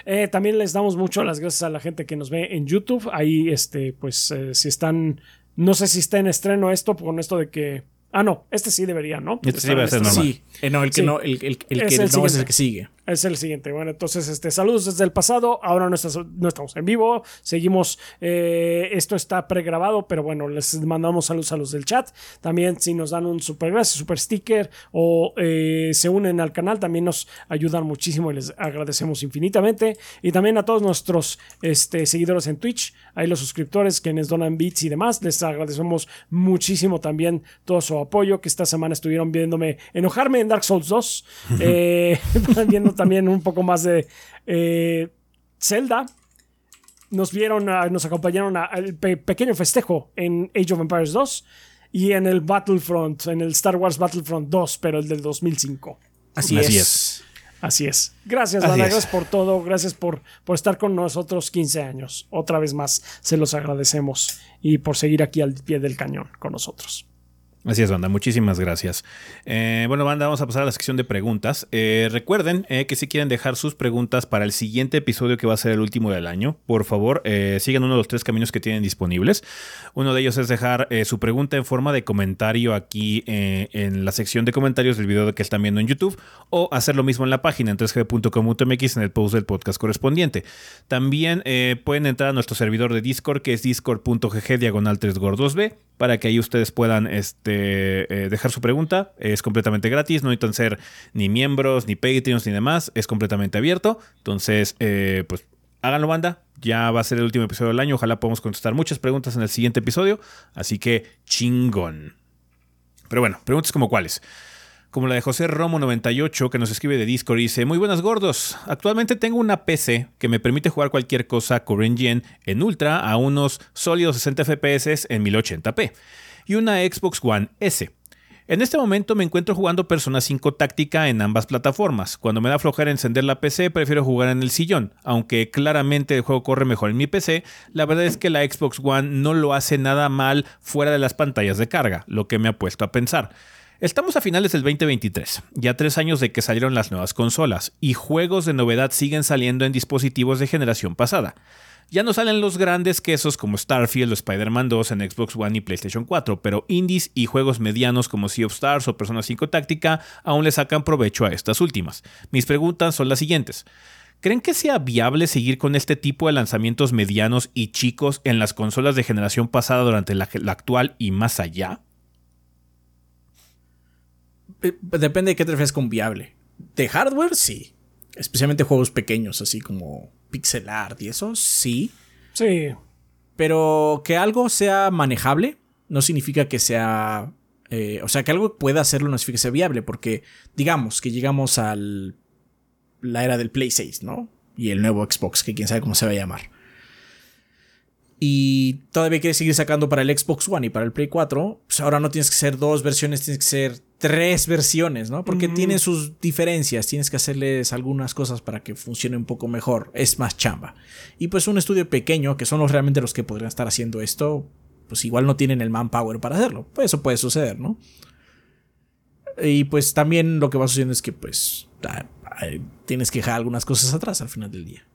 Eh, también les damos mucho las gracias a la gente que nos ve en YouTube. Ahí, este, pues, eh, si están, no sé si está en estreno esto, con esto de que Ah, no, este sí debería, ¿no? Este sí Estar va a en ser estreno. normal. Sí, eh, no, el que Sí. no, el, el- el Es que el no es el que sigue. Es el siguiente. Bueno, entonces, este, saludos desde el pasado. Ahora no, estás- no estamos en vivo. Seguimos. eh, esto está pregrabado, pero bueno, les mandamos saludos a los del chat. También, si nos dan un super gracias, super sticker o eh, se unen al canal, también nos ayudan muchísimo y les agradecemos infinitamente. Y también a todos nuestros este, seguidores en Twitch, ahí los suscriptores, quienes donan bits y demás, les agradecemos muchísimo también todo su apoyo. Que esta semana estuvieron viéndome enojarme en Dark Souls 2. Eh, viendo también un poco más de eh, Zelda. Nos vieron, a- nos acompañaron al pe- pequeño festejo en Age of Empires 2 y en el Battlefront, en el Star Wars Battlefront 2, pero el del 2005. Así, Así es. Así es. Gracias, Así es. Gracias por todo. Gracias por, por estar con nosotros 15 años. Otra vez más, se los agradecemos. Y por seguir aquí al pie del cañón con nosotros. Así es, banda. Muchísimas gracias. Eh, bueno, banda, vamos a pasar a la sección de preguntas. Eh, recuerden eh, que si quieren dejar sus preguntas para el siguiente episodio que va a ser el último del año, por favor, sigan uno de los tres caminos que tienen disponibles. Uno de ellos es dejar su pregunta en forma de comentario aquí en la sección de comentarios del video que están viendo en YouTube o hacer lo mismo en la página en 3g.com.mx en el post del podcast correspondiente. También pueden entrar a nuestro servidor de Discord que es discord.gg diagonal 3gordos2b para que ahí ustedes puedan este, eh, dejar su pregunta. Es completamente gratis, no necesitan ser ni miembros, ni Patreons, ni demás. Es completamente abierto. Entonces, eh, pues háganlo, banda. Ya va a ser el último episodio del año. Ojalá podamos contestar muchas preguntas en el siguiente episodio. Así que chingón. Pero bueno, preguntas como cuáles. como la de José Romo98, que nos escribe de Discord y dice, muy buenas gordos, actualmente tengo una PC que me permite jugar cualquier cosa CoreNGen en Ultra a unos sólidos 60 FPS en 1080p, y una Xbox One S. En este momento me encuentro jugando Persona 5 táctica en ambas plataformas. Cuando me da flojera encender la PC, prefiero jugar en el sillón. Aunque claramente el juego corre mejor en mi PC, la verdad es que la Xbox One no lo hace nada mal fuera de las pantallas de carga, lo que me ha puesto a pensar. Estamos a finales del 2023, ya tres años de que salieron las nuevas consolas, y juegos de novedad siguen saliendo en dispositivos de generación pasada. Ya no salen los grandes quesos como Starfield o Spider-Man 2 en Xbox One y PlayStation 4, pero indies y juegos medianos como Sea of Stars o Persona 5 Táctica aún le sacan provecho a estas últimas. Mis preguntas son las siguientes. ¿Creen que sea viable seguir con este tipo de lanzamientos medianos y chicos en las consolas de generación pasada durante la, actual y más allá? Eh, depende de qué te refieres con viable. De hardware, sí. Especialmente juegos pequeños, así como pixel art y eso, sí. Sí. Pero que algo sea manejable no significa que sea. Eh, o sea, que algo pueda hacerlo no significa que sea viable, porque digamos que llegamos a la era del Play 6, ¿no? Y el nuevo Xbox, que quién sabe cómo se va a llamar. Y todavía quieres seguir sacando para el Xbox One y para el Play 4, pues ahora no tienes que ser dos versiones, tienes que ser tres versiones, ¿no? Porque tienen sus diferencias, tienes que hacerles algunas cosas para que funcione un poco mejor, es más chamba. Y pues un estudio pequeño, que son los realmente los que podrían estar haciendo esto, pues igual no tienen el manpower para hacerlo. Pues eso puede suceder, ¿no? Y pues también lo que va sucediendo es que pues tienes que dejar algunas cosas atrás al final del día.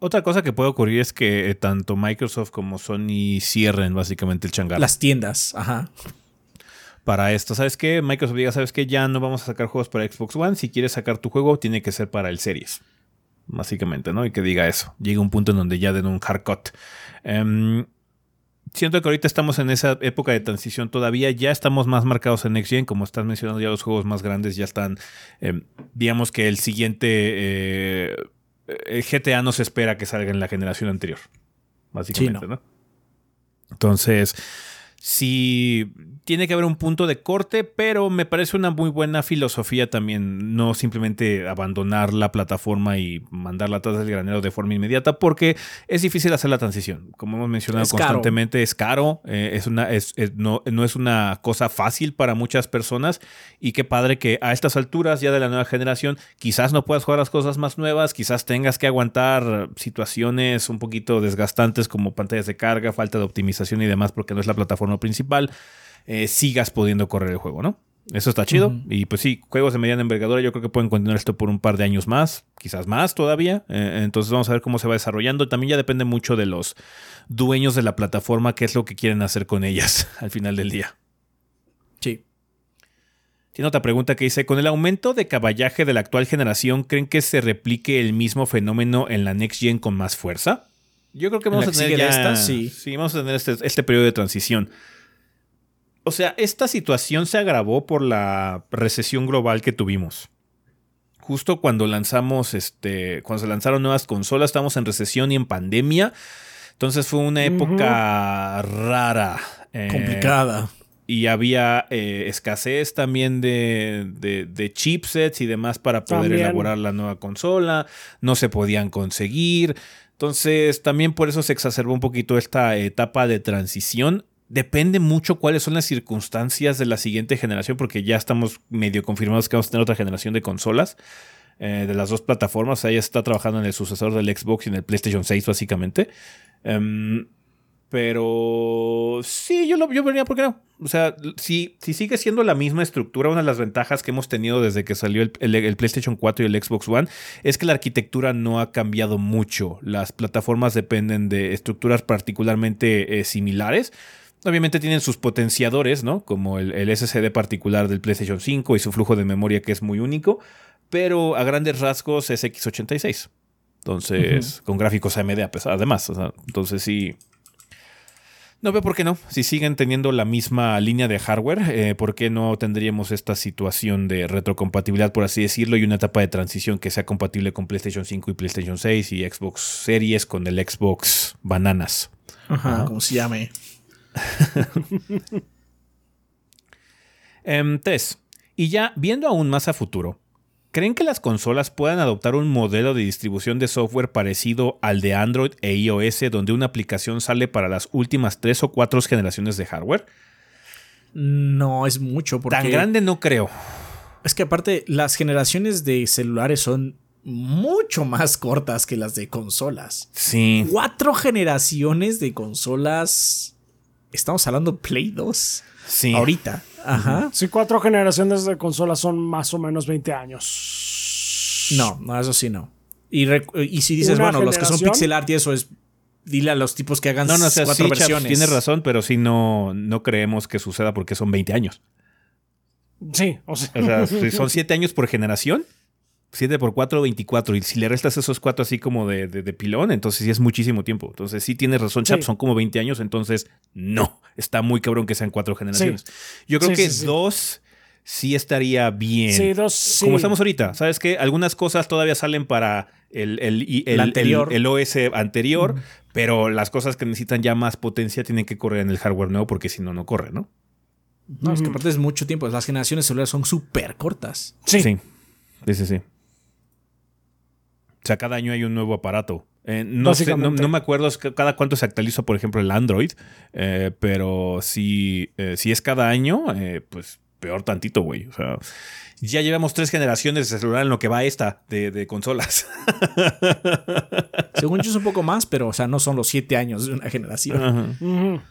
Otra cosa que puede ocurrir es que tanto Microsoft como Sony cierren básicamente el changar. Las tiendas, ajá para esto. ¿Sabes qué? Microsoft diga, ¿sabes qué? Ya no vamos a sacar juegos para Xbox One. Si quieres sacar tu juego, tiene que ser para el Series. Básicamente, ¿no? Y que diga eso. Llega un punto en donde ya den un hard cut. Em, siento que ahorita estamos en esa época de transición todavía. Ya estamos más marcados en Next Gen. Como estás mencionando, ya los juegos más grandes ya están. Em, digamos que el siguiente. Eh, el GTA no se espera que salga en la generación anterior. Básicamente, ¿no? Entonces sí tiene que haber un punto de corte, pero me parece una muy buena filosofía también, no simplemente abandonar la plataforma y mandarla atrás del granero de forma inmediata, porque es difícil hacer la transición. Como hemos mencionado constantemente, es caro, eh, es una, es, no, no, es una cosa fácil para muchas personas y qué padre que a estas alturas ya de la nueva generación quizás no puedas jugar las cosas más nuevas, quizás tengas que aguantar situaciones un poquito desgastantes como pantallas de carga, falta de optimización y demás, porque no es la plataforma principal, eh, sigas pudiendo correr el juego, ¿no? Eso está chido. Y pues sí, juegos de mediana envergadura yo creo que pueden continuar esto por un par de años más, quizás más todavía. Eh, entonces vamos a ver cómo se va desarrollando. También ya depende mucho de los dueños de la plataforma, qué es lo que quieren hacer con ellas al final del día. Sí. Tiene otra pregunta que dice, ¿con el aumento de caballaje de la actual generación, ¿creen que se replique el mismo fenómeno en la Next Gen con más fuerza? Yo creo que vamos a tener esta, sí. vamos a tener este, este, periodo de transición. O sea, esta situación se agravó por la recesión global que tuvimos. Justo cuando lanzamos, este, cuando se lanzaron nuevas consolas, estamos en recesión y en pandemia. Entonces fue una época rara. Eh, Complicada. Y había eh, escasez también de, de, chipsets y demás para poder elaborar la nueva consola. No se podían conseguir. Entonces, también por eso se exacerbó un poquito esta etapa de transición. Depende mucho cuáles son las circunstancias de la siguiente generación, porque ya estamos medio confirmados que vamos a tener otra generación de consolas eh, de las dos plataformas. Ella está trabajando en el sucesor del Xbox y en el PlayStation 6, básicamente. Em, pero sí, yo, lo, yo venía, ¿por qué no? O sea, si, si sigue siendo la misma estructura, una de las ventajas que hemos tenido desde que salió el, PlayStation 4 y el Xbox One es que la arquitectura no ha cambiado mucho. Las plataformas dependen de estructuras particularmente eh, similares. Obviamente tienen sus potenciadores, ¿no? Como el, el, SSD particular del PlayStation 5 y su flujo de memoria que es muy único, pero a grandes rasgos es x86. Entonces, con gráficos AMD a pesar, además. entonces sí, no veo por qué no. Si siguen teniendo la misma línea de hardware, eh, ¿por qué no tendríamos esta situación de retrocompatibilidad, por así decirlo, y una etapa de transición que sea compatible con PlayStation 5 y PlayStation 6 y Xbox Series con el Xbox Bananas? Ajá, como se llame. eh, Y ya viendo aún más a futuro, ¿creen que las consolas puedan adoptar un modelo de distribución de software parecido al de Android e iOS donde una aplicación sale para las últimas tres o cuatro generaciones de hardware? No es mucho porque... Tan grande no creo. Es que aparte las generaciones de celulares son mucho más cortas que las de consolas. Sí. Cuatro generaciones de consolas. Estamos hablando Play 2. Sí. Ahorita. Ajá. Sí, cuatro generaciones de consolas son más o menos 20 años. No, no, eso sí no. Y, y si dices, ¿Una bueno, los que son pixel art y eso es. Dile a los tipos que hagan No, no, o sea, cuatro sí, Chaps, versiones. tienes razón, pero sí no, no creemos que suceda porque son 20 años. Sí, o sea. O sea, si son 7 años por generación. 7 por 4, 24. Y si le restas esos 4 así como de, de- de pilón, entonces sí es muchísimo tiempo. Entonces sí tienes razón, Chap, Sí. son como 20 años. Entonces no, está muy cabrón que sean 4 generaciones. Yo creo Sí, que sí, sí. 2 sí estaría bien. Sí, dos, sí. Como estamos ahorita, ¿sabes qué? Algunas cosas todavía salen para el, el, el- anterior. el- el OS anterior, pero las cosas que necesitan ya más potencia tienen que correr en el hardware nuevo porque si no, no corre, ¿no? No, es que aparte es mucho tiempo. Las generaciones celulares son súper cortas. Sí. Sí, sí, sí, sí. O sea, cada año hay un nuevo aparato. Eh, no, sé, no, me acuerdo es que cada cuánto se actualiza, por ejemplo, el Android, eh, pero si, eh, si es cada año, eh, pues peor tantito, güey. O sea, ya llevamos tres generaciones de celular en lo que va esta de, de consolas. Según yo es un poco más, pero o sea, no son los siete años de una generación. Ajá.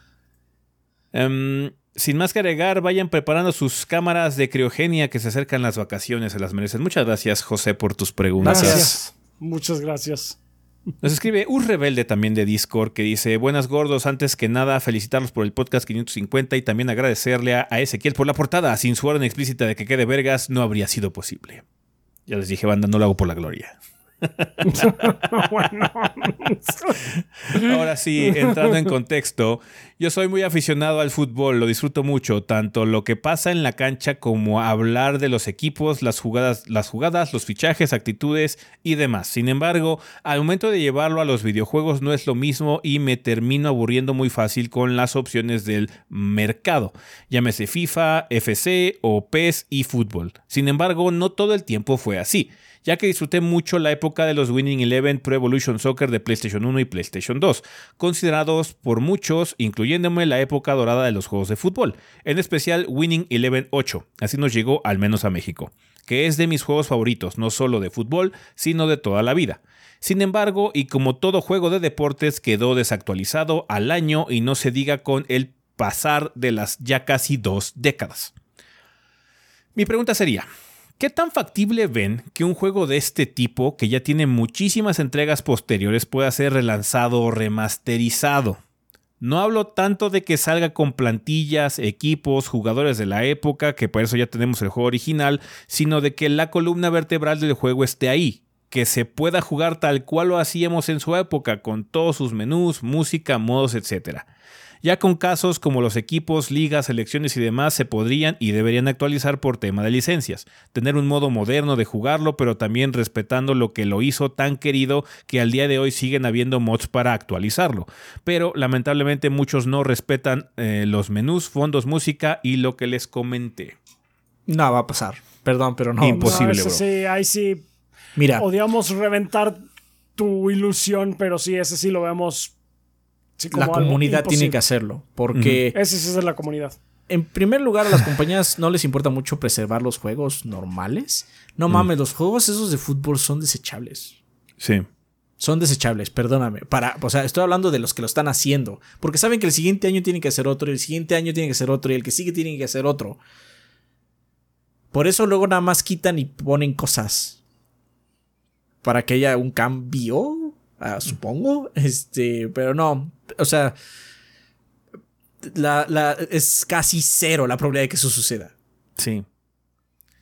Em, sin más que agregar, vayan preparando sus cámaras de criogenia que se acercan las vacaciones, se las merecen. Muchas gracias, José, por tus preguntas. Gracias. Muchas gracias. Nos escribe un rebelde también de Discord que dice: Buenas gordos, antes que nada, felicitarlos por el podcast 550 y también agradecerle a, Ezequiel por la portada. Sin su orden explícita de que quede vergas, no habría sido posible. Ya les dije, banda, no lo hago por la gloria. Ahora sí, entrando en contexto, yo soy muy aficionado al fútbol, lo disfruto mucho, tanto lo que pasa en la cancha como hablar de los equipos, las jugadas, las jugadas, los fichajes, actitudes y demás. Sin embargo, al momento de llevarlo a los videojuegos no es lo mismo y me termino aburriendo muy fácil con las opciones del mercado, llámese FIFA, FC o PES y fútbol. Sin embargo, no todo el tiempo fue así ya que disfruté mucho la época de los Winning Eleven Pro Evolution Soccer de PlayStation 1 y PlayStation 2, considerados por muchos, incluyéndome la época dorada de los juegos de fútbol, en especial Winning Eleven 8, así nos llegó al menos a México, que es de mis juegos favoritos, no solo de fútbol, sino de toda la vida. Sin embargo, y como todo juego de deportes quedó desactualizado al año y no se diga con el pasar de las ya casi dos décadas. Mi pregunta sería, ¿Qué tan factible ven que un juego de este tipo, que ya tiene muchísimas entregas posteriores, pueda ser relanzado o remasterizado? No hablo tanto de que salga con plantillas, equipos, jugadores de la época, que por eso ya tenemos el juego original, sino de que la columna vertebral del juego esté ahí, que se pueda jugar tal cual lo hacíamos en su época, con todos sus menús, música, modos, etc. Ya con casos como los equipos, ligas, selecciones y demás se podrían y deberían actualizar por tema de licencias. Tener un modo moderno de jugarlo, pero también respetando lo que lo hizo tan querido que al día de hoy siguen habiendo mods para actualizarlo. Pero lamentablemente muchos no respetan eh, los menús, fondos, música y lo que les comenté. No va a pasar. Perdón, pero no. Imposible. No, bro. sí, ahí sí Mira, odiamos reventar tu ilusión, pero sí, ese sí lo vemos. Sí, la comunidad tiene que hacerlo. Porque, Ese es de la comunidad. en primer lugar, a las compañías no les importa mucho preservar los juegos normales. No mames, los juegos esos de fútbol son desechables. Sí. Son desechables, perdóname. Para, o sea, estoy hablando de los que lo están haciendo. Porque saben que el siguiente año tiene que hacer otro, y el siguiente año tiene que ser otro, y el que sigue tiene que hacer otro. Por eso luego nada más quitan y ponen cosas. Para que haya un cambio, ah, supongo. Este, pero no. O sea, la, la, es casi cero la probabilidad de que eso suceda. Sí.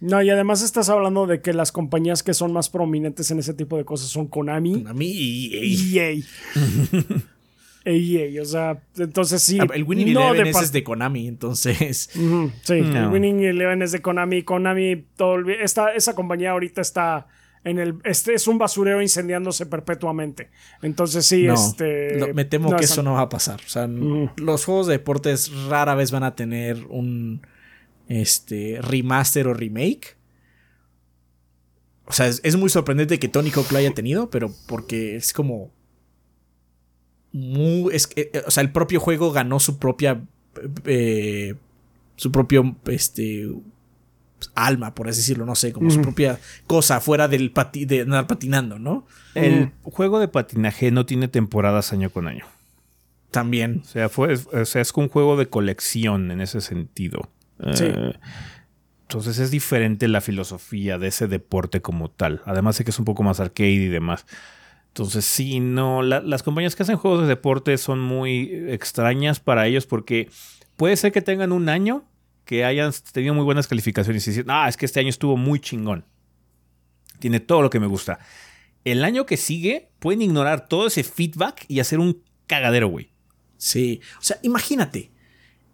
No, y además estás hablando de que las compañías que son más prominentes en ese tipo de cosas son Konami A mí y, EA. EA, o sea, entonces sí. el Winning no Eleven de es de Konami, entonces. Sí, el No. Winning Eleven es de Konami. Konami, todo, el- esta, esa compañía ahorita está en el. Este es un basurero incendiándose perpetuamente. Entonces sí, No, este. me temo no que es- eso no va a pasar. O sea, Ujú. los juegos de deportes rara vez van a tener un este, remaster o remake. O sea, es, muy sorprendente que Tony Hawk lo haya tenido, pero porque es como. Muy, es, eh, o sea, el propio juego ganó su propia. Eh, su propio. Este. Alma, por así decirlo, no sé, como su propia cosa fuera del de andar patinando, ¿no? El juego de patinaje no tiene temporadas año con año. También. O sea, fue, o sea, es un juego de colección en ese sentido. Eh, entonces es diferente la filosofía de ese deporte como tal. Además de que es un poco más arcade y demás. Entonces sí, no, las compañías que hacen juegos de deporte son muy extrañas para ellos porque puede ser que tengan un año que hayan tenido muy buenas calificaciones y dicen, ah, es que este año estuvo muy chingón. Tiene todo lo que me gusta. El año que sigue pueden ignorar todo ese feedback y hacer un cagadero, güey. Sí, o sea, imagínate,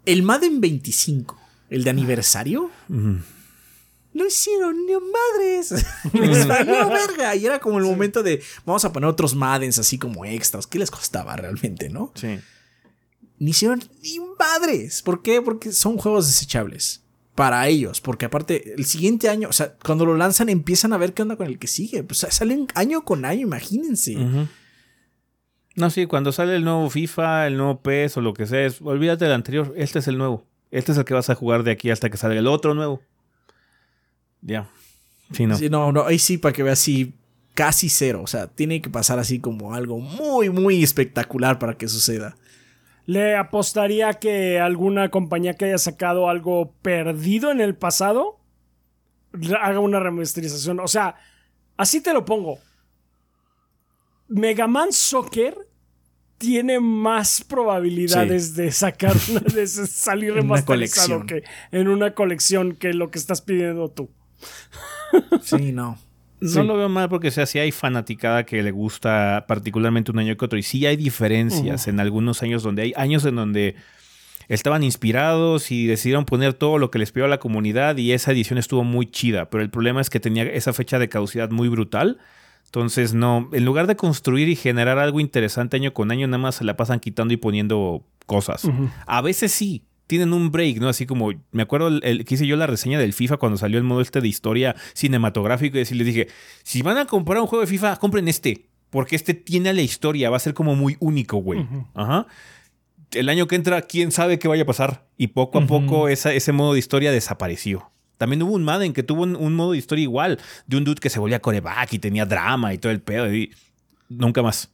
el Madden 25 el de aniversario. No hicieron ni madres. les valió verga. Y era como el momento de vamos a poner otros Maddens así como extras. ¿Qué les costaba realmente, no? Sí. Ni hicieron ni madres. ¿Por qué? Porque son juegos desechables. Para ellos. Porque aparte, el siguiente año, o sea, cuando lo lanzan, empiezan a ver qué onda con el que sigue. Pues salen año con año, imagínense. No, sí, cuando sale el nuevo FIFA, el nuevo PES o lo que sea, olvídate del anterior. Este es el nuevo. Este es el que vas a jugar de aquí hasta que salga el otro nuevo. Ya. Sí, no. Sí, no, no, ahí sí, para que veas así, casi cero. O sea, tiene que pasar así como algo muy, muy espectacular para que suceda. ¿Le apostaría que alguna compañía que haya sacado algo perdido en el pasado haga una remasterización? O sea, así te lo pongo. Mega Man Soccer tiene más probabilidades de sacar de salir remasterizado que en una colección que lo que estás pidiendo tú. Sí, no. No lo veo mal porque sea, sí hay fanaticada que le gusta particularmente un año que otro. Y sí hay diferencias en algunos años donde hay años en donde estaban inspirados y decidieron poner todo lo que les pidió a la comunidad y esa edición estuvo muy chida. Pero el problema es que tenía esa fecha de caducidad muy brutal entonces, no, en lugar de construir y generar algo interesante año con año, nada más se la pasan quitando y poniendo cosas. A veces sí, tienen un break, ¿no? Así como, me acuerdo el, que hice yo la reseña del FIFA cuando salió el modo este de historia cinematográfico y así les dije, si van a comprar un juego de FIFA, compren este, porque este tiene la historia, va a ser como muy único, güey. Ajá. El año que entra, quién sabe qué vaya a pasar. Y poco a poco ese modo de historia desapareció. También hubo un Madden que tuvo un, modo de historia igual, de un dude que se volvía coreback y tenía drama y todo el pedo. Y nunca más.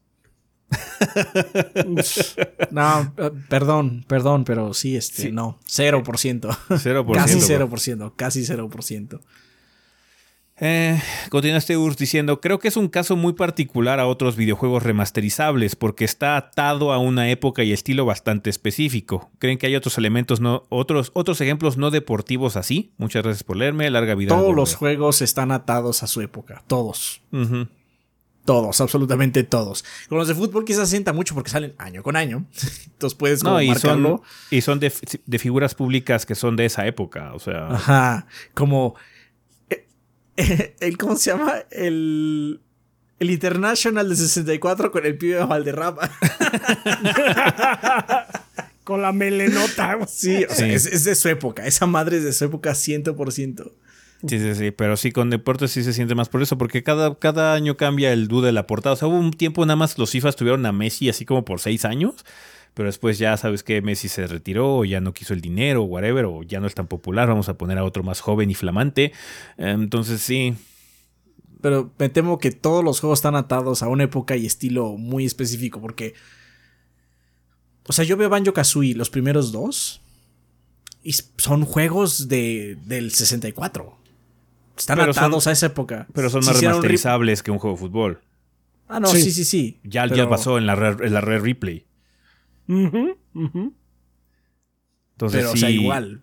no, eh, perdón, perdón, pero sí, este, no, 0%. 0%. casi 0%, casi 0%. Eh, continuaste Urs diciendo, creo que es un caso muy particular a otros videojuegos remasterizables porque está atado a una época y estilo bastante específico. ¿Creen que hay otros elementos, no, otros, otros ejemplos no deportivos así? Muchas gracias por leerme, larga vida. Todos los juegos están atados a su época, todos. Todos, absolutamente todos. Con los de fútbol quizás se sienta mucho porque salen año con año. Entonces puedes como y Son, y son de, de, figuras públicas que son de esa época, o sea. Ajá, como el, ¿cómo se llama? El, el International de 64 con el pibe de Valderrama. con la melenota. Sí, o sea, Es, de su época. Esa madre es de su época 100%. Sí, sí, sí, pero sí, con deportes sí se siente más por eso, porque cada, cada año cambia el dude de la portada. O sea, hubo un tiempo nada más los FIFA tuvieron a Messi así como por seis años, pero después ya sabes que Messi se retiró, o ya no quiso el dinero, o whatever, o ya no es tan popular, vamos a poner a otro más joven y flamante. Entonces sí. Pero me temo que todos los juegos están atados a una época y estilo muy específico, porque... O sea, yo veo Banjo Kazooie, los primeros dos, y son juegos de, del 64. Están atados a esa época. Pero son más remasterizables que un juego de fútbol. Ah, no, sí, sí, sí. Ya, ya pasó en la, en la red replay. Entonces, Pero, o sea, igual.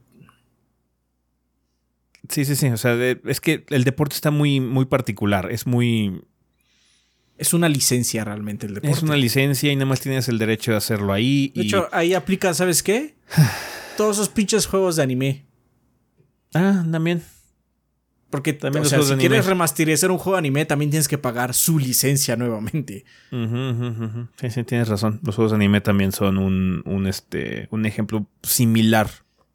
Sí, sí, sí. O sea, es que el deporte está muy, muy particular. Es muy. Es una licencia realmente el deporte. Es una licencia y nada más tienes el derecho de hacerlo ahí. De hecho, ahí aplica, ¿sabes qué? Todos esos pinches juegos de anime. Ah, también. Porque también o sea, si quieres remasterizar un juego de anime, también tienes que pagar su licencia nuevamente. Sí, sí, tienes razón. Los juegos de anime también son un, un, este, un ejemplo similar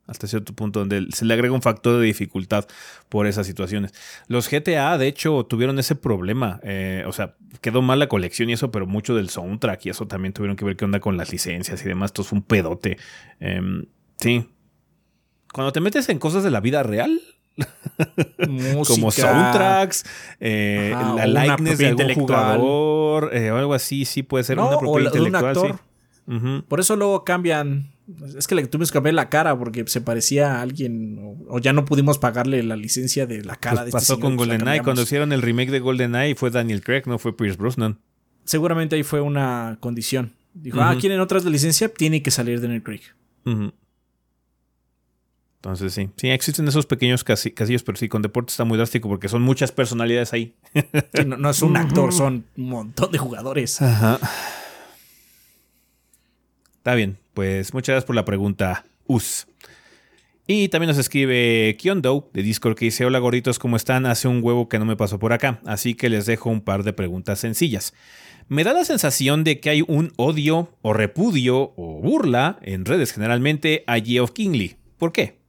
hasta cierto punto, donde se le agrega un factor de dificultad por esas situaciones. Los GTA, de hecho, tuvieron ese problema. Eh, o sea, quedó mal la colección y eso, pero mucho del soundtrack y eso también tuvieron que ver qué onda con las licencias y demás. Esto es un pedote. Em, sí. Cuando te metes en cosas de la vida real, como soundtracks, eh, la likeness de algún jugador eh, o algo así, sí puede ser una propiedad intelectual. Por eso luego cambian. Es que le tuvimos que cambiar la cara porque se parecía a alguien o, ya no pudimos pagarle la licencia de la cara pues de este Pasó con GoldenEye. Cuando hicieron el remake de GoldenEye fue Daniel Craig, no fue Pierce Brosnan. Seguramente ahí fue una condición. Dijo, ah, ¿quieren otras de licencia? Tiene que salir Daniel Craig. Entonces sí, sí, existen esos pequeños casillos, pero sí, con deporte está muy drástico porque son muchas personalidades ahí. no, no, es un actor, son un montón de jugadores. Ajá. Está bien, pues muchas gracias por la pregunta, Us. Y también nos escribe Kyondo de Discord que dice: Hola gorditos, ¿cómo están? Hace un huevo que no me pasó por acá, así que les dejo un par de preguntas sencillas. Me da la sensación de que hay un odio o repudio o burla en redes generalmente a Geoff Kingley. ¿Por qué?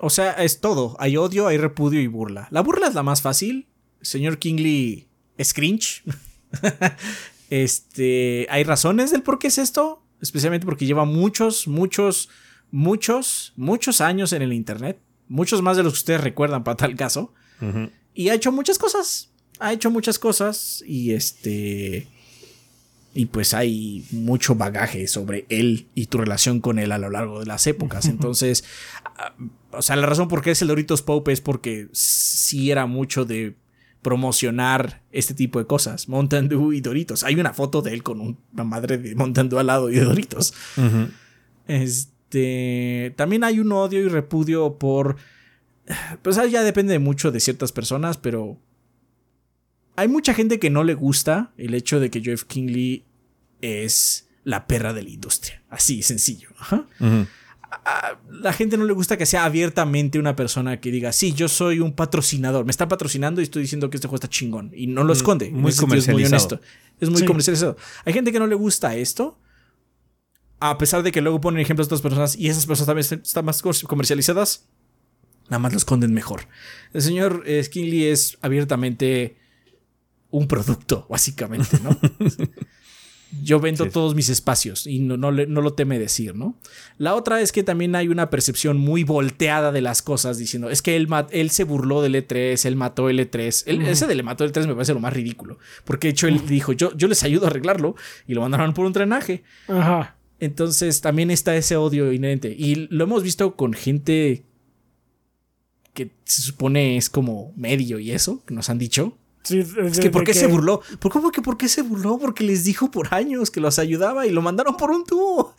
O sea, es todo. Hay odio, hay repudio y burla. La burla es la más fácil. señor Kingley es cringe. este, hay razones del por qué es esto. Especialmente porque lleva muchos, muchos, muchos, muchos años en el Internet. Muchos más de los que ustedes recuerdan para tal caso. Y ha hecho muchas cosas. Ha hecho muchas cosas. Y este y pues hay mucho bagaje sobre él y tu relación con él a lo largo de las épocas. Entonces, o sea, la razón por qué es el Doritos Pope es porque sí era mucho de promocionar este tipo de cosas, Mountain Dew y Doritos. Hay una foto de él con una madre de Mountain Dew al lado y de Doritos. Este, también hay un odio y repudio por pues ya depende mucho de ciertas personas, pero hay mucha gente que no le gusta el hecho de que Jeff Kingley es la perra de la industria. Así, sencillo. A la gente no le gusta que sea abiertamente una persona que diga, sí, yo soy un patrocinador, me está patrocinando y estoy diciendo que este juego está chingón. Y no lo mm, esconde. Muy comercializado. Es muy honesto. Es muy comercializado. Hay gente que no le gusta esto. A pesar de que luego ponen ejemplos de otras personas y esas personas también están más comercializadas, nada más lo esconden mejor. El señor Skinley es abiertamente un producto, básicamente, ¿no? Yo vendo todos mis espacios y no, no, lo teme decir, ¿no? La otra es que también hay una percepción muy volteada de las cosas diciendo, es que él, él se burló del E3, él mató el E3. Ese de le mató el E3 me parece lo más ridículo, porque de hecho él dijo, yo, yo les ayudo a arreglarlo y lo mandaron por un drenaje. Ajá. Entonces también está ese odio inherente y lo hemos visto con gente que se supone es como medio y eso, que nos han dicho es que ¿por qué se burló? ¿Por cómo que por qué se burló? Porque les dijo por años que los ayudaba y lo mandaron por un tubo.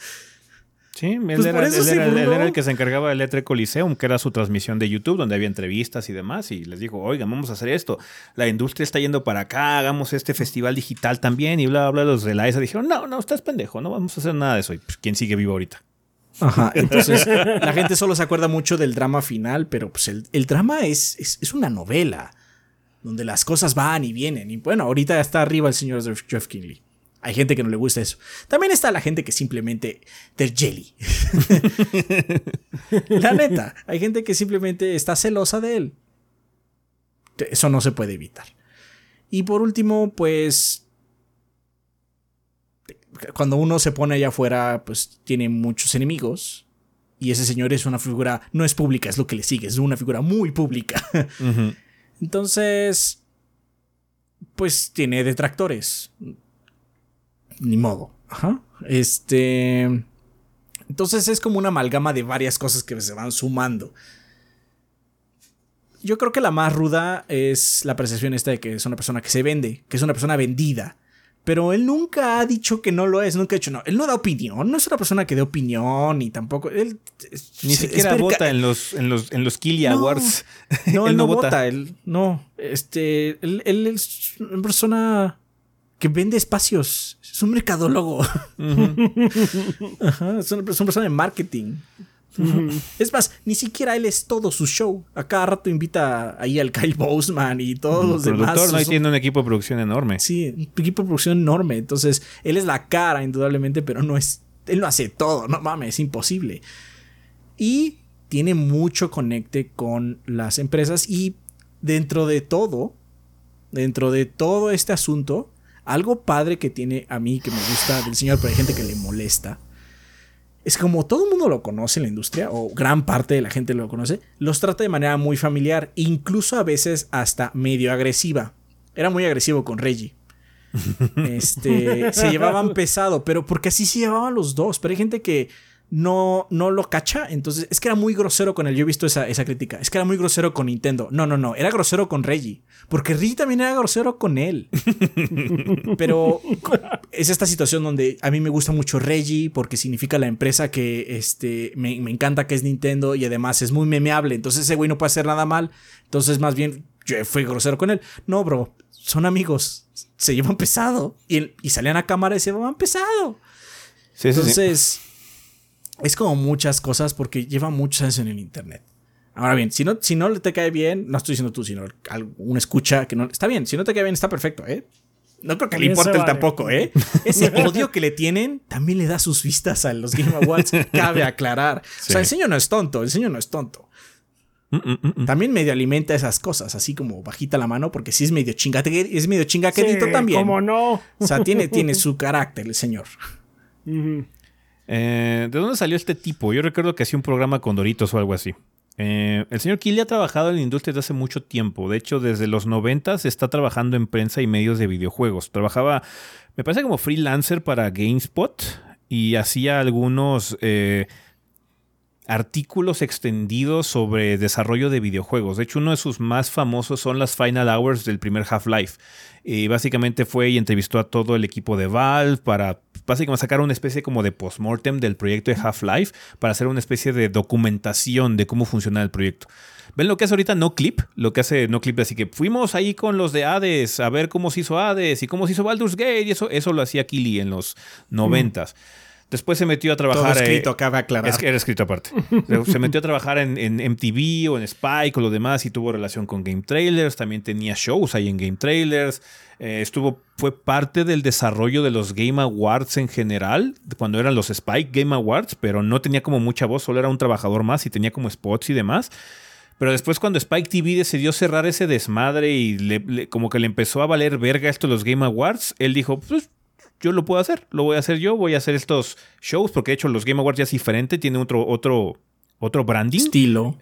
Sí, él, pues era, el que se encargaba del Etre Coliseum, que era su transmisión de YouTube, donde había entrevistas y demás, y les dijo, oigan, vamos a hacer esto, la industria está yendo para acá, hagamos este festival digital también, y bla, bla, bla, los de la ESA dijeron, no, no, estás pendejo, no vamos a hacer nada de eso, y pues, ¿quién sigue vivo ahorita? Ajá, entonces la gente solo se acuerda mucho del drama final, pero pues el, drama es, es una novela donde las cosas van y vienen. Y bueno, ahorita está arriba el señor Jeff Kinley. Hay gente que no le gusta eso. También está la gente que simplemente del jelly. la neta, hay gente que simplemente está celosa de él. Eso no se puede evitar. Y por último, pues cuando uno se pone allá afuera, pues tiene muchos enemigos. Y ese señor es una figura, no es pública, es lo que le sigue, es una figura muy pública. Entonces, pues tiene detractores. Ni modo. Ajá. Este. Entonces es como una amalgama de varias cosas que se van sumando. Yo creo que la más ruda es la percepción esta de que es una persona que se vende, que es una persona vendida. Pero él nunca ha dicho que no lo es, nunca ha dicho no. Él no da opinión, no es una persona que dé opinión, ni tampoco. Él ni siquiera vota en los, en los, en los Awards. No, él, no, vota. él no. Este, él, es una persona que vende espacios. Es un mercadólogo. es una persona de marketing. Es más, ni siquiera él es todo su show. A cada rato invita ahí al Kyle Boseman y todos los demás. ¿no? tiene un equipo de producción enorme. Sí, un equipo de producción enorme. Entonces, él es la cara, indudablemente, pero no es él no hace todo, no mames, es imposible. Y tiene mucho conecte con las empresas y dentro de todo, dentro de todo este asunto, algo padre que tiene a mí que me gusta del señor, pero hay gente que le molesta. Es como todo el mundo lo conoce en la industria, o gran parte de la gente lo conoce, los trata de manera muy familiar, incluso a veces hasta medio agresiva. Era muy agresivo con Reggie. Este, se llevaban pesado, pero porque así se llevaban los dos. Pero hay gente que no, no lo cacha. Entonces, es que era muy grosero con él. Yo he visto esa, esa, crítica. Es que era muy grosero con Nintendo. No, no, no. Era grosero con Reggie. Porque Reggie también era grosero con él. Pero es esta situación donde a mí me gusta mucho Reggie porque significa la empresa que este, me, me encanta que es Nintendo y además es muy memeable. Entonces, ese güey no puede hacer nada mal. Entonces, más bien, yo fui grosero con él. No, bro. Son amigos. Se llevan pesado. Y, y salían a cámara y se llevaban pesado. Sí, Entonces. sí es como muchas cosas porque lleva muchos años en el internet. Ahora bien, si no, si no te cae bien, no estoy diciendo tú, sino un escucha que no. Está bien, si no te cae bien, está perfecto, ¿eh? No creo que le importe él tampoco, ¿eh? Ese odio que le tienen también le da sus vistas a los Game Awards. Cabe aclarar. Sí. O sea, el señor no es tonto, el señor no es tonto. Mm, mm, mm, también medio alimenta esas cosas, así como bajita la mano, porque sí es medio chingate, es medio chingaquedito sí, también. ¿Cómo no? O sea, tiene, tiene su carácter el señor. -huh. Eh, ¿De dónde salió este tipo? Yo recuerdo que hacía un programa con Doritos o algo así. Eh, el señor Killy ha trabajado en la industria desde hace mucho tiempo. De hecho, desde los 90 está trabajando en prensa y medios de videojuegos. Trabajaba, me parece, como freelancer para GameSpot y hacía algunos eh, artículos extendidos sobre desarrollo de videojuegos. De hecho, uno de sus más famosos son las Final Hours del primer Half-Life. Y básicamente fue y entrevistó a todo el equipo de Valve para básicamente sacar una especie como de postmortem del proyecto de Half-Life para hacer una especie de documentación de cómo funciona el proyecto. ¿Ven lo que hace ahorita No Clip? Lo que hace No Clip, así que fuimos ahí con los de Hades a ver cómo se hizo Hades y cómo se hizo Baldur's Gate y eso, eso lo hacía Kili en los noventas. Mm. Después se metió a trabajar. Todo escrito, eh, cabe aclarar. Es era escrito aparte. se metió a trabajar en, en, MTV o en Spike o lo demás y tuvo relación con Game Trailers. También tenía shows ahí en Game Trailers. Eh, estuvo, fue parte del desarrollo de los Game Awards en general, cuando eran los Spike Game Awards, pero no tenía como mucha voz, solo era un trabajador más y tenía como spots y demás. Pero después cuando Spike TV decidió cerrar ese desmadre y le, le, como que le empezó a valer verga esto los Game Awards, él dijo, pues yo lo puedo hacer, lo voy a hacer yo, voy a hacer estos shows, porque de hecho los Game Awards ya es diferente, tiene otro, otro, otro branding. Estilo.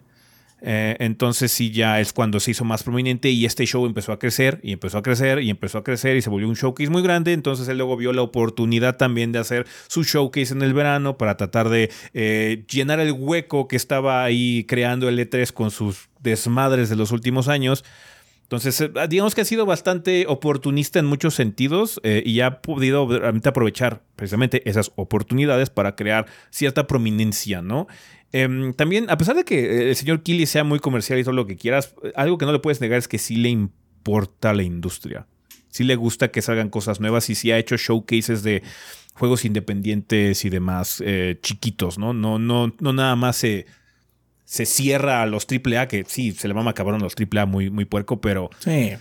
Eh, entonces sí ya es cuando se hizo más prominente y este show empezó a crecer y empezó a crecer y empezó a crecer y se volvió un showcase muy grande. Entonces él luego vio la oportunidad también de hacer su showcase en el verano para tratar de eh, llenar el hueco que estaba ahí creando el E3 con sus desmadres de los últimos años. Entonces, digamos que ha sido bastante oportunista en muchos sentidos eh, y ha podido realmente aprovechar precisamente esas oportunidades para crear cierta prominencia, ¿no? Eh, también, a pesar de que el señor Killy sea muy comercial y todo lo que quieras, algo que no le puedes negar es que sí le importa la industria. Sí le gusta que salgan cosas nuevas y sí ha hecho showcases de juegos independientes y demás eh, chiquitos, ¿no? No, no, no nada más se se cierra a los AAA, que sí, se le mama cabrón a los AAA muy, muy puerco, pero sí.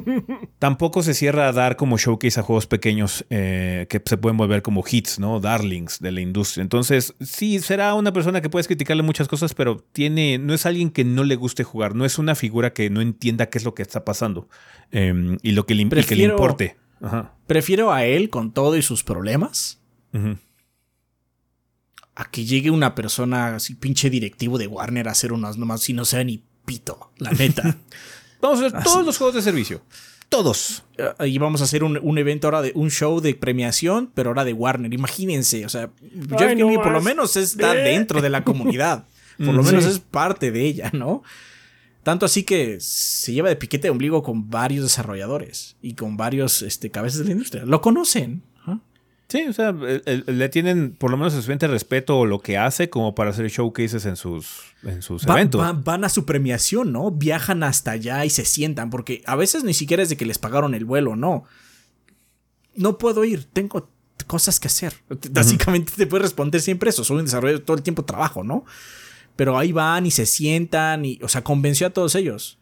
tampoco se cierra a dar como showcase a juegos pequeños eh, que se pueden volver como hits, ¿no? Darlings de la industria. Entonces, sí, será una persona que puedes criticarle muchas cosas, pero tiene, no es alguien que no le guste jugar, no es una figura que no entienda qué es lo que está pasando eh, y lo que le, prefiero, que le importe. Ajá. Prefiero a él con todo y sus problemas. Uh -huh a que llegue una persona así, pinche directivo de Warner a hacer unas nomás si no sea ni pito, la neta. vamos a hacer así. todos los juegos de servicio. Todos. Y vamos a hacer un, un, evento ahora de un show de premiación, pero ahora de Warner. Imagínense, o sea, Jeff Kinney no por lo menos está dentro de la comunidad. Por lo menos sí. es parte de ella, ¿no? Tanto así que se lleva de piquete de ombligo con varios desarrolladores y con varios este, cabezas de la industria. Lo conocen. Sí, o sea, le tienen por lo menos suficiente respeto o lo que hace como para hacer showcases en sus, en sus va, eventos. Va, van a su premiación, ¿no? Viajan hasta allá y se sientan, porque a veces ni siquiera es de que les pagaron el vuelo, no. No puedo ir, tengo cosas que hacer. Básicamente uh -huh. te puedes responder siempre eso, soy un desarrollador, todo el tiempo trabajo, ¿no? Pero ahí van y se sientan y, o sea, convenció a todos ellos.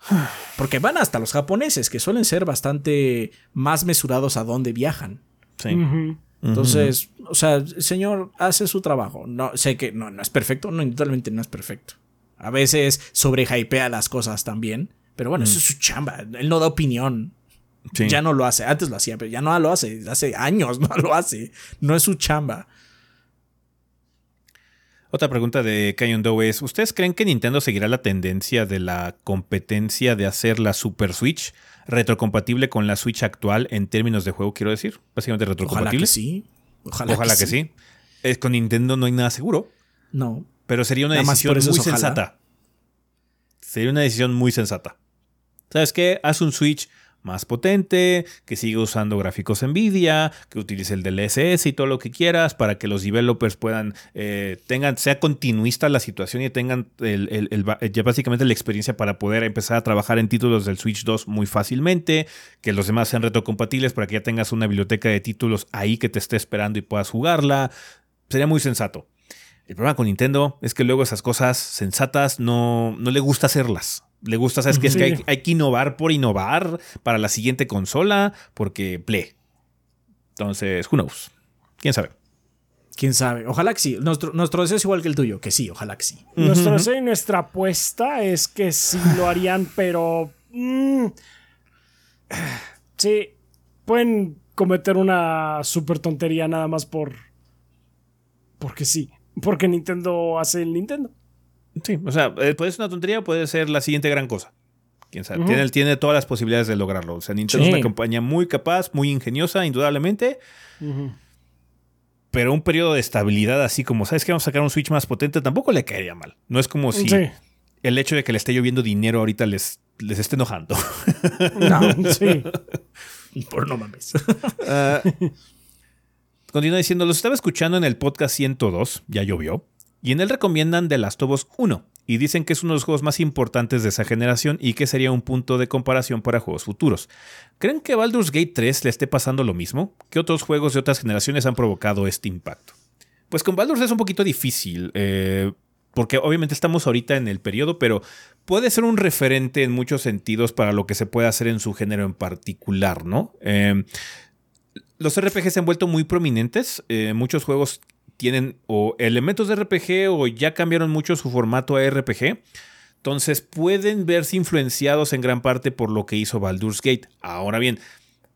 Porque van hasta los japoneses, que suelen ser bastante más mesurados a dónde viajan. Sí. Uh -huh. Entonces, o sea, el señor hace su trabajo. No, sé que no, no es perfecto, no, totalmente no es perfecto. A veces sobrehypea las cosas también. Pero bueno, eso es su chamba. Él no da opinión. Ya no lo hace. Antes lo hacía, pero ya no lo hace. Hace años no lo hace. No es su chamba. Otra pregunta de Canyon Doe es: ¿Ustedes creen que Nintendo seguirá la tendencia de la competencia de hacer la Super Switch retrocompatible con la Switch actual en términos de juego, quiero decir? Básicamente retrocompatible. Ojalá que sí. Ojalá, que, sí. Es, con Nintendo no hay nada seguro. No. Pero sería una decisión muy sensata. Sería una decisión muy sensata. ¿Sabes qué? Haz un Switch más potente, que siga usando gráficos Nvidia, que utilice el DLSS y todo lo que quieras para que los developers puedan, eh, tengan, sea continuista la situación y tengan ya básicamente la experiencia para poder empezar a trabajar en títulos del Switch 2 muy fácilmente, que los demás sean retrocompatibles para que ya tengas una biblioteca de títulos ahí que te esté esperando y puedas jugarla. Sería muy sensato. El problema con Nintendo es que luego esas cosas sensatas no, no le gusta hacerlas. Le gusta, ¿sabes? Que es que hay, que innovar por innovar para la siguiente consola, porque ple. Entonces, who knows? ¿Quién sabe? Quién sabe. Ojalá que sí. Nuestro, nuestro deseo es igual que el tuyo, que sí, ojalá que sí. Nuestro deseo y nuestra apuesta es que sí lo harían, pero. Mm, sí. Pueden cometer una super tontería nada más por. Porque sí. Porque Nintendo hace el Nintendo. Sí, o sea, eh, puede ser una tontería, puede ser la siguiente gran cosa. Quién sabe. tiene, tiene, todas las posibilidades de lograrlo. O sea, Nintendo es una compañía muy capaz, muy ingeniosa, indudablemente. Pero un periodo de estabilidad así como, ¿sabes que Vamos a sacar un Switch más potente, tampoco le caería mal. No es como si el hecho de que le esté lloviendo dinero ahorita les, les esté enojando. No, sí. Por no mames. Uh, continúa diciendo, los estaba escuchando en el podcast 102, ya llovió. Y en él recomiendan The Last of Us 1 y dicen que es uno de los juegos más importantes de esa generación y que sería un punto de comparación para juegos futuros. ¿Creen que Baldur's Gate 3 le esté pasando lo mismo? ¿Qué otros juegos de otras generaciones han provocado este impacto? Pues con Baldur's es un poquito difícil, eh, porque obviamente estamos ahorita en el periodo, pero puede ser un referente en muchos sentidos para lo que se puede hacer en su género en particular, ¿no? Eh, los RPG se han vuelto muy prominentes. Eh, muchos juegos tienen o elementos de RPG o ya cambiaron mucho su formato a RPG. Entonces pueden verse influenciados en gran parte por lo que hizo Baldur's Gate. Ahora bien,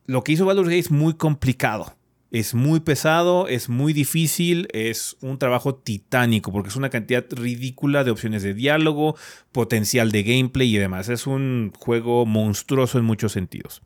lo que hizo Baldur's Gate es muy complicado. Es muy pesado, es muy difícil, es un trabajo titánico porque es una cantidad ridícula de opciones de diálogo, potencial de gameplay y demás. Es un juego monstruoso en muchos sentidos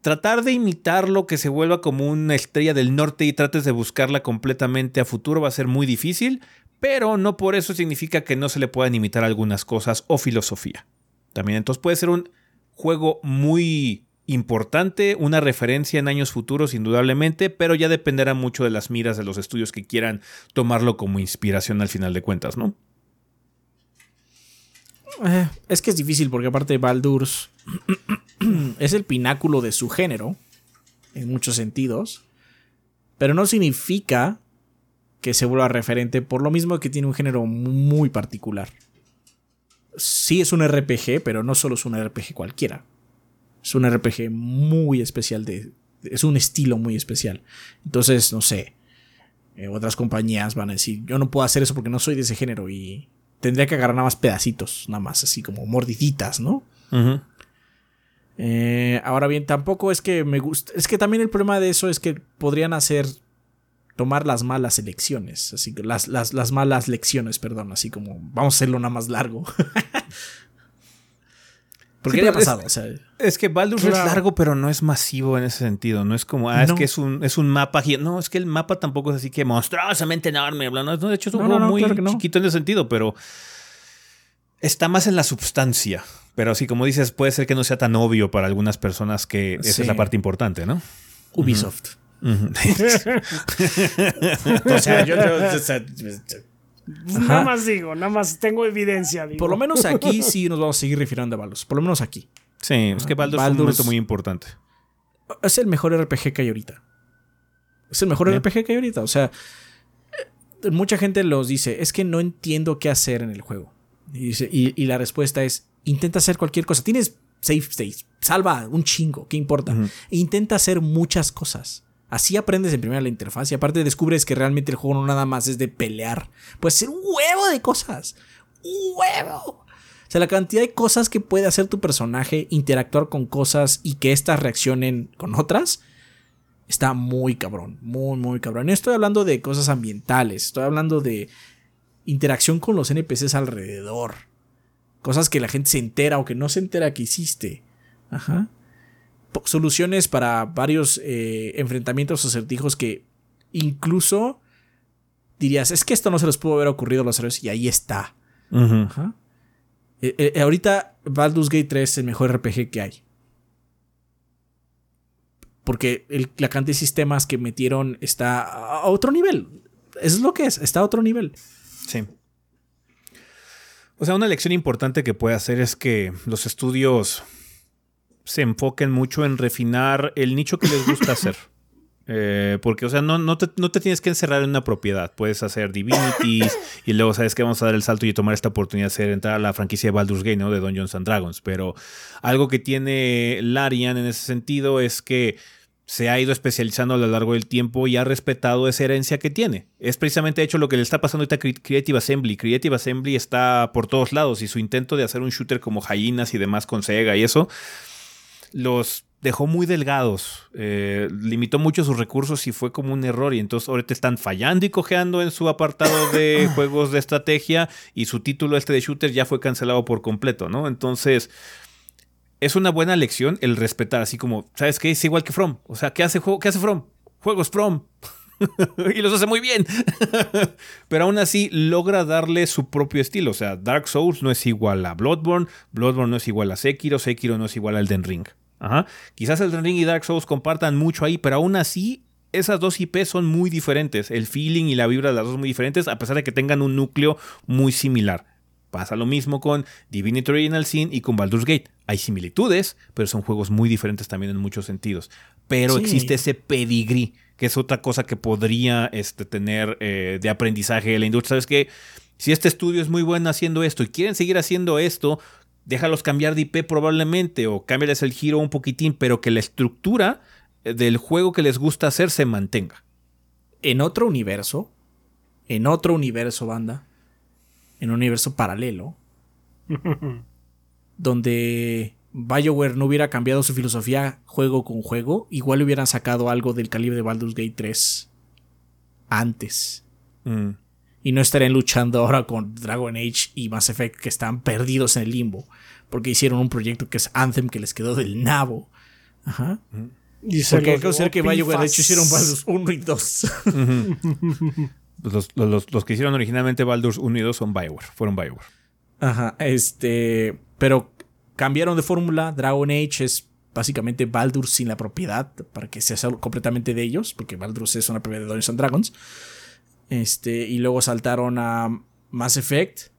tratar de imitarlo, que se vuelva como una estrella del norte y trates de buscarla completamente a futuro va a ser muy difícil, pero no por eso significa que no se le puedan imitar algunas cosas o filosofía. También entonces puede ser un juego muy importante, una referencia en años futuros indudablemente, pero ya dependerá mucho de las miras de los estudios que quieran tomarlo como inspiración al final de cuentas, ¿no? Eh, es que es difícil porque aparte Baldur's es el pináculo de su género, en muchos sentidos, pero no significa que se vuelva referente por lo mismo que tiene un género muy particular. Sí es un RPG, pero no solo es un RPG cualquiera. Es un RPG muy especial de... Es un estilo muy especial. Entonces, no sé. Eh, otras compañías van a decir, yo no puedo hacer eso porque no soy de ese género y tendría que agarrar nada más pedacitos, nada más así como mordiditas, ¿no? Eh, ahora bien, tampoco es que me guste. Es que también el problema de eso es que podrían hacer. Tomar las malas elecciones. Así que las, las, malas lecciones, perdón. Así como vamos a hacerlo nada más largo. Porque qué ha pasado? Es, que Baldur's es largo, pero no es masivo en ese sentido. No es como, ah, es que es un, es un mapa. No, es que el mapa tampoco es así que monstruosamente enorme. No, de hecho, es un juego muy chiquito en ese sentido, pero está más en la substancia. Pero así como dices, puede ser que no sea tan obvio para algunas personas que esa es la parte importante, ¿no? Ubisoft. o sea, yo, Nada más digo, nada más tengo evidencia. Por lo menos aquí sí nos vamos a seguir refiriendo a Baldur's. Por lo menos aquí. Sí, es que Baldur's, es un momento muy importante. Es el mejor RPG que hay ahorita. Es el mejor RPG que hay ahorita. O sea, eh, mucha gente los dice, es que no entiendo qué hacer en el juego. Y, la respuesta es, intenta hacer cualquier cosa. Tienes safe states, salva un chingo, ¿qué importa? Intenta hacer muchas cosas. Así aprendes en primera la interfaz y aparte descubres que realmente el juego no nada más es de pelear. Puede ser un huevo de cosas. Un huevo. O sea, la cantidad de cosas que puede hacer tu personaje, interactuar con cosas y que éstas reaccionen con otras, está muy cabrón. Muy, muy cabrón. No estoy hablando de cosas ambientales, estoy hablando de interacción con los NPCs alrededor. Cosas que la gente se entera o que no se entera que hiciste. Ajá soluciones para varios eh, enfrentamientos o acertijos que incluso dirías, es que esto no se les pudo haber ocurrido a los héroes y ahí está. Eh, eh, ahorita Baldur's Gate 3 es el mejor RPG que hay. Porque la cantidad de sistemas que metieron está a otro nivel. es lo que es, está a otro nivel. Sí. O sea, una lección importante que puede hacer es que los estudios se enfoquen mucho en refinar el nicho que les gusta hacer. Eh, porque, o sea, no, no, te, tienes que encerrar en una propiedad. Puedes hacer Divinities y luego sabes que vamos a dar el salto y tomar esta oportunidad de hacer, entrar a la franquicia de Baldur's Gate, ¿no? De Dungeons and Dragons. Pero algo que tiene Larian en ese sentido es que se ha ido especializando a lo largo del tiempo y ha respetado esa herencia que tiene. Es precisamente hecho lo que le está pasando ahorita a Creative Assembly. Creative Assembly está por todos lados y su intento de hacer un shooter como Hyenas y demás con Sega y eso los dejó muy delgados, eh, limitó mucho sus recursos y fue como un error. Y entonces ahorita están fallando y cojeando en su apartado de juegos de estrategia y su título este de shooter ya fue cancelado por completo, ¿no? Entonces es una buena lección el respetar, así como, ¿sabes qué? Es igual que From. O sea, ¿qué hace, qué hace From? Juegos From. y los hace muy bien. Pero aún así logra darle su propio estilo. O sea, Dark Souls no es igual a Bloodborne, Bloodborne no es igual a Sekiro, Sekiro no es igual a Elden Ring. Ajá. Quizás Elden Ring y Dark Souls compartan mucho ahí, pero aún así esas dos IP son muy diferentes. El feeling y la vibra de las dos son muy diferentes, a pesar de que tengan un núcleo muy similar. Pasa lo mismo con Divinity Original Sin y con Baldur's Gate. Hay similitudes, pero son juegos muy diferentes también en muchos sentidos. Pero existe ese pedigrí, que es otra cosa que podría este, tener eh, de aprendizaje de la industria. Sabes que si este estudio es muy bueno haciendo esto y quieren seguir haciendo esto, déjalos cambiar de IP probablemente o cámbiales el giro un poquitín, pero que la estructura eh, del juego que les gusta hacer se mantenga. En otro universo, en otro universo, banda, en un universo paralelo, donde BioWare no hubiera cambiado su filosofía juego con juego, igual hubieran sacado algo del calibre de Baldur's Gate 3 antes. Mm y no estarían luchando ahora con Dragon Age y Mass Effect que están perdidos en el limbo porque hicieron un proyecto que es Anthem que les quedó del nabo. Ajá. Y porque hay que ser que BioWare de hecho hicieron Baldur's 1 y 2. los, que hicieron originalmente Baldur's 1 y 2 son BioWare, fueron BioWare. Ajá, este, pero cambiaron de fórmula, Dragon Age es básicamente Baldur's sin la propiedad para que sea completamente de ellos, porque Baldur's es una propiedad de Dungeons and Dragons. Este, y luego saltaron a Mass Effect.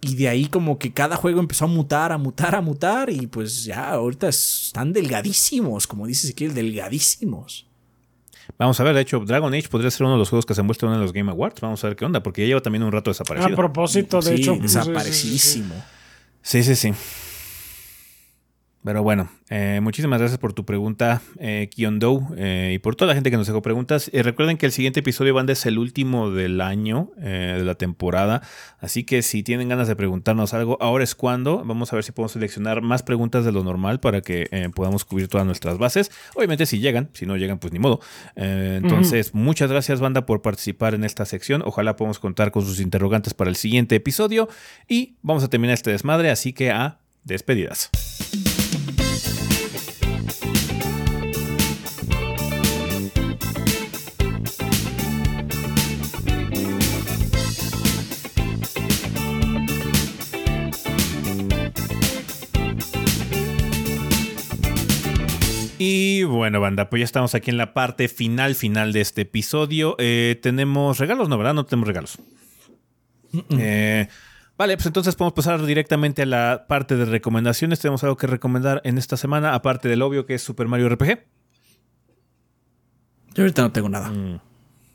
Y de ahí como que cada juego empezó a mutar, a mutar, a mutar. Y pues ya ahorita están delgadísimos, como dice Ezequiel, delgadísimos. Vamos a ver, de hecho, Dragon Age podría ser uno de los juegos que se muestran en los Game Awards. Vamos a ver qué onda, porque ya lleva también un rato desaparecido. A propósito, de hecho. Desaparecidísimo. Sí, sí, sí. Pero bueno, eh, muchísimas gracias por tu pregunta, eh, Kiondo, eh, y por toda la gente que nos dejó preguntas. Eh, recuerden que el siguiente episodio Banda es el último del año, de la temporada. Así que si tienen ganas de preguntarnos algo, ahora es cuando. Vamos a ver si podemos seleccionar más preguntas de lo normal para que podamos cubrir todas nuestras bases. Obviamente, si llegan, si no llegan, pues ni modo. entonces, muchas gracias, Banda, por participar en esta sección. Ojalá podamos contar con sus interrogantes para el siguiente episodio. Y vamos a terminar este desmadre, así que a despedidas. Y bueno, banda, pues ya estamos aquí en la parte final, final de este episodio. Eh, tenemos regalos, ¿no, verdad? No tenemos regalos. Eh, vale, pues entonces podemos pasar directamente a la parte de recomendaciones. Tenemos algo que recomendar en esta semana, aparte del obvio que es Super Mario RPG. Yo ahorita no tengo nada. Mm.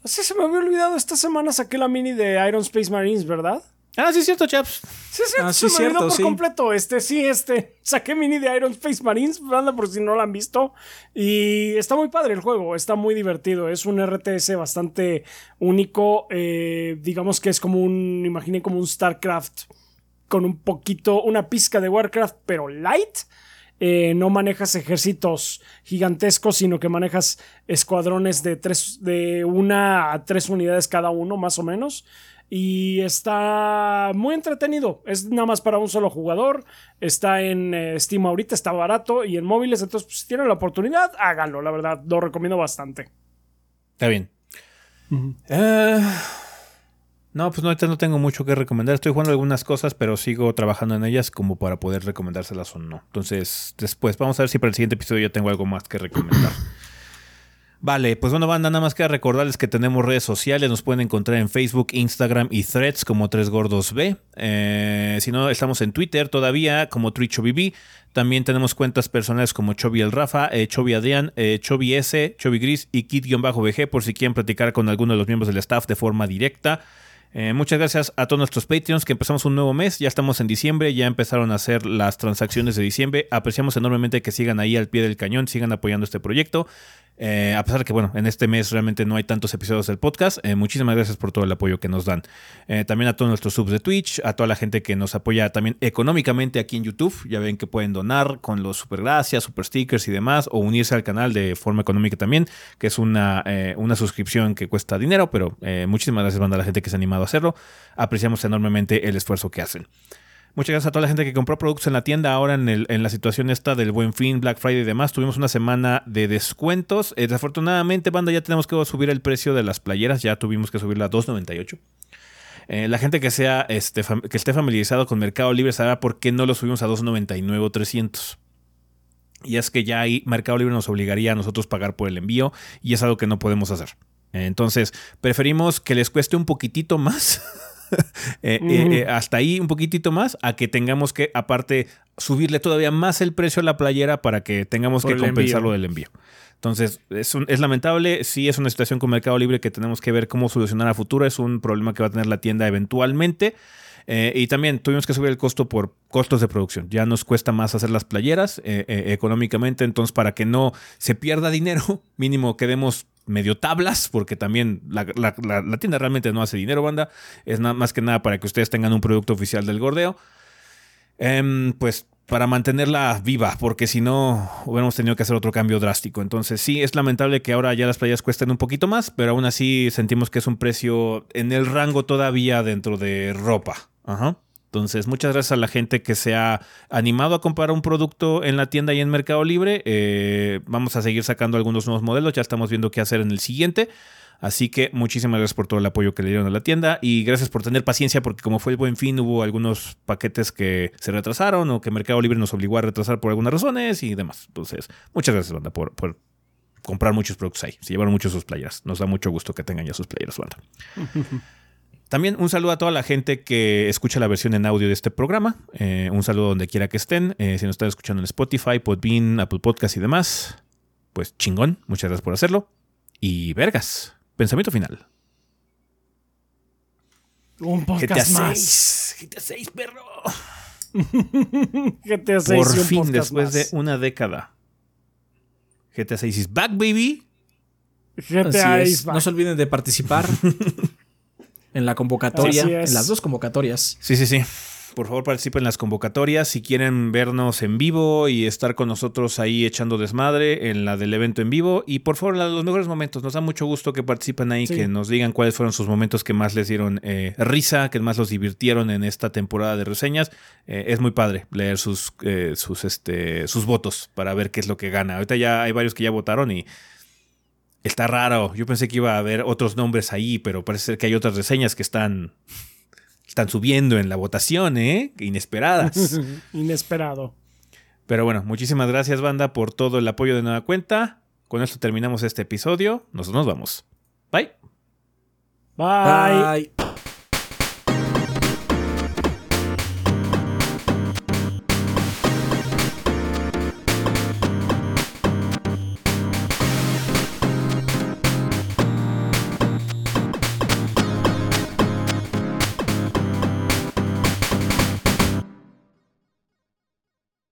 Sí, se me había olvidado. Esta semana saqué la mini de Iron Space Marines, ¿verdad? Ah, sí, es cierto, chaps. Sí, sí, Ah, se sí, me olvidó cierto, por sí. completo. Este, sí, este. Saqué mini de Iron Space Marines, banda, por si no lo han visto. Y está muy padre el juego, está muy divertido. Es un RTS bastante único. eh, digamos que es como un. Imaginen como un StarCraft con un poquito, una pizca de Warcraft, pero light. Eh, no manejas ejércitos gigantescos, sino que manejas escuadrones de tres, de una a tres unidades cada uno, más o menos. Y está muy entretenido. Es nada más para un solo jugador. Está en eh, Steam ahorita, está barato y en móviles. Entonces, pues, si tienen la oportunidad, háganlo. La verdad, lo recomiendo bastante. Está bien. Eh, no, pues no, ahorita no tengo mucho que recomendar. Estoy jugando algunas cosas, pero sigo trabajando en ellas como para poder recomendárselas o no. Entonces, después, vamos a ver si para el siguiente episodio ya tengo algo más que recomendar. Vale, pues bueno, banda, nada más queda recordarles que tenemos redes sociales, nos pueden encontrar en Facebook, Instagram y Threads como Tres Gordos B. Eh, si no, estamos en Twitter todavía como TrichoBB. También tenemos cuentas personales como Chobi el Rafa, eh, Chobi Adrián, eh, S, Chobi Gris y Kit-VG por si quieren platicar con alguno de los miembros del staff de forma directa. Eh, muchas gracias a todos nuestros Patreons que empezamos un nuevo mes, ya estamos en diciembre, ya empezaron a hacer las transacciones de diciembre. Apreciamos enormemente que sigan ahí al pie del cañón, sigan apoyando este proyecto. Eh, a pesar de que, bueno, en este mes realmente no hay tantos episodios del podcast, eh, muchísimas gracias por todo el apoyo que nos dan. Eh, también a todos nuestros subs de Twitch, a toda la gente que nos apoya también económicamente aquí en YouTube. Ya ven que pueden donar con los super gracias, super stickers y demás, o unirse al canal de forma económica también, que es una, una suscripción que cuesta dinero, pero muchísimas gracias, banda, a la gente que se ha animado a hacerlo. Apreciamos enormemente el esfuerzo que hacen. Muchas gracias a toda la gente que compró productos en la tienda ahora en, el- en la situación esta del Buen Fin, Black Friday y demás. Tuvimos una semana de descuentos. Eh, desafortunadamente, banda, ya tenemos que subir el precio de las playeras. Ya tuvimos que subirla a 2.98. Eh, la gente que sea este, que esté familiarizado con Mercado Libre sabrá por qué no lo subimos a 2.99 o 300. Y es que ya ahí Mercado Libre nos obligaría a nosotros pagar por el envío y es algo que no podemos hacer. Eh, Entonces, preferimos que les cueste un poquitito más. Eh, eh, eh, hasta ahí un poquitito más a que tengamos que aparte subirle todavía más el precio a la playera para que tengamos Por que compensarlo envío. del envío. Entonces, es, un- es lamentable, sí es una situación con Mercado Libre que tenemos que ver cómo solucionar a futuro, es un problema que va a tener la tienda eventualmente. Eh, y también tuvimos que subir el costo por costos de producción. Ya nos cuesta más hacer las playeras eh, eh, económicamente, entonces para que no se pierda dinero, mínimo quedemos medio tablas, porque también la, la- tienda realmente no hace dinero, banda. Es nada más que nada para que ustedes tengan un producto oficial del gordeo. Em, pues para mantenerla viva, porque si no hubiéramos tenido que hacer otro cambio drástico. Entonces sí, es lamentable que ahora ya las playas cuesten un poquito más, pero aún así sentimos que es un precio en el rango todavía dentro de ropa. Ajá. Entonces, muchas gracias a la gente que se ha animado a comprar un producto en la tienda y en Mercado Libre. Eh, vamos a seguir sacando algunos nuevos modelos, ya estamos viendo qué hacer en el siguiente. Así que muchísimas gracias por todo el apoyo que le dieron a la tienda y gracias por tener paciencia porque como fue el buen fin hubo algunos paquetes que se retrasaron o que Mercado Libre nos obligó a retrasar por algunas razones y demás. Entonces, muchas gracias, banda, por, comprar muchos productos ahí. Se llevaron muchos sus playeras. Nos da mucho gusto que tengan ya sus playeras, banda. También un saludo a toda la gente que escucha la versión en audio de este programa. Eh, un saludo donde quiera que estén. Eh, si nos están escuchando en Spotify, Podbean, Apple Podcast y demás, pues chingón. Muchas gracias por hacerlo. Y vergas. Pensamiento final. Un GTA podcast más. 6. GTA 6, perro. GTA 6 Por un fin, después más. de una década. GTA 6 is back, baby. GTA Así is es. back. No se olviden de participar en la convocatoria, en las dos convocatorias. Sí, sí, sí. Por favor, participen en las convocatorias. Si quieren vernos en vivo y estar con nosotros ahí echando desmadre en la del evento en vivo. Y por favor, los mejores momentos. Nos da mucho gusto que participen ahí, Sí. que nos digan cuáles fueron sus momentos que más les dieron eh, risa, que más los divirtieron en esta temporada de reseñas. Eh, es muy padre leer sus, eh, sus, este, sus votos para ver qué es lo que gana. Ahorita ya hay varios que ya votaron y está raro. Yo pensé que iba a haber otros nombres ahí, pero parece ser que hay otras reseñas que están, están subiendo en la votación, ¿eh? Inesperadas. Inesperado. pero bueno, muchísimas gracias, banda, por todo el apoyo de nueva cuenta. Con esto terminamos este episodio. Nosotros nos vamos. Bye. Bye. Bye.